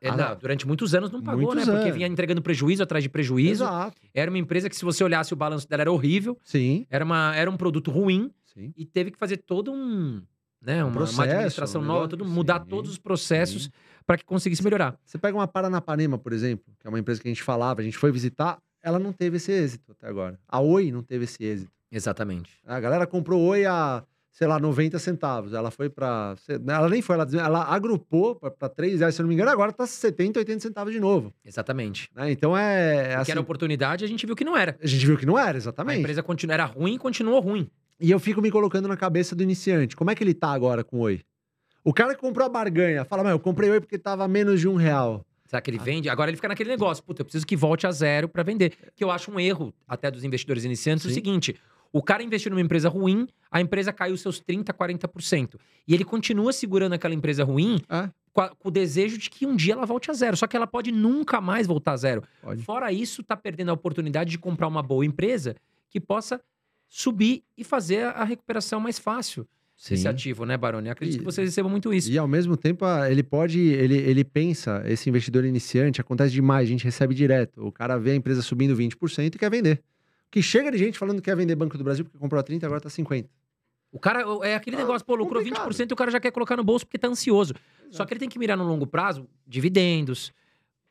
É, Ah, não, durante muitos anos não pagou, né? Porque anos. vinha entregando prejuízo atrás de prejuízo. Exato. Era uma empresa que, se você olhasse o balanço dela, era horrível. Sim, Era, uma, era um produto ruim sim. e teve que fazer todo um. Né, uma, uma processo, administração um nova, mudar sim, todos os processos para que conseguisse melhorar. Você pega uma Paranapanema, por exemplo, que é uma empresa que a gente falava, a gente foi visitar, ela não teve esse êxito até agora. A Oi não teve esse êxito. Exatamente. A galera comprou Oi a, sei lá, 90 centavos. Ela foi pra. Ela nem foi, ela, ela agrupou pra, pra 3 reais, se eu não me engano, agora tá 70, 80 centavos de novo. Exatamente. né? Então é. é que assim, era oportunidade, a gente viu que não era. a gente viu que não era, A exatamente. empresa continua, era ruim e continuou ruim. E eu fico me colocando na cabeça do iniciante. Como é que ele tá agora com Oi? O cara que comprou a barganha fala, mas eu comprei Oi porque tava menos de um real. Será que ele vende? Agora ele fica naquele negócio. Puta, eu preciso que volte a zero para vender. Que eu acho um erro até dos investidores iniciantes. É o Sim. seguinte: o cara investiu numa empresa ruim, a empresa caiu seus 30%, 40%. E ele continua segurando aquela empresa ruim É. com, a- com o desejo de que um dia ela volte a zero. Só que ela pode nunca mais voltar a zero. Pode. Fora isso, tá perdendo a oportunidade de comprar uma boa empresa que possa subir e fazer a recuperação mais fácil desse ativo, né, Baroni? Acredito E- que vocês recebam muito isso. E ao mesmo tempo, ele pode, ele, ele pensa, esse investidor iniciante, acontece demais, a gente recebe direto. O cara vê a empresa subindo 20% e quer vender. Que chega de gente falando que quer vender Banco do Brasil porque comprou a 30, agora tá 50. O cara é aquele Ah, negócio, pô, lucrou complicado. 20% e o cara já quer colocar no bolso porque tá ansioso. Só Exato. que ele tem que mirar no longo prazo dividendos,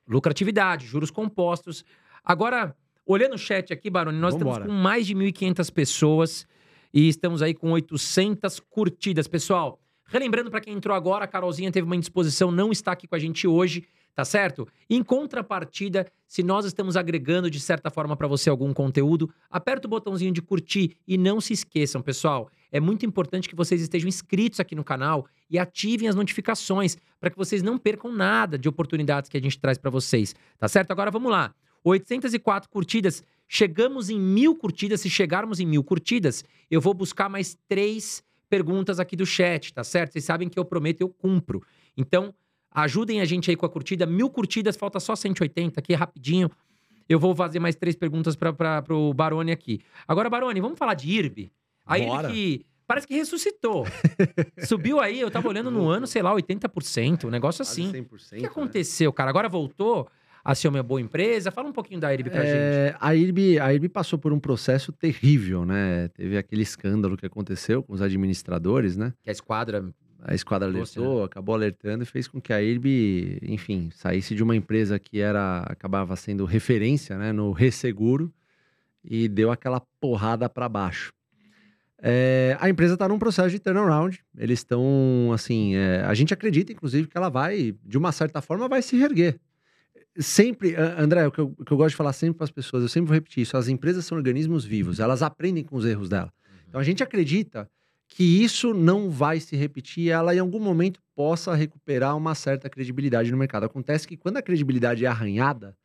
lucratividade, juros compostos. Agora, olhando o chat aqui, Baroni, nós Vambora. estamos com mais de 1.500 pessoas e estamos aí com 800 curtidas. Pessoal, relembrando para quem entrou agora, a Carolzinha teve uma indisposição, não está aqui com a gente hoje, tá certo? Em contrapartida, se nós estamos agregando de certa forma para você algum conteúdo, aperta o botãozinho de curtir e não se esqueçam, pessoal, é muito importante que vocês estejam inscritos aqui no canal e ativem as notificações para que vocês não percam nada de oportunidades que a gente traz para vocês, tá certo? Agora vamos lá. 804 curtidas, chegamos em mil curtidas. Se chegarmos em mil curtidas, eu vou buscar mais três perguntas aqui do chat, tá certo? Vocês sabem que eu prometo, eu cumpro. Então, ajudem a gente aí com a curtida. Mil curtidas, falta só 180 aqui, rapidinho. Eu vou fazer mais três perguntas para o Baroni aqui. Agora, Baroni, vamos falar de IRB? A Bora. IRB que parece que ressuscitou. Subiu aí, eu tava olhando no ano, sei lá, 80%, um negócio assim. Quase O 100%, que né? aconteceu, cara? Agora voltou a ser uma boa empresa? Fala um pouquinho da IRB pra gente. É, a IRB, a IRB passou por um processo terrível, né? Teve aquele escândalo que aconteceu com os administradores, né? Que a esquadra. A esquadra alertou, acabou alertando e fez com que a IRB, enfim, saísse de uma empresa que era acabava sendo referência, né, no resseguro e deu aquela porrada para baixo. É, a empresa está num processo de turnaround. Eles estão, assim, é, a gente acredita, inclusive, que ela vai, de uma certa forma, vai se reerguer. Sempre, André, o que, eu, o que eu gosto de falar sempre para as pessoas, eu sempre vou repetir isso: as empresas são organismos vivos, elas aprendem com os erros dela. Então a gente acredita que isso não vai se repetir e ela em algum momento possa recuperar uma certa credibilidade no mercado. Acontece que quando a credibilidade é arranhada,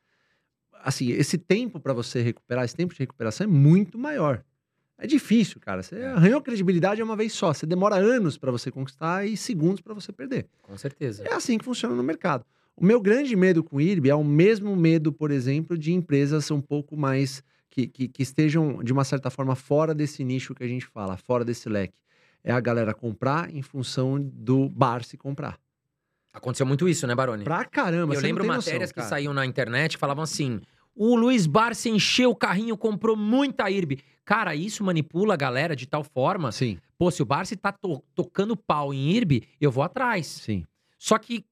assim, esse tempo para você recuperar, esse tempo de recuperação é muito maior. É difícil, cara. Você É. arranhou a credibilidade uma vez só. Você demora anos para você conquistar e segundos para você perder. Com certeza. É assim que funciona no mercado. O meu grande medo com o IRB é o mesmo medo, por exemplo, de empresas um pouco mais que, que, que estejam, de uma certa forma, fora desse nicho que a gente fala, fora desse leque. É a galera comprar em função do bar se comprar. Aconteceu muito isso, né, Baroni? Pra caramba, eu lembro matérias noção, que saíam na internet que falavam assim: o Luiz Barça encheu o carrinho, comprou muita IRB. Cara, isso manipula a galera de tal forma. Sim, Pô, se o Barça tá to- tocando pau em IRB, eu vou atrás. sim. Só que,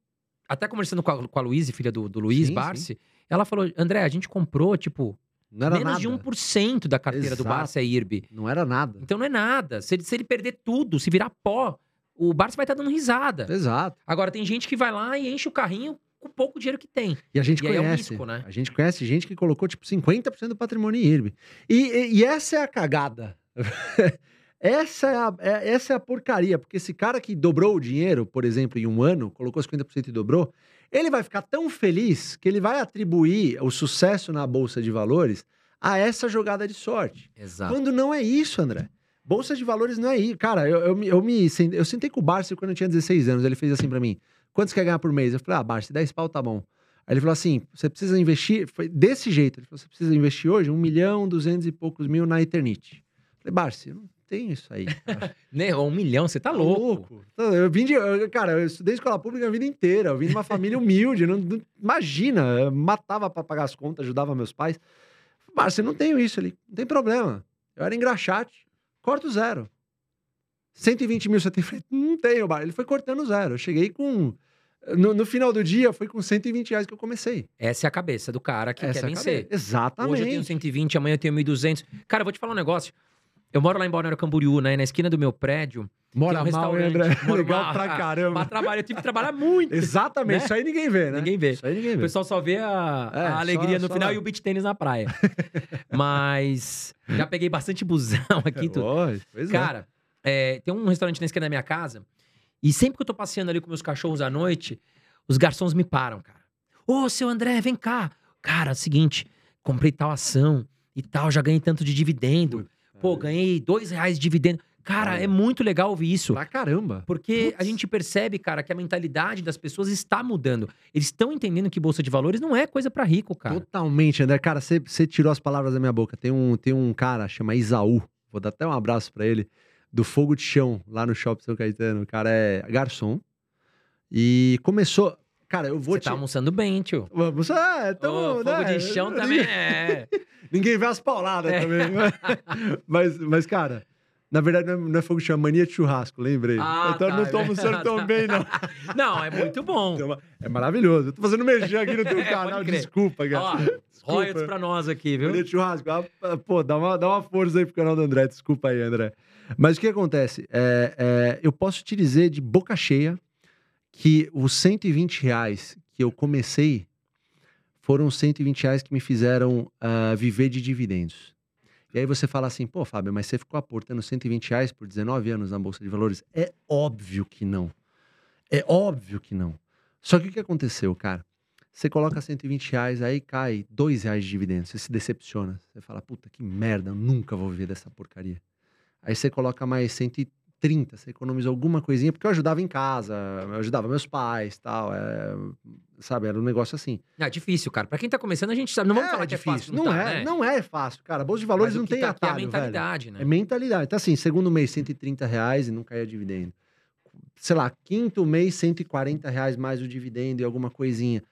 até conversando com a, com a Luíse, filha do, do Luiz Sim, Barsi, ela falou: André, a gente comprou, tipo, Não era menos nada. de 1% da carteira do Exato. Barça é IRB. Não era nada. Então não é nada. Se ele, se ele perder tudo, se virar pó, o Barça vai estar dando risada. Exato. Agora, tem gente que vai lá e enche o carrinho com pouco dinheiro que tem. E a gente E aí é um conhece. risco, né? A gente conhece gente que colocou, tipo, 50% do patrimônio em IRB. E, e- e essa é a cagada. essa, é a, é- essa é a porcaria. Porque esse cara que dobrou o dinheiro, por exemplo, em um ano, colocou 50% e dobrou, ele vai ficar tão feliz que ele vai atribuir o sucesso na Bolsa de Valores a essa jogada de sorte. Exato. Quando não é isso, André. Bolsa de valores não é isso. Cara, eu, eu, me- eu me eu sentei com o Barça quando eu tinha 16 anos. Ele fez assim pra mim: quanto você quer ganhar por mês? Eu falei: ah, Barça, 10 pau tá bom. Aí ele falou assim: você precisa investir. Foi desse jeito. Ele falou: você precisa investir hoje um milhão, duzentos e poucos mil na Eternite. Eu falei: eu não tenho isso aí. Né? Um milhão, você tá louco. Então, Eu vim de. cara, eu estudei escola pública a vida inteira. Eu vim de uma família humilde. Não, não- imagina, eu matava pra pagar as contas, ajudava meus pais. Barça, eu não tenho isso ali. Não tem problema. Eu era engraxate. Corta o zero. 120 mil você tem? Falei, Não tenho, Barça. Ele foi cortando zero. Eu cheguei com. No, no final do dia, foi com 120 reais que eu comecei. Essa é a cabeça do cara que Essa quer é vencer. Exatamente. Hoje eu tenho 120, amanhã eu tenho 1.200. Cara, eu vou te falar um negócio. Eu moro lá em Balneário Camboriú, né? Na esquina do meu prédio. Mora um mal. André? Moro Legal mal. pra Pra caramba. trabalhar, eu tive que trabalhar muito. Exatamente. Né? Isso aí ninguém vê, né? Ninguém vê. Isso aí ninguém O vê. pessoal só vê a, É, a só- alegria no só final lá. e o beach tênis na praia. Mas já peguei bastante busão aqui. tudo. Oi, pois é. Cara, é, tem um restaurante na esquina da minha casa. E sempre que eu tô passeando ali com meus cachorros à noite, os garçons me param, cara. Ô, seu André, vem cá. Cara, é o seguinte, comprei tal ação e tal, já ganhei tanto de dividendo. Pô, ganhei dois reais de dividendo. Cara, é muito legal ouvir isso. Pra caramba. Porque a Putz. gente percebe, cara, que a mentalidade das pessoas está mudando. Eles estão entendendo que bolsa de valores não é coisa pra rico, cara. Totalmente, André. Cara, você tirou as palavras da minha boca. Tem um, tem um cara, chama Isaú. Vou dar até um abraço pra ele. Do Fogo de Chão, lá no Shopping São Caetano. O cara é garçom. E começou... Cara, eu vou Você te... tá almoçando bem, tio. Vamos, ah, Ô, tamo, fogo né? de chão também é. Ninguém vê as pauladas É. também. mas, mas, cara, na verdade não é, é fogo de chão, é mania de churrasco, lembrei. Ah, então tá, não tô é almoçando tão bem, não. Não, é muito bom. É maravilhoso. Eu tô fazendo merchan aqui no teu É, canal. Desculpa, cara. Ó, Desculpa. royalties pra nós aqui, viu? Mania de churrasco. Ah, Pô, dá uma, dá uma força aí pro canal do André. Desculpa aí, André. Mas o que acontece? É, é, eu posso te dizer de boca cheia que os 120 reais que eu comecei foram os 120 reais que me fizeram ah, viver de dividendos. E aí você fala assim, pô, Fábio, mas você ficou aportando 120 reais por 19 anos na Bolsa de Valores? É óbvio que não. É óbvio que não. Só que o que aconteceu, cara? Você coloca 120 reais, aí cai 2 reais de dividendos. Você se decepciona. Você fala, puta, que merda, eu nunca vou viver dessa porcaria. Aí você coloca mais 130 30, você economiza alguma coisinha, porque eu ajudava em casa, eu ajudava meus pais tal. É, sabe, era um negócio assim. É difícil, cara. Pra quem tá começando, a gente sabe. Não vamos é, falar que é difícil. fácil. Não, tá, é, né? não é fácil, cara. Bolsa de Valores não tem tá aqui é atalho, velho. mentalidade, né? É mentalidade. Então, assim, segundo mês, 130 reais e não caía dividendo. Sei lá, quinto mês, 140 reais mais o dividendo e alguma coisinha.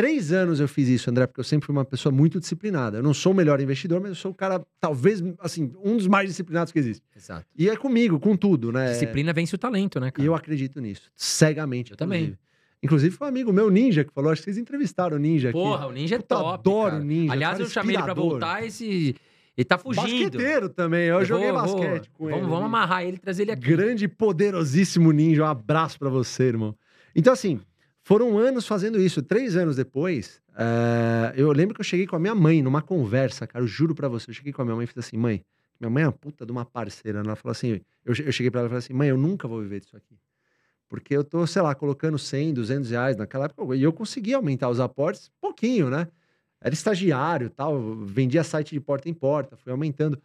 Três anos eu fiz isso, André, porque eu sempre fui uma pessoa muito disciplinada. Eu não sou o melhor investidor, mas eu sou o cara, talvez, assim, um dos mais disciplinados que existe. Exato. E é comigo, com tudo, né? Disciplina vence o talento, né, E cara? eu acredito nisso, cegamente. Eu também. inclusive. Inclusive, foi um amigo meu, Ninja, que falou, acho que vocês entrevistaram o Ninja aqui. Porra, o Ninja é Puta, top. adoro cara. o Ninja, Aliás, eu chamei ele pra voltar esse. Ele tá fugindo. Basqueteiro também, eu, joguei vou- vou- basquete com vamos, ele. Vamos amarrar ele e trazer ele aqui. Grande e poderosíssimo ninja. Um abraço pra você, irmão. Então, assim, foram anos fazendo isso. Três anos depois, eh, eu lembro que eu cheguei com a minha mãe numa conversa, cara. Eu juro pra você. Eu cheguei com a minha mãe e falei assim: mãe, minha mãe é uma puta de uma parceira. Ela falou assim: eu, eu cheguei pra ela e falei assim: mãe, eu nunca vou viver disso aqui. Porque eu tô, sei lá, colocando 100, 200 reais naquela época. E eu consegui aumentar os aportes pouquinho, né? Era estagiário tal, vendia site de porta em porta, fui aumentando.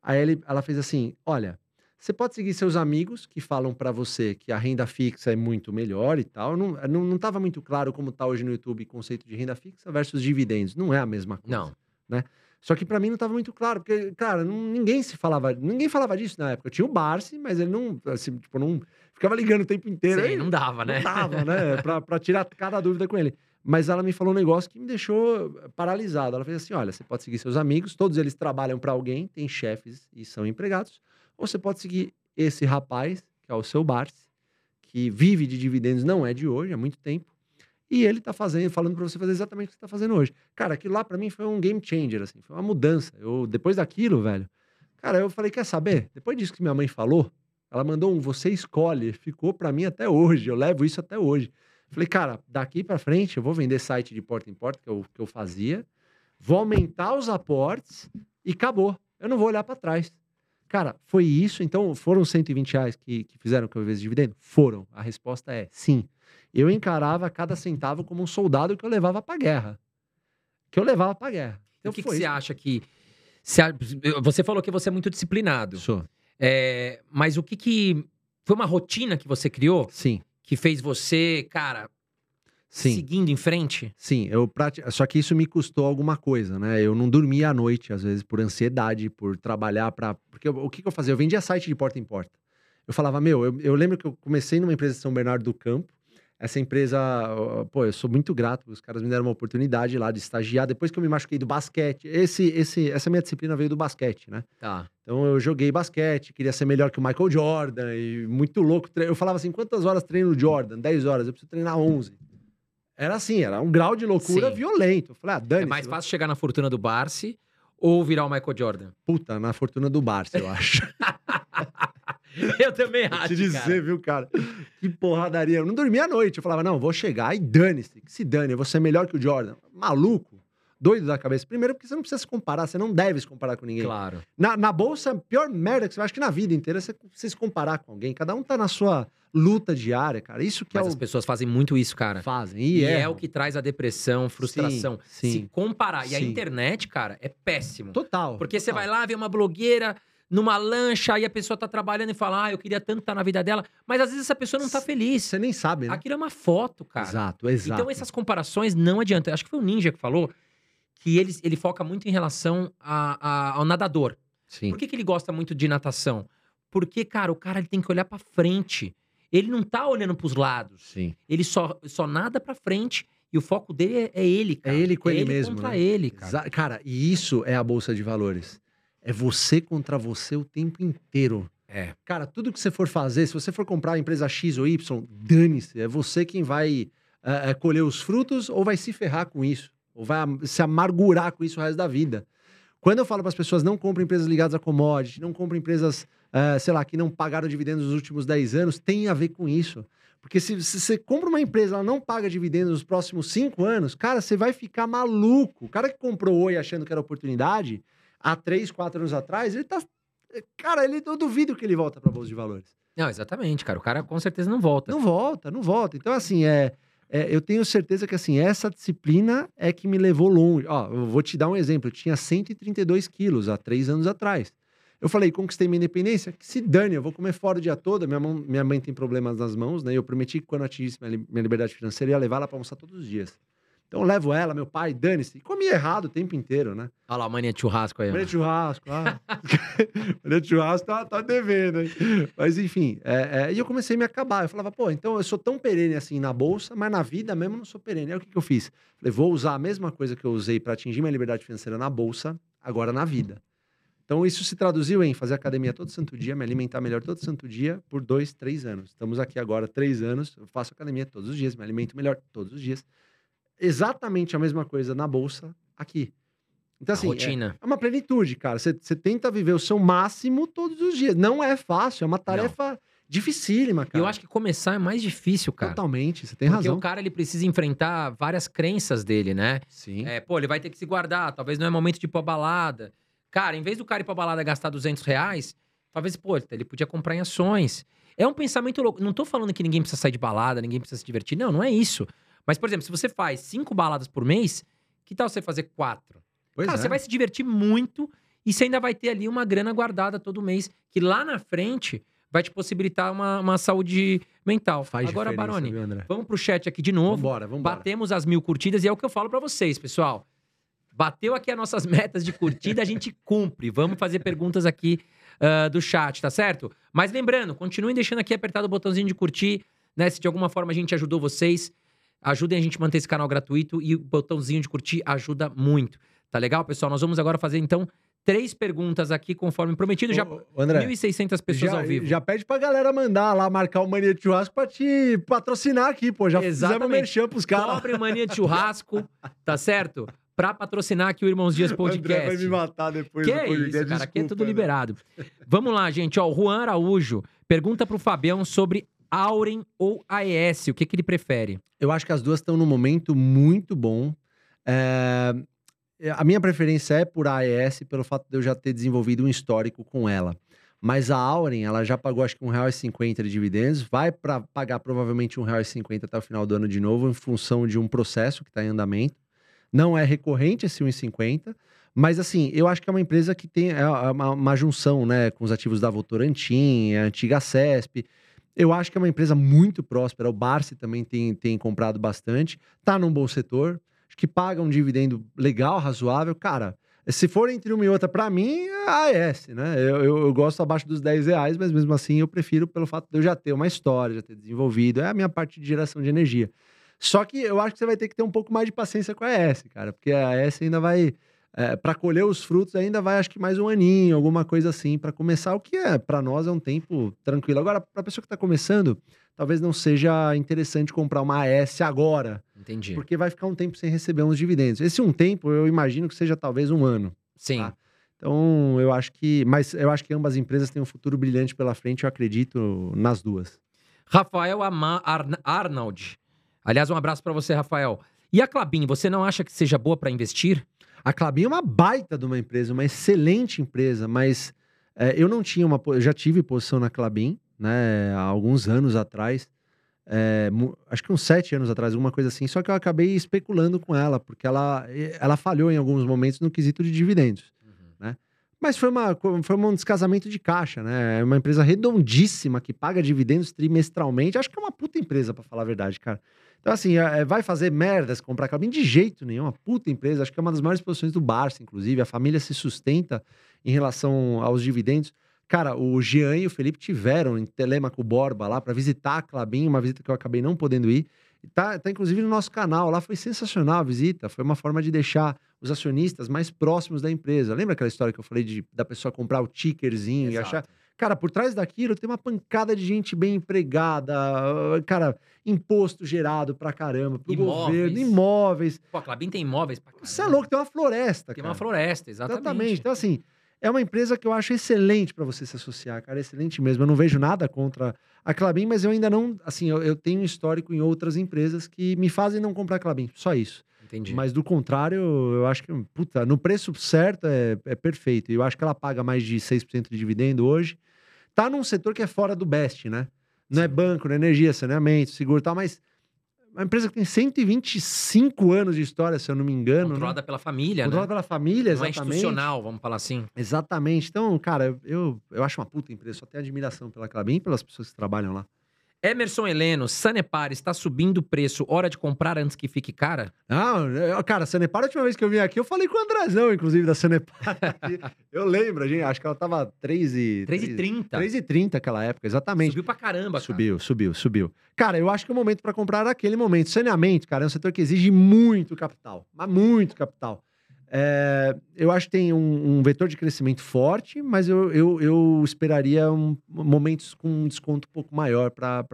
Aí ele- ela fez assim: olha, você pode seguir seus amigos que falam pra você que a renda fixa é muito melhor e tal. Não, não, não tava muito claro como tá hoje no YouTube o conceito de renda fixa versus dividendos. Não é a mesma coisa. Não. Só que pra mim não tava muito claro, porque, cara, não- ninguém se falava, ninguém falava disso na época. Eu tinha o Barsi, mas ele não, assim, tipo, não ficava ligando o tempo inteiro. Sim, Aí não dava, né? não dava, né? Pra, pra tirar cada dúvida com ele. Mas ela me falou um negócio que me deixou paralisado. Ela fez assim: olha, você pode seguir seus amigos, todos eles trabalham pra alguém, têm chefes e são empregados. Ou você pode seguir esse rapaz, que é o seu Barsi, que vive de dividendos, não é de hoje, há muito tempo. E ele tá fazendo, falando pra você fazer exatamente o que você tá fazendo hoje. Cara, aquilo lá pra mim foi um game changer, assim, foi uma mudança. Eu, depois daquilo, velho, cara, eu falei, quer saber? Depois disso que minha mãe falou, ela mandou um você escolhe, ficou pra mim até hoje, eu levo isso até hoje. Falei, cara, daqui pra frente eu vou vender site de porta em porta, que eu, que eu fazia, vou aumentar os aportes e acabou. Eu não vou olhar pra trás. Cara, foi isso. Então, foram 120 reais que, que fizeram que eu vivesse dividendo? Foram. A resposta é sim. Eu encarava cada centavo como um soldado que eu levava pra guerra. Que eu levava pra guerra. o que, que você acha que. Você falou que você é muito disciplinado. Sou. É, mas o que que. Foi uma rotina que você criou Sim, que fez você, cara, sim. seguindo em frente? Sim, eu prati... só que isso me custou alguma coisa, né? Eu não dormia à noite, às vezes, por ansiedade, por trabalhar para. Porque eu- o que, que eu fazia? Eu vendia site de porta em porta. Eu falava, meu, eu, eu lembro que eu comecei numa empresa de São Bernardo do Campo. Essa empresa, pô, eu sou muito grato, os caras me deram uma oportunidade lá de estagiar. Depois que eu me machuquei do basquete, esse, esse, essa minha disciplina veio do basquete, né? Tá. Então eu joguei basquete, queria ser melhor que o Michael Jordan, e muito louco. Eu falava assim: quantas horas treino o Jordan? 10 horas, eu preciso treinar 11. Era assim, era um grau de loucura Sim. violento. Eu falei, ah, Dani. É mais fácil chegar na fortuna do Barsi ou virar o Michael Jordan? Puta, na fortuna do Barça, eu acho. Eu também Vou acho. te dizer, cara. viu, cara? Que porradaria. Eu não dormia à noite. Eu falava, não, vou chegar e dane-se. Que se dane, vou ser melhor que o Jordan. Maluco. Doido da cabeça. Primeiro, porque você não precisa se comparar, você não deve se comparar com ninguém. Claro. Na, na bolsa, a pior merda que você vai, acho que na vida inteira, é você, você se comparar com alguém. Cada um tá na sua luta diária, cara. Isso que Mas é as o pessoas fazem muito isso, cara. fazem. E, E, é o que traz a depressão, frustração. Sim, Se sim. comparar. E a Sim. internet, cara, é péssimo. Total. Porque você total. vai lá ver uma blogueira numa lancha, aí a pessoa tá trabalhando e fala, ah, eu queria tanto estar na vida dela. Mas às vezes essa pessoa não tá feliz. Você nem sabe, né? Aquilo é uma foto, cara. Exato, exato. Então essas comparações não adiantam. Acho que foi o Ninja que falou que ele, ele foca muito em relação a- a- ao nadador. Sim. Por que, que ele gosta muito de natação? Porque, cara, o cara ele tem que olhar pra frente. Ele não tá olhando pros lados. Sim. Ele só, só nada pra frente e o foco dele é, é ele, cara. ele com ele mesmo, contra né? ele, cara. Cara, e isso é a bolsa de valores. É você contra você o tempo inteiro. É. Cara, tudo que você for fazer, se você for comprar a empresa X ou Y, dane-se. É você quem vai é, é, colher os frutos ou vai se ferrar com isso. Ou vai se amargurar com isso o resto da vida. Quando eu falo para as pessoas não comprem empresas ligadas a commodity, não comprem empresas, é, sei lá, que não pagaram dividendos nos últimos 10 anos, tem a ver com isso. Porque se, se você compra uma empresa, ela não paga dividendos nos próximos 5 anos, cara, você vai ficar maluco. O cara que comprou Oi achando que era oportunidade, há 3, 4 anos atrás, ele tá. Cara, ele, eu duvido que ele volta para Bolsa de Valores. Não, exatamente, cara. O cara com certeza não volta. Não volta, não volta. Então, assim, é, é, eu tenho certeza que, assim, essa disciplina é que me levou longe. Ó, eu vou te dar um exemplo. Eu tinha 132 quilos há três anos atrás. Eu falei, conquistei minha independência, que se dane, eu vou comer fora o dia todo. Minha, mão, minha mãe tem problemas nas mãos, né? E eu prometi que quando atingisse minha, li- minha liberdade financeira, eu ia levar ela pra almoçar todos os dias. Então eu levo ela, meu pai, dane-se. E comia errado o tempo inteiro, né? Olha lá, a mania de churrasco aí. Mania de churrasco, ah. Mania de churrasco tá, tá devendo, hein? Mas enfim, é, é, e eu comecei a me acabar. Eu falava, pô, então eu sou tão perene assim na bolsa, mas na vida mesmo eu não sou perene. Aí o que, que eu fiz? Falei, vou usar a mesma coisa que eu usei para atingir minha liberdade financeira na bolsa, agora na vida. Então isso se traduziu em fazer academia todo santo dia, me alimentar melhor todo santo dia por dois, três anos. Estamos aqui agora três anos, eu faço academia todos os dias, me alimento melhor todos os dias. Exatamente a mesma coisa na bolsa aqui. Então assim, é- rotina. é uma plenitude, cara. Você tenta viver o seu máximo todos os dias. Não é fácil, é uma tarefa dificílima, E cara. eu acho que começar é mais difícil, cara. Totalmente, você tem Porque razão. o cara ele precisa enfrentar várias crenças dele, né? Sim. É, pô, ele vai ter que se guardar, talvez não é momento de ir pra balada. Cara, em vez do cara ir pra balada gastar 200 reais, talvez, pô, ele podia comprar em ações. É um pensamento louco. Não tô falando que ninguém precisa sair de balada, ninguém precisa se divertir. Não, não é isso. Mas, por exemplo, se você faz cinco baladas por mês, que tal você fazer quatro? Pois Cara, é. você vai se divertir muito e você ainda vai ter ali uma grana guardada todo mês, que lá na frente vai te possibilitar uma, uma saúde mental. Faz Agora, Baroni, viu, vamos pro chat aqui de novo. Vambora, vambora. Batemos as mil curtidas e é o que eu falo pra vocês, pessoal. Bateu aqui as nossas metas de curtida, a gente cumpre. Vamos fazer perguntas aqui ah, do chat, tá certo? Mas lembrando, continuem deixando aqui apertado o botãozinho de curtir, né? Se de alguma forma a gente ajudou vocês, ajudem a gente a manter esse canal gratuito e o botãozinho de curtir ajuda muito. Tá legal, pessoal? Nós vamos agora fazer então três perguntas aqui, conforme prometido. Já Ô, ô, André, 1.600 pessoas já, ao vivo. já pede pra galera mandar lá, marcar o Mania de Churrasco pra te patrocinar aqui, pô. Já fizemos Exatamente. merchan pros caras. Cobre mania de churrasco, tá certo? Pra patrocinar aqui o Irmãos Dias O André vai Podcast. me matar depois Que do é podcast. isso, cara? Aqui é desculpa, tudo né? liberado. Vamos lá, gente. Ó, o Juan Araújo pergunta pro Fabião sobre Auren ou AES. O que, que ele prefere? Eu acho que as duas estão num momento muito bom. É, A minha preferência é por AES, pelo fato de eu já ter desenvolvido um histórico com ela. Mas a Auren, ela já pagou acho que R$1,50 de dividendos, vai para pagar provavelmente R$1,50 até o final do ano de novo, em função de um processo que está em andamento. Não é recorrente esse 1,50, mas assim, eu acho que é uma empresa que tem é uma, uma junção né, com os ativos da Votorantim, a antiga CESP. Eu acho que é uma empresa muito próspera. O Barsi também tem, tem comprado bastante. Tá num bom setor. Acho que paga um dividendo legal, razoável. Cara, se for entre uma e outra, pra mim, é AES, né? Eu, eu, eu gosto abaixo dos 10 reais, mas mesmo assim eu prefiro pelo fato de eu já ter uma história, já ter desenvolvido. É a minha parte de geração de energia. Só que eu acho que você vai ter que ter um pouco mais de paciência com a AES, cara, porque a AES ainda vai. É, para colher os frutos ainda vai acho que mais um aninho, alguma coisa assim, para começar, o que é para nós é um tempo tranquilo. Agora, para a pessoa que está começando, talvez não seja interessante comprar uma AES agora, Entendi. porque vai ficar um tempo sem receber uns dividendos. Esse um tempo, eu imagino que seja talvez um ano. Sim. tá. Então, eu acho que, mas eu acho que ambas empresas têm um futuro brilhante pela frente, eu acredito nas duas. Rafael Ama Arn- Arnold. Aliás, um abraço pra você, Rafael. E a Clabin, você não acha que seja boa pra investir? A Clabin é uma baita de uma empresa, uma excelente empresa, mas é, eu não tinha uma. Eu já tive posição na Clabin, né, há alguns anos atrás. é, acho que uns sete anos atrás, alguma coisa assim. Só que eu acabei especulando com ela, porque ela, ela falhou em alguns momentos no quesito de dividendos. Mas foi, uma, foi um descasamento de caixa, né? É uma empresa redondíssima que paga dividendos trimestralmente. Acho que é uma puta empresa, pra falar a verdade, cara. Então, assim, é, vai fazer merdas comprar Clabin? De jeito nenhum. Uma puta empresa. Acho que é uma das maiores posições do Barça, inclusive. A família se sustenta em relação aos dividendos. Cara, o Jean e o Felipe tiveram em Telemaco Borba lá para visitar a Clabin, uma visita que eu acabei não podendo ir. Tá, tá inclusive no nosso canal lá, foi sensacional a visita. Foi uma forma de deixar os acionistas mais próximos da empresa. Lembra aquela história que eu falei de, da pessoa comprar o tickerzinho e achar. Cara, por trás daquilo tem uma pancada de gente bem empregada, ah, cara, imposto gerado pra caramba, pro Imóveis. governo, imóveis. Pô, a Clabin tem imóveis pra Você é caramba. louco, tem uma floresta, Tem cara. uma floresta, exatamente. Exatamente. Então, assim, é uma empresa que eu acho excelente para você se associar, cara. Excelente mesmo. Eu não vejo nada contra a Clabin, mas eu ainda não. Assim, eu, eu tenho histórico em outras empresas que me fazem não comprar Clabin. Só isso. Entendi. Mas do contrário, eu acho que, puta, no preço certo é, é perfeito. E eu acho que ela paga mais de 6% de dividendo hoje. Tá num setor que é fora do best, né? Não é banco, não é energia, saneamento, seguro e tal, mas uma empresa que tem 125 anos de história, se eu não me engano. Controlada né? pela família, Controlada né? pela família, Não é exatamente. institucional, vamos falar assim. Exatamente. Então, cara, eu, eu acho uma puta empresa. Só tenho admiração pela Clabin e pelas pessoas que trabalham lá. Emerson Heleno, Sanepar está subindo o preço. Hora de comprar antes que fique cara? Não, eu- cara, Sanepar, a última vez que eu vim aqui, eu falei com o Andrezão, inclusive, da Sanepar. eu lembro, gente, acho que ela tava 3 e... 3,30. 3,30 aquela época, exatamente. Subiu pra caramba, cara. Subiu, subiu, subiu. Cara, eu acho que o momento para comprar era aquele momento. Saneamento, cara, é um setor que exige muito capital, mas muito capital. É, eu acho que tem um, um vetor de crescimento forte, mas eu, eu, eu esperaria um- momentos com um desconto um pouco maior para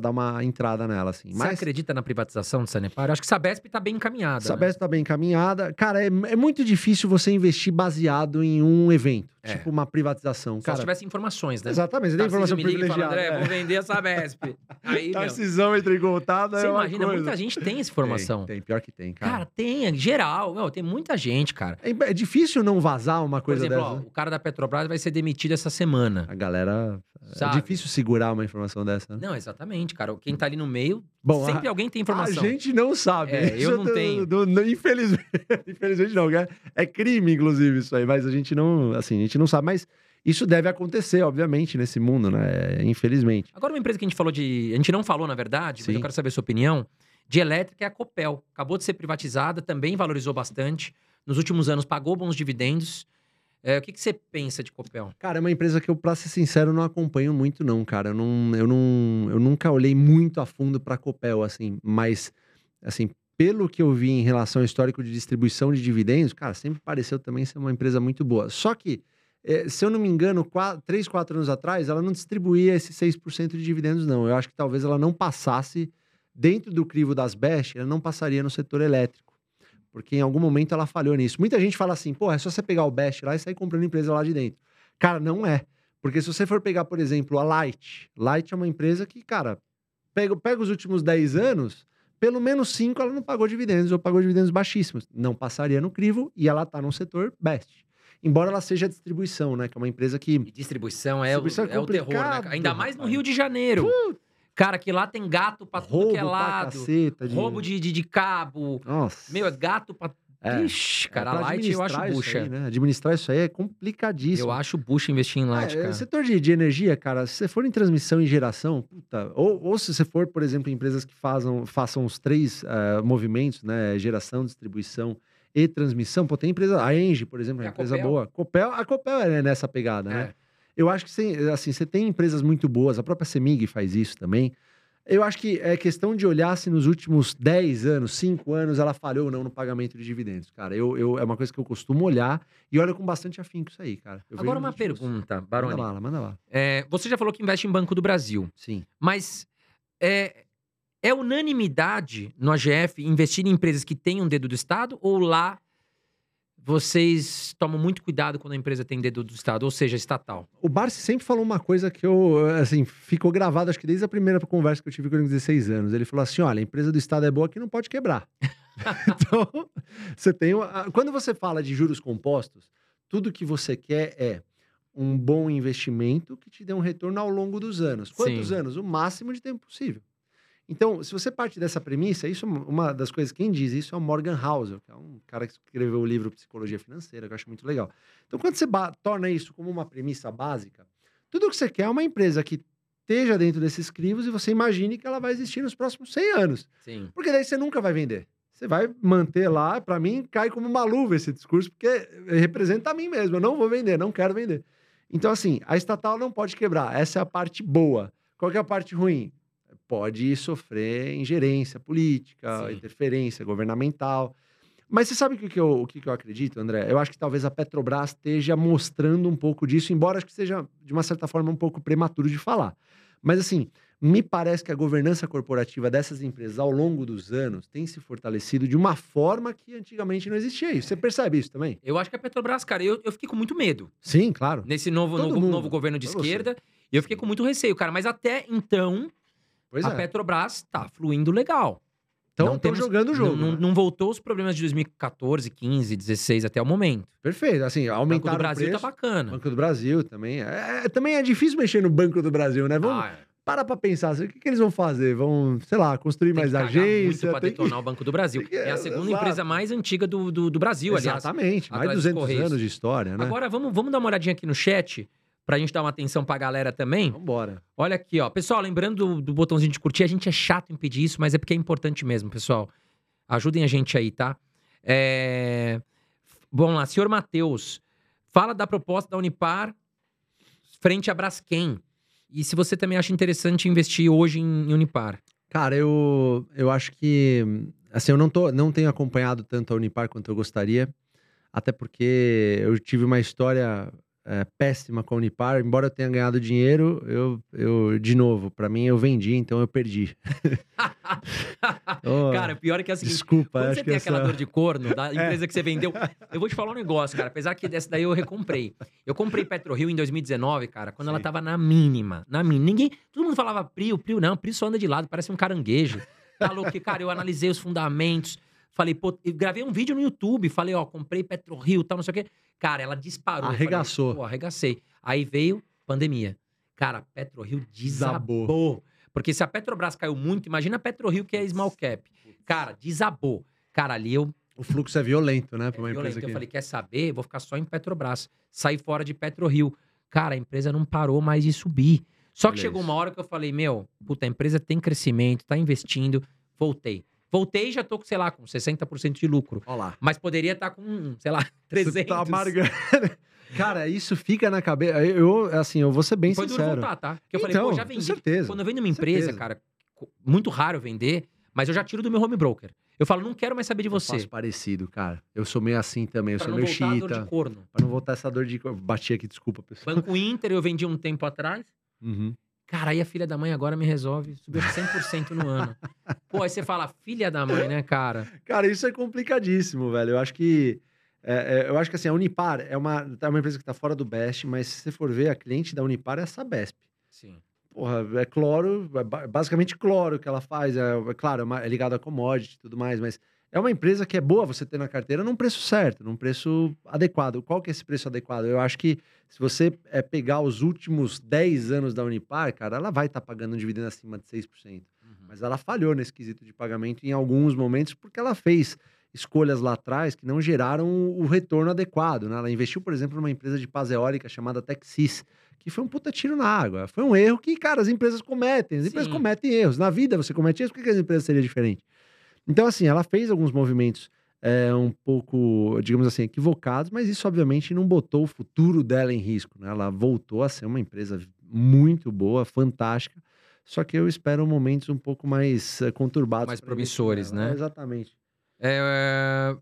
dar uma entrada nela, assim. Você Mas acredita na privatização do Sanepar? Eu acho que Sabesp tá bem encaminhada. né? Sabesp está bem encaminhada. Cara, é, é muito difícil você investir baseado em um evento, É. tipo uma privatização. Só Cara, se tivesse informações, né? exatamente, você tem informação e fala, privilegiada. André, vou vender a Sabesp. Aí, Tarcisão entra em contato, você é uma imagina, coisa. muita gente tem essa informação. Tem, tem, pior que tem, cara. Cara, tem, é geral. Meu, tem muita gente, cara. É, é difícil não vazar uma Por coisa exemplo, dessa. ó, né? o cara da Petrobras vai ser demitido essa semana. A galera. Sabe? É difícil segurar uma informação dessa. né? Não, exatamente, cara. Quem tá ali no meio, Bom, sempre a, alguém tem a informação. gente não sabe. É, eu não tô- tenho. do- não- infelizmente, infelizmente não. É, é crime, inclusive, isso aí. Mas a gente não. Assim, a gente não sabe. Mas isso deve acontecer, obviamente, nesse mundo, né? É, Infelizmente. Agora, uma empresa que a gente falou de. A gente não falou, na verdade, mas Sim. eu quero saber a sua opinião. De elétrica é a Copel. Acabou de ser privatizada, também valorizou bastante. Nos últimos anos pagou bons dividendos. É, o que, que você pensa de Copel? Cara, é uma empresa que eu, pra ser sincero, não acompanho muito, não, cara. Eu, não, eu, não, eu nunca olhei muito a fundo pra Copel, assim, mas, assim, pelo que eu vi em relação ao histórico de distribuição de dividendos, cara, sempre pareceu também ser uma empresa muito boa. Só que, eh, se eu não me engano, quatro, três, quatro anos atrás, ela não distribuía esses 6% de dividendos, não. Eu acho que talvez ela não passasse, dentro do crivo das BEST, ela não passaria no setor elétrico. Porque em algum momento ela falhou nisso. Muita gente fala assim, pô, é só você pegar o Best lá e sair comprando empresa lá de dentro. Cara, não é. Porque se você for pegar, por exemplo, a Light, Light é uma empresa que, cara, pega, pega os últimos 10 anos, pelo menos 5 ela não pagou dividendos ou pagou dividendos baixíssimos. Não passaria no crivo e ela tá no setor Best. Embora ela seja distribuição, né? Que é uma empresa que. E distribuição é, Distribuição o, é é o terror, né? Ainda mais no. Rio de Janeiro. Cara, que lá tem gato pra tudo roubo que é lado. caceta. De... Roubo de, de, de cabo. Nossa. Meu, é gato pra. É. Ixi, cara, É, Light eu acho bucha. aí, né? Administrar isso aí é complicadíssimo. Eu acho bucha investir em Light, É, cara. setor de, de energia, cara, se você for em transmissão e geração, puta, ou, ou se você for, por exemplo, em empresas que façam, façam os três eh, movimentos, né? Geração, distribuição e transmissão, pô, tem empresa, a Engie, por exemplo, é É uma a empresa Copel. boa. Copel, a Copel é nessa pegada, né? Eu acho que você, assim, você tem empresas muito boas, a própria Semig faz isso também. Eu acho que é questão de olhar se nos últimos 10 anos, 5 anos, ela falhou ou não no pagamento de dividendos, cara. Eu, eu, é uma coisa que eu costumo olhar e olho com bastante afinco isso aí, cara. Eu Agora uma últimos- pergunta, Manda Baroni. lá, manda lá. É, você já falou que investe em Banco do Brasil, Sim. mas é, é unanimidade no AGF investir em empresas que têm um dedo do Estado ou lá vocês tomam muito cuidado quando a empresa tem dedo do Estado, ou seja, estatal? O Barsi sempre falou uma coisa que eu, assim, ficou gravado, acho que desde a primeira conversa que eu tive com ele com 16 anos. Ele falou assim: olha, a empresa do Estado é boa que não pode quebrar. então, você tem. uma- Quando você fala de juros compostos, tudo que você quer é um bom investimento que te dê um retorno ao longo dos anos. Quantos Sim. anos? O máximo de tempo possível. Então, se você parte dessa premissa, isso é uma das coisas, quem diz isso é o Morgan Housel, que é um cara que escreveu o livro Psicologia Financeira, que eu acho muito legal. Então, quando você torna isso como uma premissa básica, tudo que você quer é uma empresa que esteja dentro desses crivos e você imagine que ela vai existir nos próximos 100 anos. Sim. Porque daí você nunca vai vender. Você vai manter lá, para mim, cai como uma luva esse discurso, porque representa a mim mesmo. Eu não vou vender, não quero vender. Então, assim, a estatal não pode quebrar. Essa é a parte boa. Qual é a parte ruim? Pode sofrer ingerência política, Sim. interferência governamental. Mas você sabe o que, eu, o que, eu acredito, André? Eu acho que talvez a Petrobras esteja mostrando um pouco disso, embora acho que seja, de uma certa forma, um pouco prematuro de falar. Mas, assim, me parece que a governança corporativa dessas empresas, ao longo dos anos, tem se fortalecido de uma forma que antigamente não existia isso. Você percebe isso também? Eu acho que a Petrobras, cara, eu, eu fiquei com muito medo Sim, claro. nesse novo, Todo novo, mundo. novo governo de você. esquerda. E eu fiquei com muito receio, cara. Mas até então, Pois a é. Petrobras tá fluindo legal. Então, não estão temos- jogando o jogo. Não, né? não voltou os problemas de 2014, 15, 16 até o momento. Perfeito. Assim, O Banco do Brasil o preço. tá bacana. Banco do Brasil também. É, é- também é difícil mexer no Banco do Brasil, né? Vamos, Ah, para pra pensar, assim, o que, que eles vão fazer? Vão, sei lá, construir Tem mais que cagar agência? muito pra tem que- detonar o Banco do Brasil. que- É a segunda exato. empresa mais antiga do, do, do Brasil, aliás. Exatamente, mais de atrás dos 200 Correios. anos de história, né? Agora, vamos, vamos dar uma olhadinha aqui no chat, pra gente dar uma atenção pra galera também. Vambora. Olha aqui, ó. Pessoal, lembrando do, do botãozinho de curtir, a gente é chato em pedir isso, mas é porque é importante mesmo, pessoal. Ajudem a gente aí, tá? É... Vamos lá, senhor Matheus, fala da proposta da Unipar frente a Braskem. E se você também acha interessante investir hoje em Unipar. Cara, eu, eu acho que. Assim, eu não, tô, não tenho acompanhado tanto a Unipar quanto eu gostaria. Até porque eu tive uma história é, péssima com a Unipar. Embora eu tenha ganhado dinheiro, eu, eu de novo, pra mim eu vendi, então eu perdi. Oh, Cara, pior é que é seguinte, desculpa, Quando você tem aquela dor de corno da empresa que você vendeu, eu vou te falar um negócio, cara. Apesar que dessa daí eu recomprei. Eu comprei PetroRio em 2019, cara, quando ela Sim. tava na mínima. Na mínima. Ninguém. Todo mundo falava Prio, Prio, não, Prio só anda de lado, parece um caranguejo. Falou que, cara, eu analisei os fundamentos. Falei, pô, gravei um vídeo no YouTube, falei, ó, comprei PetroRio tal, não sei o quê. Cara, ela disparou. Eu falei, Arregaçou. pô, arregacei. Aí veio pandemia. Cara, PetroRio desabou. Desabou. Porque se a Petrobras caiu muito, imagina a PetroRio que é small cap. Cara, desabou. Cara, ali eu O fluxo é violento, né? Pra uma é empresa violento. que... Eu falei, quer saber? Vou ficar só em Petrobras. Saí fora de PetroRio. Cara, a empresa não parou mais de subir. Só que Olha chegou isso. uma hora que eu falei, meu, puta, a empresa tem crescimento, tá investindo. Voltei. Voltei e já tô, com, sei lá, com 60% de lucro. Olha lá. Mas poderia estar com, sei lá, 300. Você tá amargando. Cara, isso fica na cabeça. Eu, assim, eu vou ser bem Foi duro sincero. voltar, tá? Porque eu falei, Então, pô, já com vendi. certeza. Quando eu vendo uma empresa, certeza. cara, muito raro vender, mas eu já tiro do meu home broker. Eu falo, não quero mais saber de Eu você. faço parecido, cara. Eu sou meio assim também. Eu Pra sou não meio voltar a dor de corno. Pra não voltar essa dor de... Eu Bati aqui, desculpa, pessoal. Banco Inter eu vendi um tempo atrás. Uhum. Cara, aí a filha da mãe agora me resolve, subiu 100% no ano. Pô, aí você fala, filha da mãe, né, cara? Cara, isso é complicadíssimo, velho. Eu acho que... é, é, eu acho que assim, a Unipar é uma, é uma empresa que tá fora do Best, mas se você for ver, a cliente da Unipar é a Sabesp. Sim. Porra, é cloro, é ba- basicamente cloro que ela faz. É, é claro, é, uma- é ligado a commodity e tudo mais, mas é uma empresa que é boa você ter na carteira num preço certo, num preço adequado. Qual que é esse preço adequado? Eu acho que se você é, pegar os últimos 10 anos da Unipar, cara, ela vai estar pagando um dividendo acima de 6%. Mas ela falhou nesse quesito de pagamento em alguns momentos porque ela fez escolhas lá atrás que não geraram o retorno adequado. Né? Ela investiu, por exemplo, numa empresa de paz eólica chamada Texis, que foi um puta tiro na água. Foi um erro que, cara, as empresas cometem. As empresas Sim. cometem erros. Na vida você comete erros, por que as empresas seriam diferentes? Então, assim, ela fez alguns movimentos é, um pouco, digamos assim, equivocados, mas isso, obviamente, não botou o futuro dela em risco. Né? Ela voltou a ser uma empresa muito boa, fantástica, só que eu espero momentos um pouco mais eh, conturbados. Mais investir promissores, né? Exatamente. É,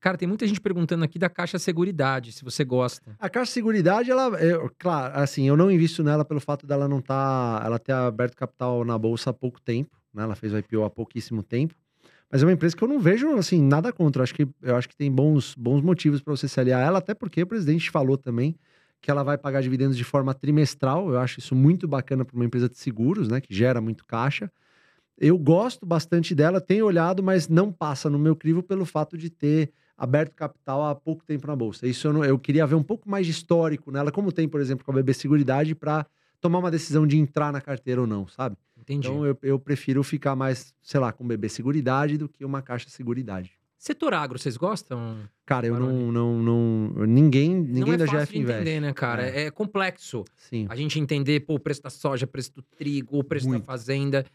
Cara, tem muita gente perguntando aqui da Caixa Seguridade, se você gosta. A Caixa Seguridade, ela, é, claro, assim, eu não invisto nela pelo fato dela não tá, ela ter aberto capital na bolsa há pouco tempo, né? Ela fez o IPO há pouquíssimo tempo. Mas é uma empresa que eu não vejo, assim, nada contra. Eu acho que, eu acho que tem bons, bons motivos para você se aliar a ela, até porque o presidente falou também que ela vai pagar dividendos de forma trimestral. Eu acho isso muito bacana para uma empresa de seguros, né? Que gera muito caixa. Eu gosto bastante dela, tenho olhado, mas não passa no meu crivo pelo fato de ter aberto capital há pouco tempo na bolsa. Isso eu, não- eu queria ver um pouco mais de histórico nela, como tem, por exemplo, com a BB Seguridade, para tomar uma decisão de entrar na carteira ou não, sabe? Entendi. Então eu, eu prefiro ficar mais, sei lá, com BB Seguridade do que uma Caixa Seguridade. Setor agro, vocês gostam? Cara, eu não, não, não. Ninguém, ninguém não é da GF investe. entender, né, cara? É. É, complexo. Sim, A gente entender, pô, o preço da soja, o preço do trigo, o preço Muito. da fazenda.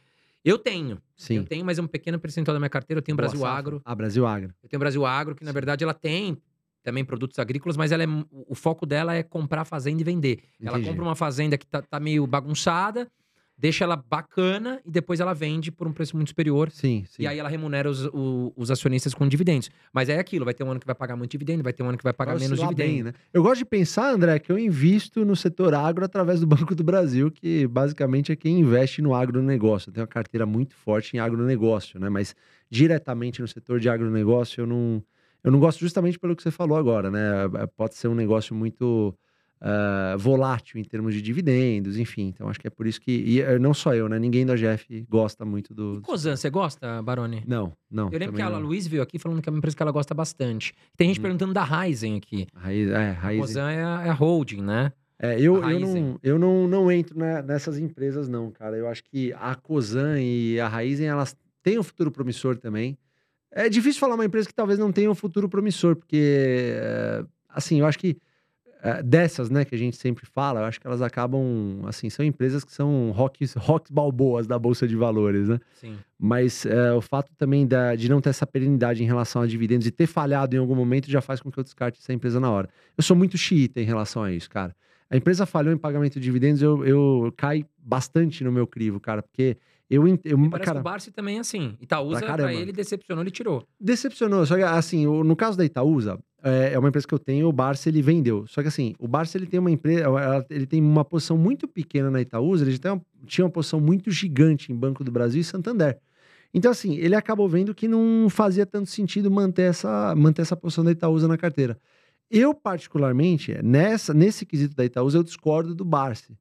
Eu tenho. sim. Eu tenho, mas é um pequeno percentual da minha carteira. Eu tenho Boa Brasil safra. Agro. Ah, Brasil Agro. Eu tenho Brasil Agro, que na verdade ela tem também produtos agrícolas, mas ela é, o foco dela é comprar fazenda e vender. Ela Entendi. compra uma fazenda que tá, tá meio bagunçada, deixa ela bacana e depois ela vende por um preço muito superior. Sim, sim. E aí ela remunera os, o- os acionistas com dividendos. Mas é aquilo, vai ter um ano que vai pagar muito dividendo, vai ter um ano que vai pagar menos dividendo. bem, né? Eu gosto de pensar, André, que eu invisto no setor agro através do Banco do Brasil, que basicamente é quem investe no agronegócio. Eu tenho uma carteira muito forte em agronegócio, né? Mas diretamente no setor de agronegócio eu não, eu não gosto justamente pelo que você falou agora, né? É, Pode ser um negócio muito ah, volátil em termos de dividendos, enfim. Então acho que é por isso que. E eh, não só eu, né? Ninguém da GF gosta muito do. E Cosan, você gosta, Baroni? Não, não. Eu lembro que a não. Luiz veio aqui falando que é uma empresa que ela gosta bastante. Tem gente Uhum. perguntando da Ryzen aqui. Raiz, é, A raiz. Cosan é a, é a holding, né? É, eu, eu, Raizen. não, eu não, não entro ne- nessas empresas, não, cara. Eu acho que a Cosan e a Raizen, elas têm um futuro promissor também. É difícil falar uma empresa que talvez não tenha um futuro promissor, porque, é, assim, eu acho que é, dessas, né, que a gente sempre fala, eu acho que elas acabam, assim, são empresas que são rocks, rocks balboas da Bolsa de Valores, né? Sim. Mas é, o fato também da- de não ter essa perenidade em relação a dividendos e ter falhado em algum momento já faz com que eu descarte essa empresa na hora. Eu sou muito xiita em relação a isso, cara. A empresa falhou em pagamento de dividendos, eu, eu caio bastante no meu crivo, cara, porque eu, eu E parece que cara, o Barsi também é assim. Itaúsa, Pra pra, ele, decepcionou, ele tirou. decepcionou. Só que, assim, no caso da Itaúsa, é, é uma empresa que eu tenho, o Barça ele vendeu. Só que, assim, o Barça ele tem uma empresa, ele tem uma posição muito pequena na Itaúsa, ele já tinha uma posição muito gigante em Banco do Brasil e Santander. Então, assim, ele acabou vendo que não fazia tanto sentido manter essa, manter essa posição da Itaúsa na carteira. Eu, particularmente, nessa, nesse quesito da Itaúsa, eu discordo do Barça.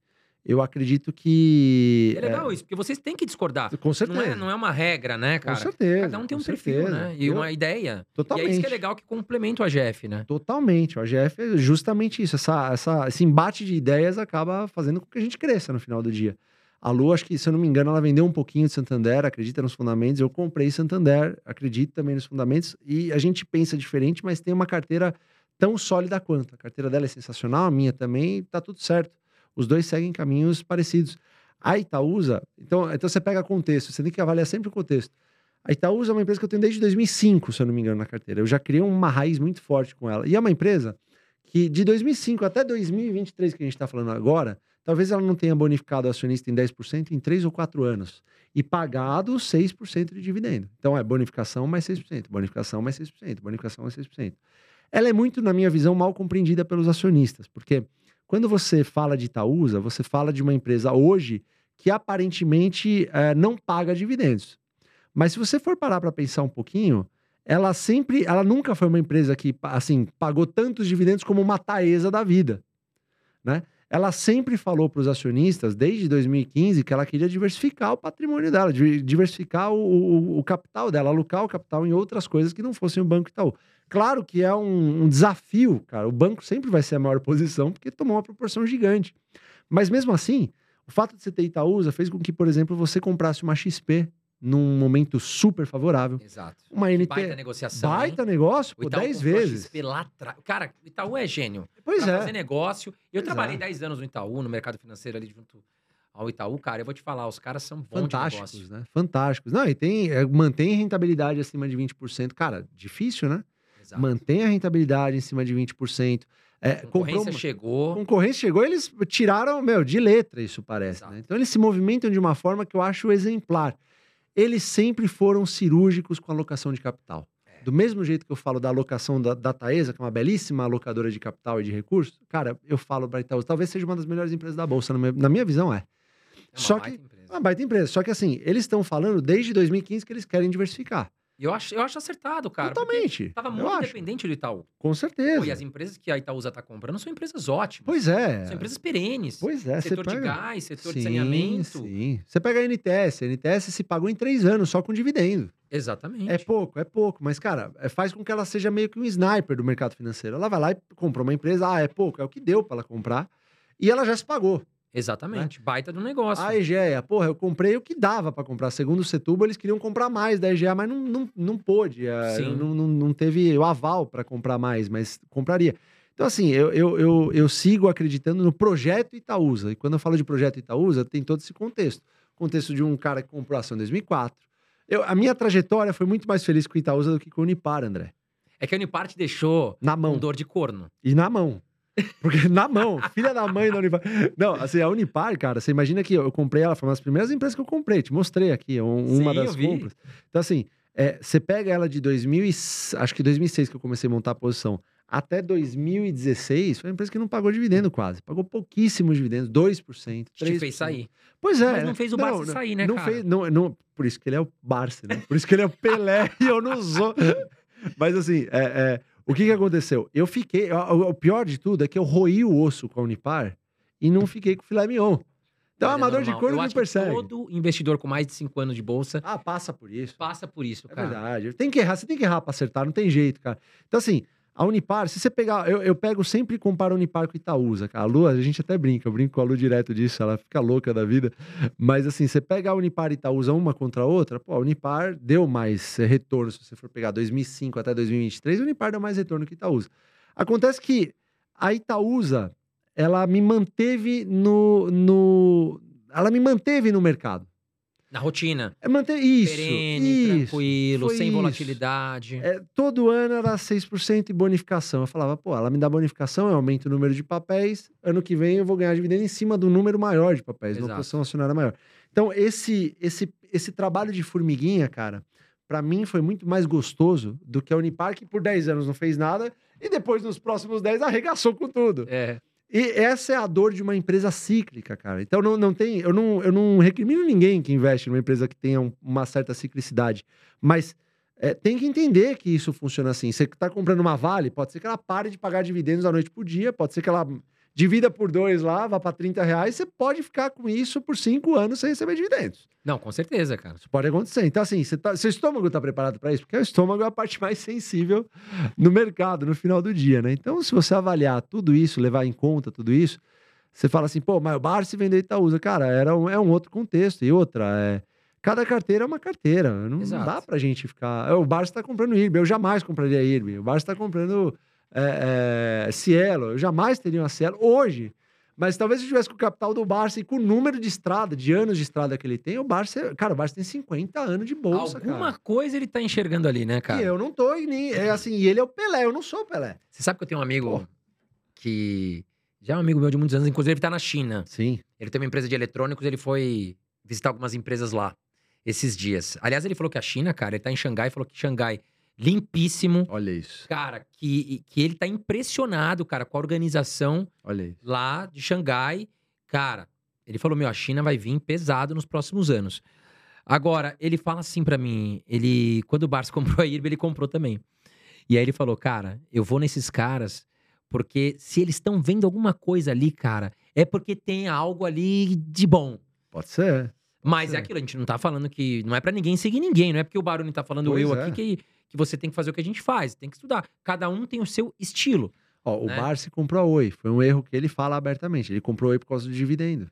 Eu acredito que. É legal isso, porque vocês têm que discordar. é, com certeza. Não é, não é uma regra, né, com cara? certeza. Cada um tem um com perfil, certeza. né? E Eu- uma ideia. Totalmente. E é isso que é legal, que complementa o AGF, né? Totalmente. O AGF é justamente isso. Essa, essa, esse embate de ideias acaba fazendo com que a gente cresça no final do dia. A Lu, acho que, se eu não me engano, ela vendeu um pouquinho de Santander, acredita nos fundamentos. Eu comprei Santander, acredito também nos fundamentos. E a gente pensa diferente, mas tem uma carteira tão sólida quanto. A carteira dela é sensacional, a minha também, tá tudo certo. Os dois seguem caminhos parecidos. A Itaúsa, então, então você pega contexto, você tem que avaliar sempre o contexto. A Itaúsa é uma empresa que eu tenho desde 2005, se eu não me engano, na carteira. Eu já criei uma raiz muito forte com ela. E é uma empresa que de 2005 até 2023, que a gente está falando agora, talvez ela não tenha bonificado o acionista em 10% em 3 ou 4 anos. E pagado 6% de dividendo. Então é bonificação mais 6%, bonificação mais 6%, bonificação mais 6%. Ela é muito, na minha visão, mal compreendida pelos acionistas, porque quando você fala de Itaúsa, você fala de uma empresa hoje que aparentemente eh, não paga dividendos. Mas se você for parar para pensar um pouquinho, ela sempre, ela nunca foi uma empresa que, assim, pagou tantos dividendos como uma Taesa da vida, né? Ela sempre falou para os acionistas, desde 2015, que ela queria diversificar o patrimônio dela, di- diversificar o, o- o capital dela, alocar o capital em outras coisas que não fossem o Banco Itaú. Claro que é um, um desafio, cara. O banco sempre vai ser a maior posição, porque tomou uma proporção gigante. Mas mesmo assim, o fato de você ter Itaúsa fez com que, por exemplo, você comprasse uma XP num momento super favorável. Exato. Uma NT. Baita negociação. hein? Baita negócio, O pô, Itaú 10 comprou a vezes. XP lá atrás. Cara, o Itaú é gênio. Pois pra é. fazer negócio. Eu Pois trabalhei é. 10 anos no Itaú, no mercado financeiro ali junto ao Itaú. Cara, eu vou te falar, os caras são bons Fantásticos, negócio. né? Fantásticos. Não, e tem, é, mantém rentabilidade acima de 20%. Cara, difícil, né? Exato. Mantém a rentabilidade em cima de 20%. É, A comprou concorrência uma- chegou. concorrência chegou, eles tiraram, meu, de letra, isso parece. Né? Então eles se movimentam de uma forma que eu acho exemplar. Eles sempre foram cirúrgicos com a alocação de capital. É. Do mesmo jeito que eu falo da alocação da, da Taesa, que é uma belíssima alocadora de capital e de recursos, cara, eu falo para Itaú, talvez seja uma das melhores empresas da Bolsa, na minha, na minha visão é. É Só que- empresa. Uma baita empresa. Só que assim, eles estão falando desde 2015 que eles querem diversificar. E Eu acho, eu acho acertado, cara. Totalmente. Tava eu muito acho. dependente do Itaú. Com certeza. Pô, e as empresas que a Itaúsa tá comprando são empresas ótimas. Pois é. São empresas perenes. Pois é. setor você de pega... gás, setor de Sim, saneamento. Sim. Você pega a NTS. A NTS se pagou em três anos só com dividendo. Exatamente. É pouco, é pouco. Mas, cara, é- faz com que ela seja meio que um sniper do mercado financeiro. Ela vai lá e comprou uma empresa. Ah, é pouco. É o que deu para ela comprar. E ela já se pagou. Exatamente. Baita do negócio. A EGEA, porra, eu comprei o que dava para comprar. Segundo o Setúbal, eles queriam comprar mais da EGEA, mas não, não, não pôde. eh, Sim. Não, não, não teve o aval para comprar mais, mas compraria. Então, assim, eu, eu, eu, eu sigo acreditando no projeto Itaúsa. E quando eu falo de projeto Itaúsa, tem todo esse contexto. Contexto de um cara que comprou ação em 2004. Eu, a minha trajetória foi muito mais feliz com o Itaúsa do que com o Unipar, André. É que a Unipar te deixou Na com mão. dor de corno. E na mão. Porque na mão, filha da mãe da Unipar. Não, assim, a Unipar, cara, você imagina que eu comprei ela, foi uma das primeiras empresas que eu comprei, te mostrei aqui, um- uma Sim, das eu vi. compras. Então, assim, é, você pega ela de 2000 e, acho que 2006 que eu comecei a montar a posição, até 2016, foi uma empresa que não pagou dividendo quase. Pagou pouquíssimos dividendos, 2%, 3%. Te fez sair. Pois é. Mas não fez o Barça sair, né, não cara? Fez, não, não, por isso que ele é o Barça, né? Por isso que ele é o Pelé e eu não sou. Mas assim, é, é, o que que aconteceu? Eu fiquei... O, o pior de tudo é que eu roí o osso com a Unipar e não fiquei com o filé mignon. Então, Mas é amador de normal. me acho que persegue. todo investidor com mais de 5 anos de bolsa Ah, passa por isso. passa por isso, É cara. verdade. Tem que errar, você tem que errar pra acertar, não tem jeito, cara. Então, assim, A Unipar, se você pegar. Eu, eu pego sempre e comparo a Unipar com Itaúsa. A Lu, a gente até brinca, eu brinco com a Lu direto disso, ela fica louca da vida. Mas assim, você pega a Unipar e Itaúsa uma contra a outra, pô, a Unipar deu mais retorno. Se você for pegar 2005 até 2023, a Unipar deu mais retorno que Itaúsa. Acontece que a Itaúsa, ela me manteve no. no ela me manteve no mercado. Na rotina. É manter isso. Perene, isso. tranquilo, foi sem isso. volatilidade. É, todo ano era 6% e bonificação. Eu falava, pô, ela me dá bonificação, eu aumento o número de papéis, ano que vem eu vou ganhar dividendo em cima do número maior de papéis, uma Exato. posição acionária maior. Então, esse, esse, esse trabalho de formiguinha, cara, pra mim foi muito mais gostoso do que a Unipar, que por 10 anos não fez nada e depois, nos próximos 10, arregaçou com tudo. É. E essa é a dor de uma empresa cíclica, cara. Então não, não tem, eu não, eu não recrimino ninguém que investe numa empresa que tenha um- uma certa ciclicidade, mas é, tem que entender que isso funciona assim. Você está comprando uma Vale, pode ser que ela pare de pagar dividendos da noite por dia, pode ser que ela divida por dois lá, vá para 30 reais, você pode ficar com isso por cinco anos sem receber dividendos. Não, com certeza, cara. Isso pode acontecer. Então, assim, você tá- seu estômago está preparado para isso? Porque o estômago é a parte mais sensível no mercado, no final do dia, né? Então, se você avaliar tudo isso, levar em conta tudo isso, você fala assim, pô, mas o Barça vendeu Itaúsa. Cara, era um, é um outro contexto. E outra, é, cada carteira é uma carteira. Não, não dá pra gente ficar... é, O Barça está comprando IRB, eu jamais compraria IRB. O Barça está comprando é, é, Cielo, eu jamais teria uma Cielo hoje. Mas talvez se eu tivesse com o capital do Barça e com o número de estrada, de anos de estrada que ele tem, o Barça, cara, o Barça tem 50 anos de bolsa, Alguma cara. coisa ele tá enxergando ali, né, cara? E eu não tô, e nem, é assim, e ele é o Pelé, eu não sou o Pelé. Você sabe que eu tenho um amigo Pô. que já é um amigo meu de muitos anos, inclusive ele tá na China. Sim. Ele tem uma empresa de eletrônicos, ele foi visitar algumas empresas lá esses dias. Aliás, ele falou que a China, cara, ele tá em Xangai, falou que Xangai limpíssimo. Olha isso. Cara, que, que ele tá impressionado, cara, com a organização lá de Xangai. Cara, ele falou: Meu, a China vai vir pesado nos próximos anos. Agora, ele fala assim pra mim: ele, quando o Barça comprou a IRB, ele comprou também. E aí ele falou: Cara, eu vou nesses caras, porque se eles estão vendo alguma coisa ali, cara, é porque tem algo ali de bom. Pode ser. Mas ser. é aquilo, a gente não tá falando que. Não é pra ninguém seguir ninguém, não é porque o Baroni tá falando Pois eu é. aqui que, que você tem que fazer o que a gente faz. Tem que estudar. Cada um tem o seu estilo. Ó, o Né? Barça comprou a Oi. Foi um erro que ele fala abertamente. Ele comprou a Oi por causa do dividendo.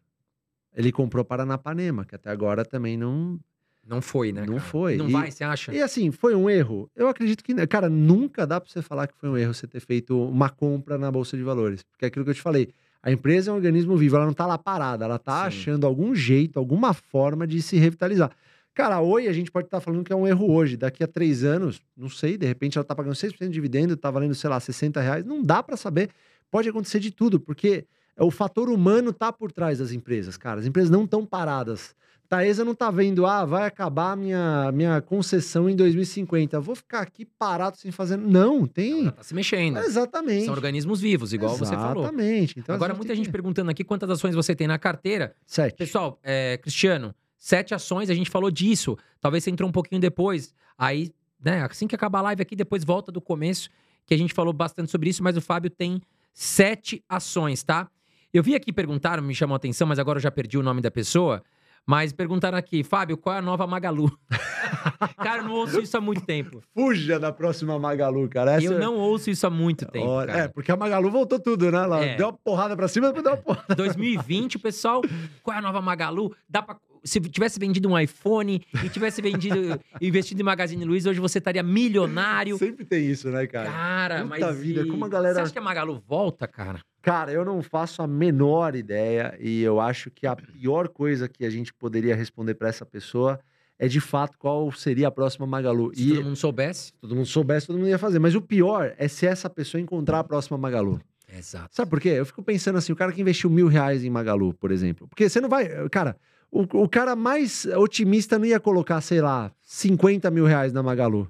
Ele comprou Paranapanema, que até agora também não. Não foi, né? Não cara? foi. Não E- vai, você acha? E assim, foi um erro? Eu acredito que. Cara, nunca dá pra você falar que foi um erro você ter feito uma compra na Bolsa de Valores. Porque é aquilo que eu te falei. A empresa é um organismo vivo, ela não tá lá parada, ela tá Sim. achando algum jeito, alguma forma de se revitalizar. Cara, oi, a gente pode estar falando que é um erro hoje. Daqui a três anos, não sei, de repente ela tá pagando 6% de dividendo, tá valendo, sei lá, 60 reais. Não dá pra saber. Pode acontecer de tudo, porque o fator humano tá por trás das empresas, cara. As empresas não estão paradas. Taesa não tá vendo, ah, vai acabar a minha, minha concessão em 2050. Eu vou ficar aqui parado sem fazer. Não, tem. Ela tá se mexendo. Exatamente. São organismos vivos, igual você falou. Exatamente. Então, Agora, assim, muita gente que- perguntando aqui quantas ações você tem na carteira. Sete. Pessoal, é, Cristiano, sete ações, a gente falou disso. Talvez você entrou um pouquinho depois. Aí, né, assim que acabar a live aqui, depois volta do começo, que a gente falou bastante sobre isso, mas o Fábio tem sete ações, tá? Eu vi aqui, perguntaram, me chamou a atenção, mas agora eu já perdi o nome da pessoa. Mas perguntaram aqui, Fábio, qual é a nova Magalu? cara, eu não ouço isso há muito tempo. Fuja da próxima Magalu, cara. Essa Eu não ouço isso há muito tempo, Olha, cara. É, porque a Magalu voltou tudo, né? Ela É. deu uma porrada pra cima, depois deu uma porrada. 2020, o pessoal, qual é a nova Magalu? Dá pra, se tivesse vendido um iPhone e tivesse vendido, investido em Magazine Luiza, hoje você estaria milionário. Sempre tem isso, né, cara? Cara, Puta mas vida, e- como a galera- Você acha que a Magalu volta, cara? Cara, eu não faço a menor ideia e eu acho que a pior coisa que a gente poderia responder pra essa pessoa é de fato qual seria a próxima Magalu. Se e todo mundo soubesse. todo mundo soubesse, todo mundo ia fazer. Mas o pior é se essa pessoa encontrar a próxima Magalu. Exato. Sabe por quê? Eu fico pensando assim, o cara que investiu mil reais em Magalu, por exemplo. Porque você não vai. Cara, o, o cara mais otimista não ia colocar, sei lá, 50 mil reais na Magalu.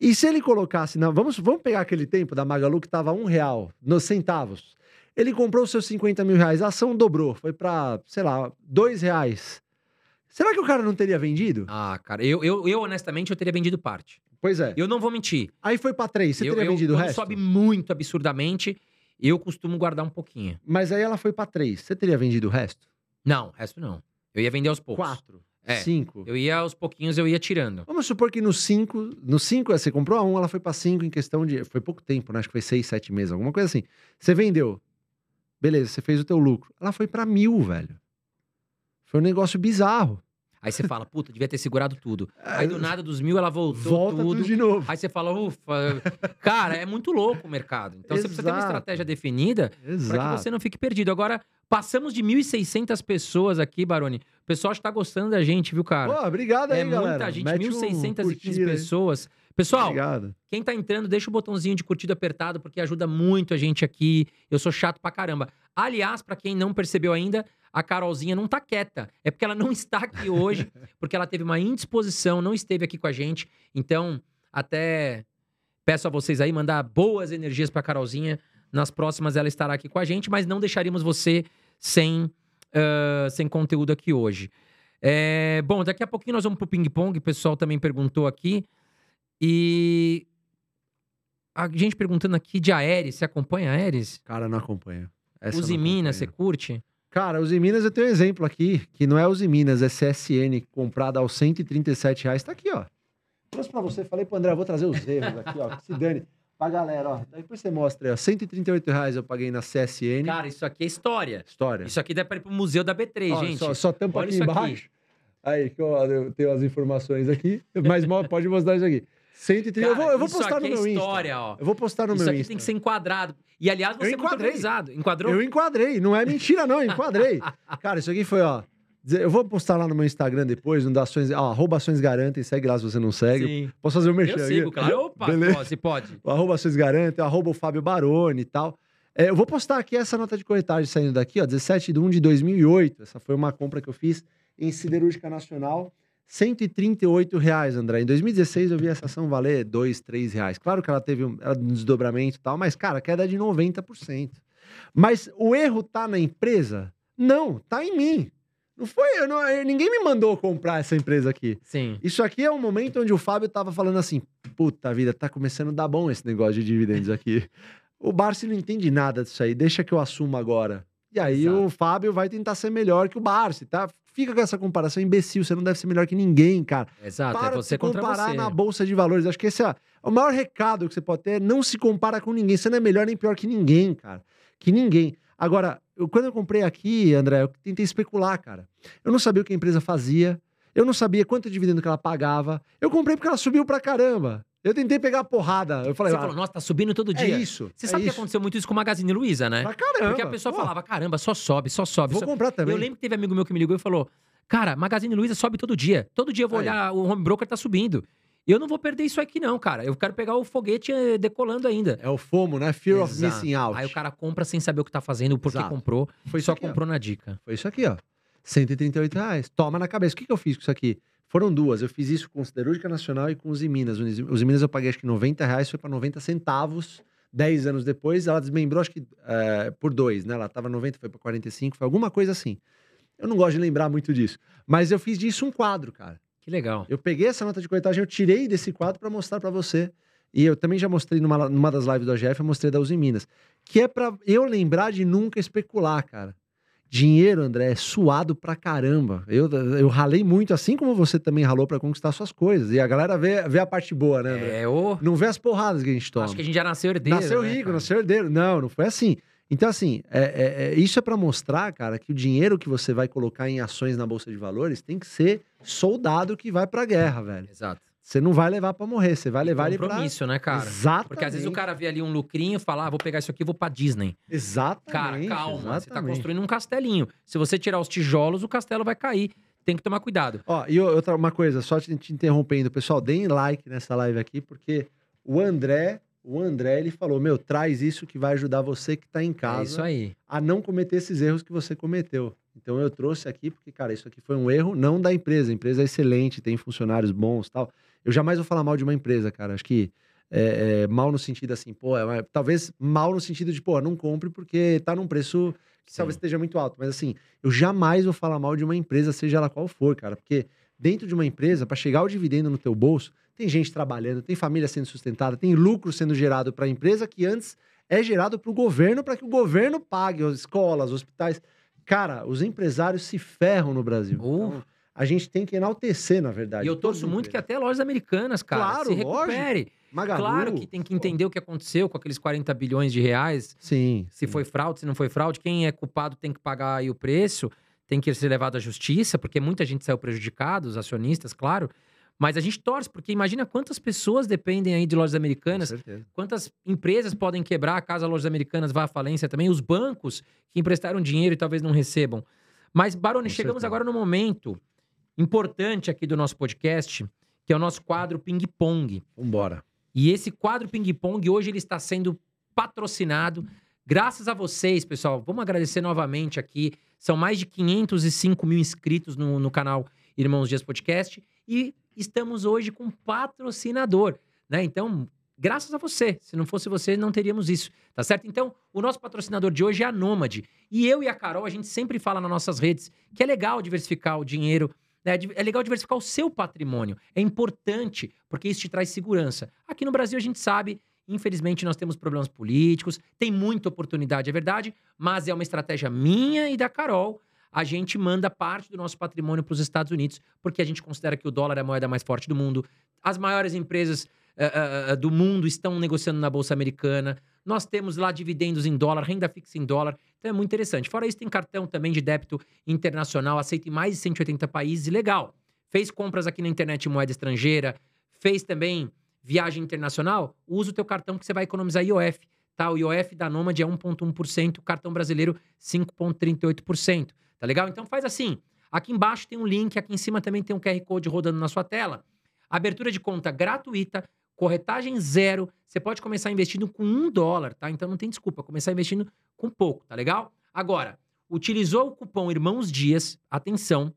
E se ele colocasse. Na, vamos, vamos pegar aquele tempo da Magalu que estava um real, nos centavos. Ele comprou os seus 50 mil reais, a ação dobrou, foi para, sei lá, dois reais. Será que o cara não teria vendido? Ah, cara, eu, eu, eu honestamente eu teria vendido parte. Pois é. Eu não vou mentir. Aí foi para três, você eu, teria eu- vendido o resto? sobe muito absurdamente, eu costumo guardar um pouquinho. Mas aí ela foi para três, você teria vendido o resto? Não, resto não. Eu ia vender aos poucos. Quatro. É. Cinco. Eu ia aos pouquinhos, eu ia tirando. Vamos supor que no 5, no 5 você comprou a 1, ela foi pra 5 em questão de. Foi pouco tempo, né? Acho que foi 6, 7 meses, alguma coisa assim. Você vendeu. Beleza, você fez o teu lucro. Ela foi pra mil, velho. Foi um negócio bizarro. Aí você fala, puta, devia ter segurado tudo. Aí do nada, dos mil, ela voltou Volta tudo. tudo. de novo. Aí você fala, ufa. Cara, é muito louco o mercado. Então você precisa ter uma Exato. estratégia definida para que Exato. você não fique perdido. Agora, passamos de 1.600 pessoas aqui, Baroni. O pessoal está gostando da gente, viu, cara? Pô, obrigado aí, é galera. muita gente, Mete um 1.615 curtir aí. pessoas. Pessoal, Obrigado. quem tá entrando, deixa o botãozinho de curtida apertado, porque ajuda muito a gente aqui. Eu sou chato pra caramba. Aliás, pra quem não percebeu ainda, a Carolzinha não tá quieta. É porque ela não está aqui hoje, porque ela teve uma indisposição, não esteve aqui com a gente. Então, até peço a vocês aí mandar boas energias pra Carolzinha. Nas próximas ela estará aqui com a gente, mas não deixaríamos você sem, ah, sem conteúdo aqui hoje. É, bom, daqui a pouquinho nós vamos pro ping-pong, o pessoal também perguntou aqui. E a gente perguntando aqui de Aeres, você acompanha a Aeres? Cara, não acompanha. Essa Uzi Minas, você curte? Cara, Uzi Minas eu tenho um exemplo aqui, que não é Uzi Minas, é CSN, comprada aos 137 reais. Tá aqui, ó. Trouxe pra você, falei pro André, eu vou trazer os erros aqui, ó. Que se dane. Pra galera, ó. Depois você mostra aí, ó. 138 reais eu paguei na CSN. Cara, isso aqui é história. História. Isso aqui dá pra ir pro museu da B3, Ó, gente. Só, só tampa Olha aqui isso aqui. embaixo. Aí, que eu, eu tenho as informações aqui. Mas pode mostrar isso aqui. 130. eu Cara, vou, eu vou isso postar aqui no é meu Insta. história, ó. Eu vou postar no Isso meu aqui Insta. tem que ser enquadrado. E, aliás, você Eu é enquadrei. Enquadrou? Eu enquadrei, não é mentira, não, eu enquadrei. Cara, isso aqui foi, ó. Eu vou postar lá no meu Instagram depois, no da Ações, ó, arroba Ações Garantem, segue lá se você não segue. Sim. Posso fazer o merchan Eu aqui? sigo, claro. Opa, Beleza. pode. O arroba Ações Garantem, arroba o Fábio Baroni e tal. É, eu vou postar aqui essa nota de corretagem saindo daqui, ó, 17 de 1 de 2008. Essa foi uma compra que eu fiz em Siderúrgica Nacional. 138 reais, André. Em 2016 eu vi essa ação valer 2, 3 reais. Claro que ela teve um, ela, um desdobramento e tal, mas, cara, queda de 90%. Mas o erro tá na empresa? Não, tá em mim. Não foi, eu não- eu- ninguém me mandou comprar essa empresa aqui. Sim. Isso aqui é um momento onde o Fábio tava falando assim: puta vida, tá começando a dar bom esse negócio de dividendos aqui. o Barsi não entende nada disso aí, deixa que eu assumo agora. E aí Exato. o Fábio vai tentar ser melhor que o Barsi, tá? Fica com essa comparação imbecil, você não deve ser melhor que ninguém, cara. Exato, Para é você se contra comparar você. na bolsa de valores. Acho que esse é o maior recado que você pode ter, é não se compara com ninguém. Você não é melhor nem pior que ninguém, cara. Que ninguém. Agora, eu- quando eu comprei aqui, André, eu tentei especular, cara. Eu não sabia o que a empresa fazia. Eu não sabia quanto dividendo que ela pagava. Eu comprei porque ela subiu pra caramba. Eu tentei pegar a porrada. Eu falei, Você ah, falou, nossa, tá subindo todo é dia. isso. Você é sabe que isso. aconteceu muito isso com o Magazine Luiza, né? Pra caramba. Porque a pessoa Pô, falava, caramba, só sobe, só sobe. Vou só... comprar também. Eu lembro que teve amigo meu que me ligou e falou: Cara, Magazine Luiza sobe todo dia. Todo dia eu vou Aí. olhar, o home broker tá subindo. Eu não vou perder isso aqui, não, cara. Eu quero pegar o foguete eh, decolando ainda. É o FOMO, né? Fear of Exato. missing out. Aí o cara compra sem saber o que tá fazendo, por que comprou. Foi só aqui, ó. comprou na dica. Foi isso aqui, ó. 138 reais. Toma na cabeça. O que, que eu fiz com isso aqui? Foram duas. Eu fiz isso com Siderúrgica Nacional e com os Minas. Os Minas eu paguei acho que 90 reais, foi para 90 centavos. 10 anos depois, ela desmembrou, acho que é, por dois, né? Ela tava 90, foi para 45, foi alguma coisa assim. Eu não gosto de lembrar muito disso. Mas eu fiz disso um quadro, cara. Que legal. Eu peguei essa nota de corretagem, eu tirei desse quadro para mostrar para você. E eu também já mostrei numa, numa das lives do AGF, eu mostrei da Uzi Minas. Que é para eu lembrar de nunca especular, cara. Dinheiro, André, é suado pra caramba. Eu, eu ralei muito, assim como você também ralou para conquistar suas coisas. E a galera vê, vê a parte boa, né, André? É, ô. Não vê as porradas que a gente toma. Acho que a gente já nasceu herdeiro. Nasceu né, rico, nasceu herdeiro. Não, não foi assim. Então, assim, é- é- é- isso é para mostrar, cara, que o dinheiro que você vai colocar em ações na Bolsa de Valores tem que ser soldado que vai pra guerra, velho. Exato. Você não vai levar pra morrer, você vai levar ele pra... Compromisso, né, cara? Exatamente. Porque às vezes o cara vê ali um lucrinho e fala, ah, vou pegar isso aqui e vou pra Disney. Exatamente. Cara, calma, você tá exatamente. construindo um castelinho. Se você tirar os tijolos, o castelo vai cair. Tem que tomar cuidado. Ó, e outra uma coisa, só te, te interrompendo, pessoal, deem like nessa live aqui, porque o André, o André, ele falou, meu, traz isso que vai ajudar você que tá em casa. É isso aí. a não cometer esses erros que você cometeu. Então eu trouxe aqui porque, cara, isso aqui foi um erro não da empresa. A empresa é excelente, tem funcionários bons e tal. Eu jamais vou falar mal de uma empresa, cara. Acho que é, é, mal no sentido assim, pô, é talvez mal no sentido de, pô, não compre porque tá num preço que Sim. talvez esteja muito alto. Mas assim, eu jamais vou falar mal de uma empresa, seja ela qual for, cara. Porque dentro de uma empresa, para chegar o dividendo no teu bolso, tem gente trabalhando, tem família sendo sustentada, tem lucro sendo gerado para a empresa que antes é gerado para o governo, para que o governo pague as escolas, hospitais. Cara, os empresários se ferram no Brasil. Uh. Então, a gente tem que enaltecer, na verdade. E eu torço muito que até lojas americanas, cara, Claro, se recupere. Magalu, Claro que tem que entender o que aconteceu com aqueles 40 bilhões de reais. Sim. Se sim. foi fraude, se não foi fraude. Quem é culpado tem que pagar aí o preço, tem que ser levado à justiça, porque muita gente saiu prejudicada, os acionistas, claro. Mas a gente torce, porque imagina quantas pessoas dependem aí de lojas americanas, quantas empresas podem quebrar caso a lojas americanas vá à falência também, os bancos que emprestaram dinheiro e talvez não recebam. Mas, Baroni, Com chegamos certeza. agora no momento importante aqui do nosso podcast, que é o nosso quadro Ping Pong. Vambora. E esse quadro Ping Pong hoje ele está sendo patrocinado graças a vocês, pessoal. Vamos agradecer novamente aqui. São mais de 505 mil inscritos no, no canal Irmãos Dias Podcast e estamos hoje com um patrocinador, né? Então, graças a você. Se não fosse você, não teríamos isso, tá certo? Então, o nosso patrocinador de hoje é a Nômade. E eu e a Carol, a gente sempre fala nas nossas redes que é legal diversificar o dinheiro né? É legal diversificar o seu patrimônio. É importante, porque isso te traz segurança. Aqui no Brasil, a gente sabe, infelizmente, nós temos problemas políticos, tem muita oportunidade, é verdade, mas é uma estratégia minha e da Carol. A gente manda parte do nosso patrimônio para os Estados Unidos, porque a gente considera que o dólar é a moeda mais forte do mundo. As maiores empresas eh, eh, do mundo estão negociando na Bolsa Americana. Nós temos lá dividendos em dólar, renda fixa em dólar. Então é muito interessante. Fora isso, tem cartão também de débito internacional, aceito em mais de 180 países. Legal. Fez compras aqui na internet em moeda estrangeira, fez também viagem internacional, usa o teu cartão que você vai economizar IOF. Tá? O IOF da Nomad é 1,1%, o cartão brasileiro 5,38%. Tá legal? Então faz assim. Aqui embaixo tem um link, aqui em cima também tem um QR Code rodando na sua tela. Abertura de conta gratuita, corretagem zero. Você pode começar investindo com um dólar, tá? Então não tem desculpa, começar investindo com pouco, tá legal? Agora, utilizou o cupom Irmãos Dias, atenção,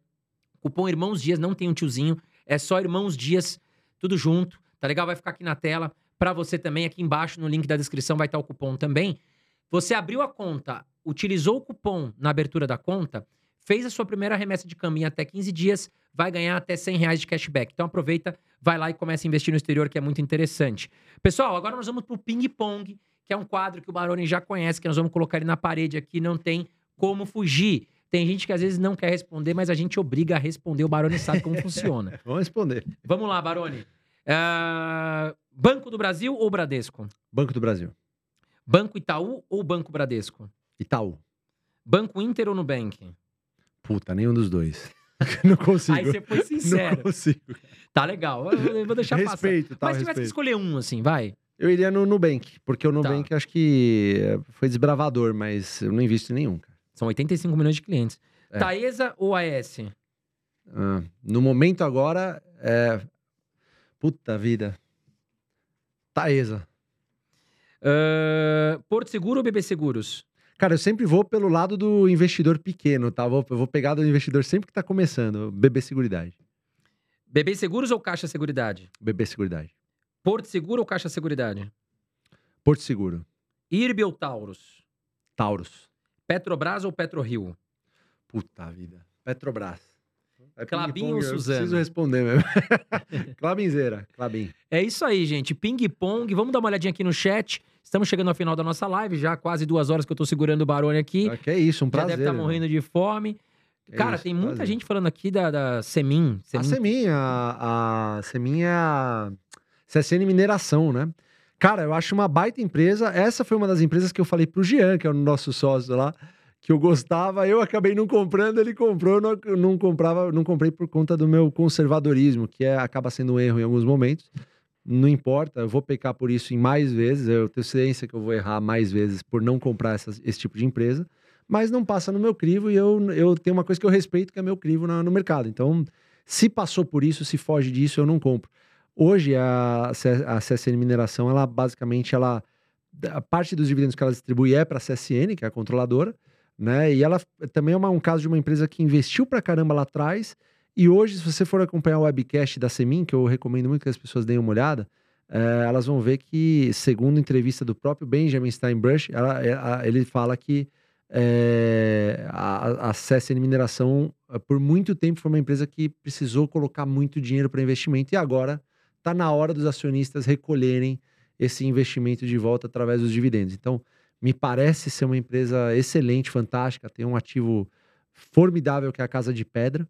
cupom Irmãos Dias, não tem um tiozinho, é só Irmãos Dias, tudo junto, tá legal? Vai ficar aqui na tela para você também, aqui embaixo no link da descrição vai estar o cupom também. Você abriu a conta, utilizou o cupom na abertura da conta, fez a sua primeira remessa de caminho até 15 dias, vai ganhar até 100 reais de cashback. Então aproveita, vai lá e começa a investir no exterior, que é muito interessante. Pessoal, agora nós vamos pro Ping Pong, que é um quadro que o Baroni já conhece, que nós vamos colocar ele na parede aqui, não tem como fugir. Tem gente que às vezes não quer responder, mas a gente obriga a responder. O Baroni sabe como funciona. Vamos responder. Vamos lá, Baroni. Ah, Banco do Brasil ou Bradesco? Banco do Brasil. Banco Itaú ou Banco Bradesco? Itaú. Banco Inter ou Nubank? Puta, nenhum dos dois. Não consigo. Aí você foi sincero. Não consigo. Tá legal. Eu vou deixar passar. Respeito, tá? Mas se tivesse que respeito. escolher um, assim, vai. Eu iria no Nubank, porque o Tá. Nubank acho que foi desbravador, mas eu não invisto em nenhum, cara. São 85 milhões de clientes. É. Taesa ou AS? Ah, no momento agora, é. Puta vida. Taesa. Ah, Porto Seguro ou BB Seguros? Cara, eu sempre vou pelo lado do investidor pequeno, tá? Vou, eu vou pegar do investidor sempre que tá começando. BB Seguridade. BB Seguros ou Caixa Seguridade? BB Seguridade. Porto Seguro ou Caixa Seguridade? Porto Seguro. IRB ou Taurus? Taurus. Petrobras ou PetroRio? Puta vida. Petrobras. É Clabin ou eu Suzano? Preciso responder mesmo. Clabinzeira. Clabin. É isso aí, gente. Ping pong. Vamos dar uma olhadinha aqui no chat. Estamos chegando ao final da nossa live, já quase duas horas que eu tô segurando o Barone aqui. Ah, que é isso, um já prazer. deve estar irmão. morrendo de fome. É Cara, isso, tem muita prazer. gente falando aqui da, da Semin. A Semin, a, a Semin é a CSN Mineração, né? Cara, eu acho uma baita empresa. Essa foi uma das empresas que eu falei pro Jean, que é o nosso sócio lá, que eu gostava. Eu acabei não comprando, ele comprou, não, não comprava, não comprei por conta do meu conservadorismo, que é, acaba sendo um erro em alguns momentos. Não importa, eu vou pecar por isso em mais vezes. Eu tenho ciência que eu vou errar mais vezes por não comprar esse tipo de empresa, mas não passa no meu crivo e eu, eu tenho uma coisa que eu respeito, que é meu crivo na- no mercado. Então, se passou por isso, se foge disso, eu não compro. Hoje, a, a CSN Mineração, ela basicamente, ela, a parte dos dividendos que ela distribui é para a CSN, que é a controladora, né? E ela também é uma- um caso de uma empresa que investiu pra caramba lá atrás. E hoje, se você for acompanhar o webcast da Semin, que eu recomendo muito que as pessoas deem uma olhada, eh, elas vão ver que, segundo entrevista do próprio Benjamin Steinbruch, ela- é- a- ele fala que eh, a, a CSN Mineração, por muito tempo, foi uma empresa que precisou colocar muito dinheiro para investimento e agora está na hora dos acionistas recolherem esse investimento de volta através dos dividendos. Então, me parece ser uma empresa excelente, fantástica, tem um ativo formidável que é a Casa de Pedra,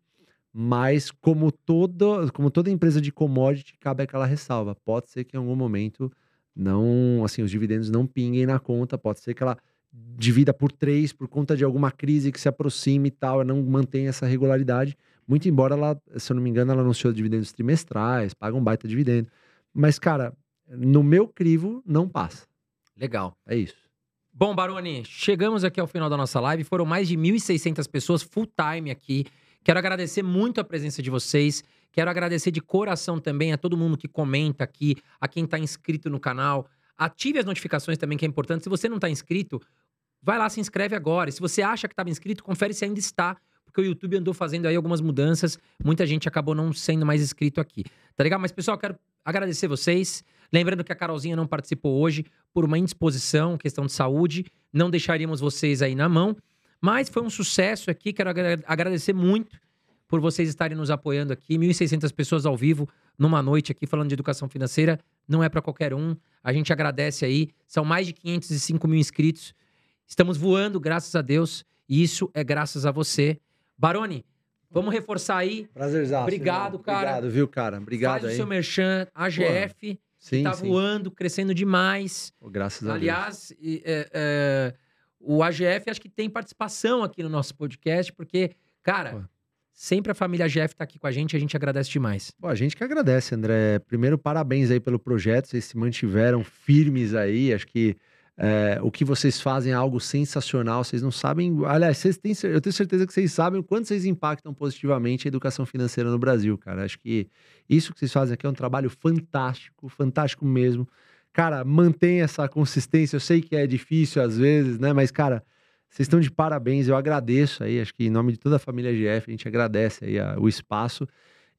Mas, como toda, como toda empresa de commodity, cabe aquela ressalva. Pode ser que em algum momento não, assim, os dividendos não pinguem na conta, pode ser que ela divida por três por conta de alguma crise que se aproxime e tal, não mantém essa regularidade. Muito embora ela, se eu não me engano, ela anunciou dividendos trimestrais, paga um baita dividendo. Mas, cara, no meu crivo, não passa. Legal. É isso. Bom, Baroni, chegamos aqui ao final da nossa live. Foram mais de 1.600 pessoas full time aqui. Quero agradecer muito a presença de vocês. Quero agradecer de coração também a todo mundo que comenta aqui, a quem está inscrito no canal. Ative as notificações também, que é importante. Se você não está inscrito, vai lá, se inscreve agora. E se você acha que estava inscrito, confere se ainda está, porque o YouTube andou fazendo aí algumas mudanças. Muita gente acabou não sendo mais inscrito aqui. Tá legal? Mas, pessoal, quero agradecer vocês. Lembrando que a Carolzinha não participou hoje por uma indisposição, questão de saúde. Não deixaríamos vocês aí na mão. Mas foi um sucesso aqui. Quero agradecer muito por vocês estarem nos apoiando aqui. 1.600 pessoas ao vivo numa noite aqui falando de educação financeira. Não é para qualquer um. A gente agradece aí. São mais de 505 mil inscritos. Estamos voando, graças a Deus. E isso é graças a você. Baroni, vamos reforçar aí. Prazerzaço. Obrigado, irmão. cara. Obrigado, viu, cara? Obrigado Faz aí. o seu merchan, AGF, sim, que tá sim. voando, crescendo demais. Pô, graças a Deus. Aliás, é, é, o AGF acho que tem participação aqui no nosso podcast, porque, cara, Pô. sempre a família AGF tá aqui com a gente, a gente agradece demais. Pô, a gente que agradece, André. Primeiro, parabéns aí pelo projeto. Vocês se mantiveram firmes aí. Acho que é, o que vocês fazem é algo sensacional. Vocês não sabem. Aliás, vocês têm, eu tenho certeza que vocês sabem o quanto vocês impactam positivamente a educação financeira no Brasil, cara. Acho que isso que vocês fazem aqui é um trabalho fantástico, fantástico mesmo. Cara, mantenha essa consistência. Eu sei que é difícil às vezes, né? Mas, cara, vocês estão de parabéns. Eu agradeço aí. Acho que em nome de toda a família GF, a gente agradece aí a- o espaço.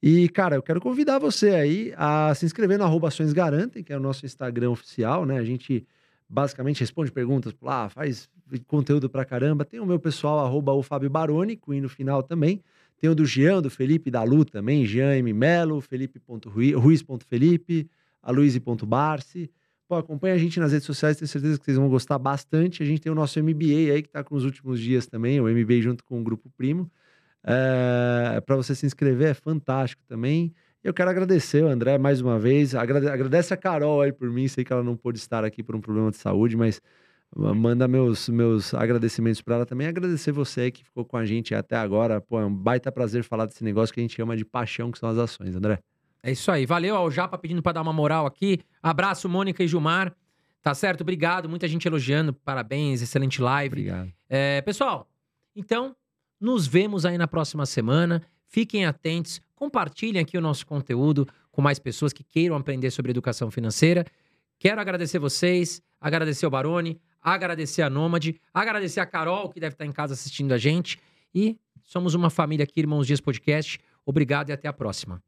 E, cara, eu quero convidar você aí a se inscrever no arroba Garantem, que é o nosso Instagram oficial, né? A gente basicamente responde perguntas lá, faz conteúdo pra caramba. Tem o meu pessoal, arroba o Fábio Baroni, com no final também. Tem o do Jean, do Felipe, da Lu também, Jean M. Melo, Felipe.ruiz.felipe, aloise.barce. Pô, acompanha a gente nas redes sociais, tenho certeza que vocês vão gostar bastante. A gente tem o nosso MBA aí, que tá com os últimos dias também, o MBA junto com o Grupo Primo. É, para você se inscrever, é fantástico também. Eu quero agradecer o André mais uma vez. Agrade- agradece a Carol aí por mim. Sei que ela não pôde estar aqui por um problema de saúde, mas ma- manda meus, meus agradecimentos para ela também. Agradecer você aí que ficou com a gente até agora. Pô, é um baita prazer falar desse negócio que a gente ama de paixão, que são as ações, André. É isso aí. Valeu ao Japa pedindo pra dar uma moral aqui. Abraço, Mônica e Gilmar. Tá certo? Obrigado. Muita gente elogiando. Parabéns, excelente live. Obrigado. É, pessoal, então, nos vemos aí na próxima semana. Fiquem atentos, compartilhem aqui o nosso conteúdo com mais pessoas que queiram aprender sobre educação financeira. Quero agradecer vocês, agradecer o Barone, agradecer a Nômade, agradecer a Carol, que deve estar em casa assistindo a gente. E somos uma família aqui, Irmãos Dias Podcast. Obrigado e até a próxima.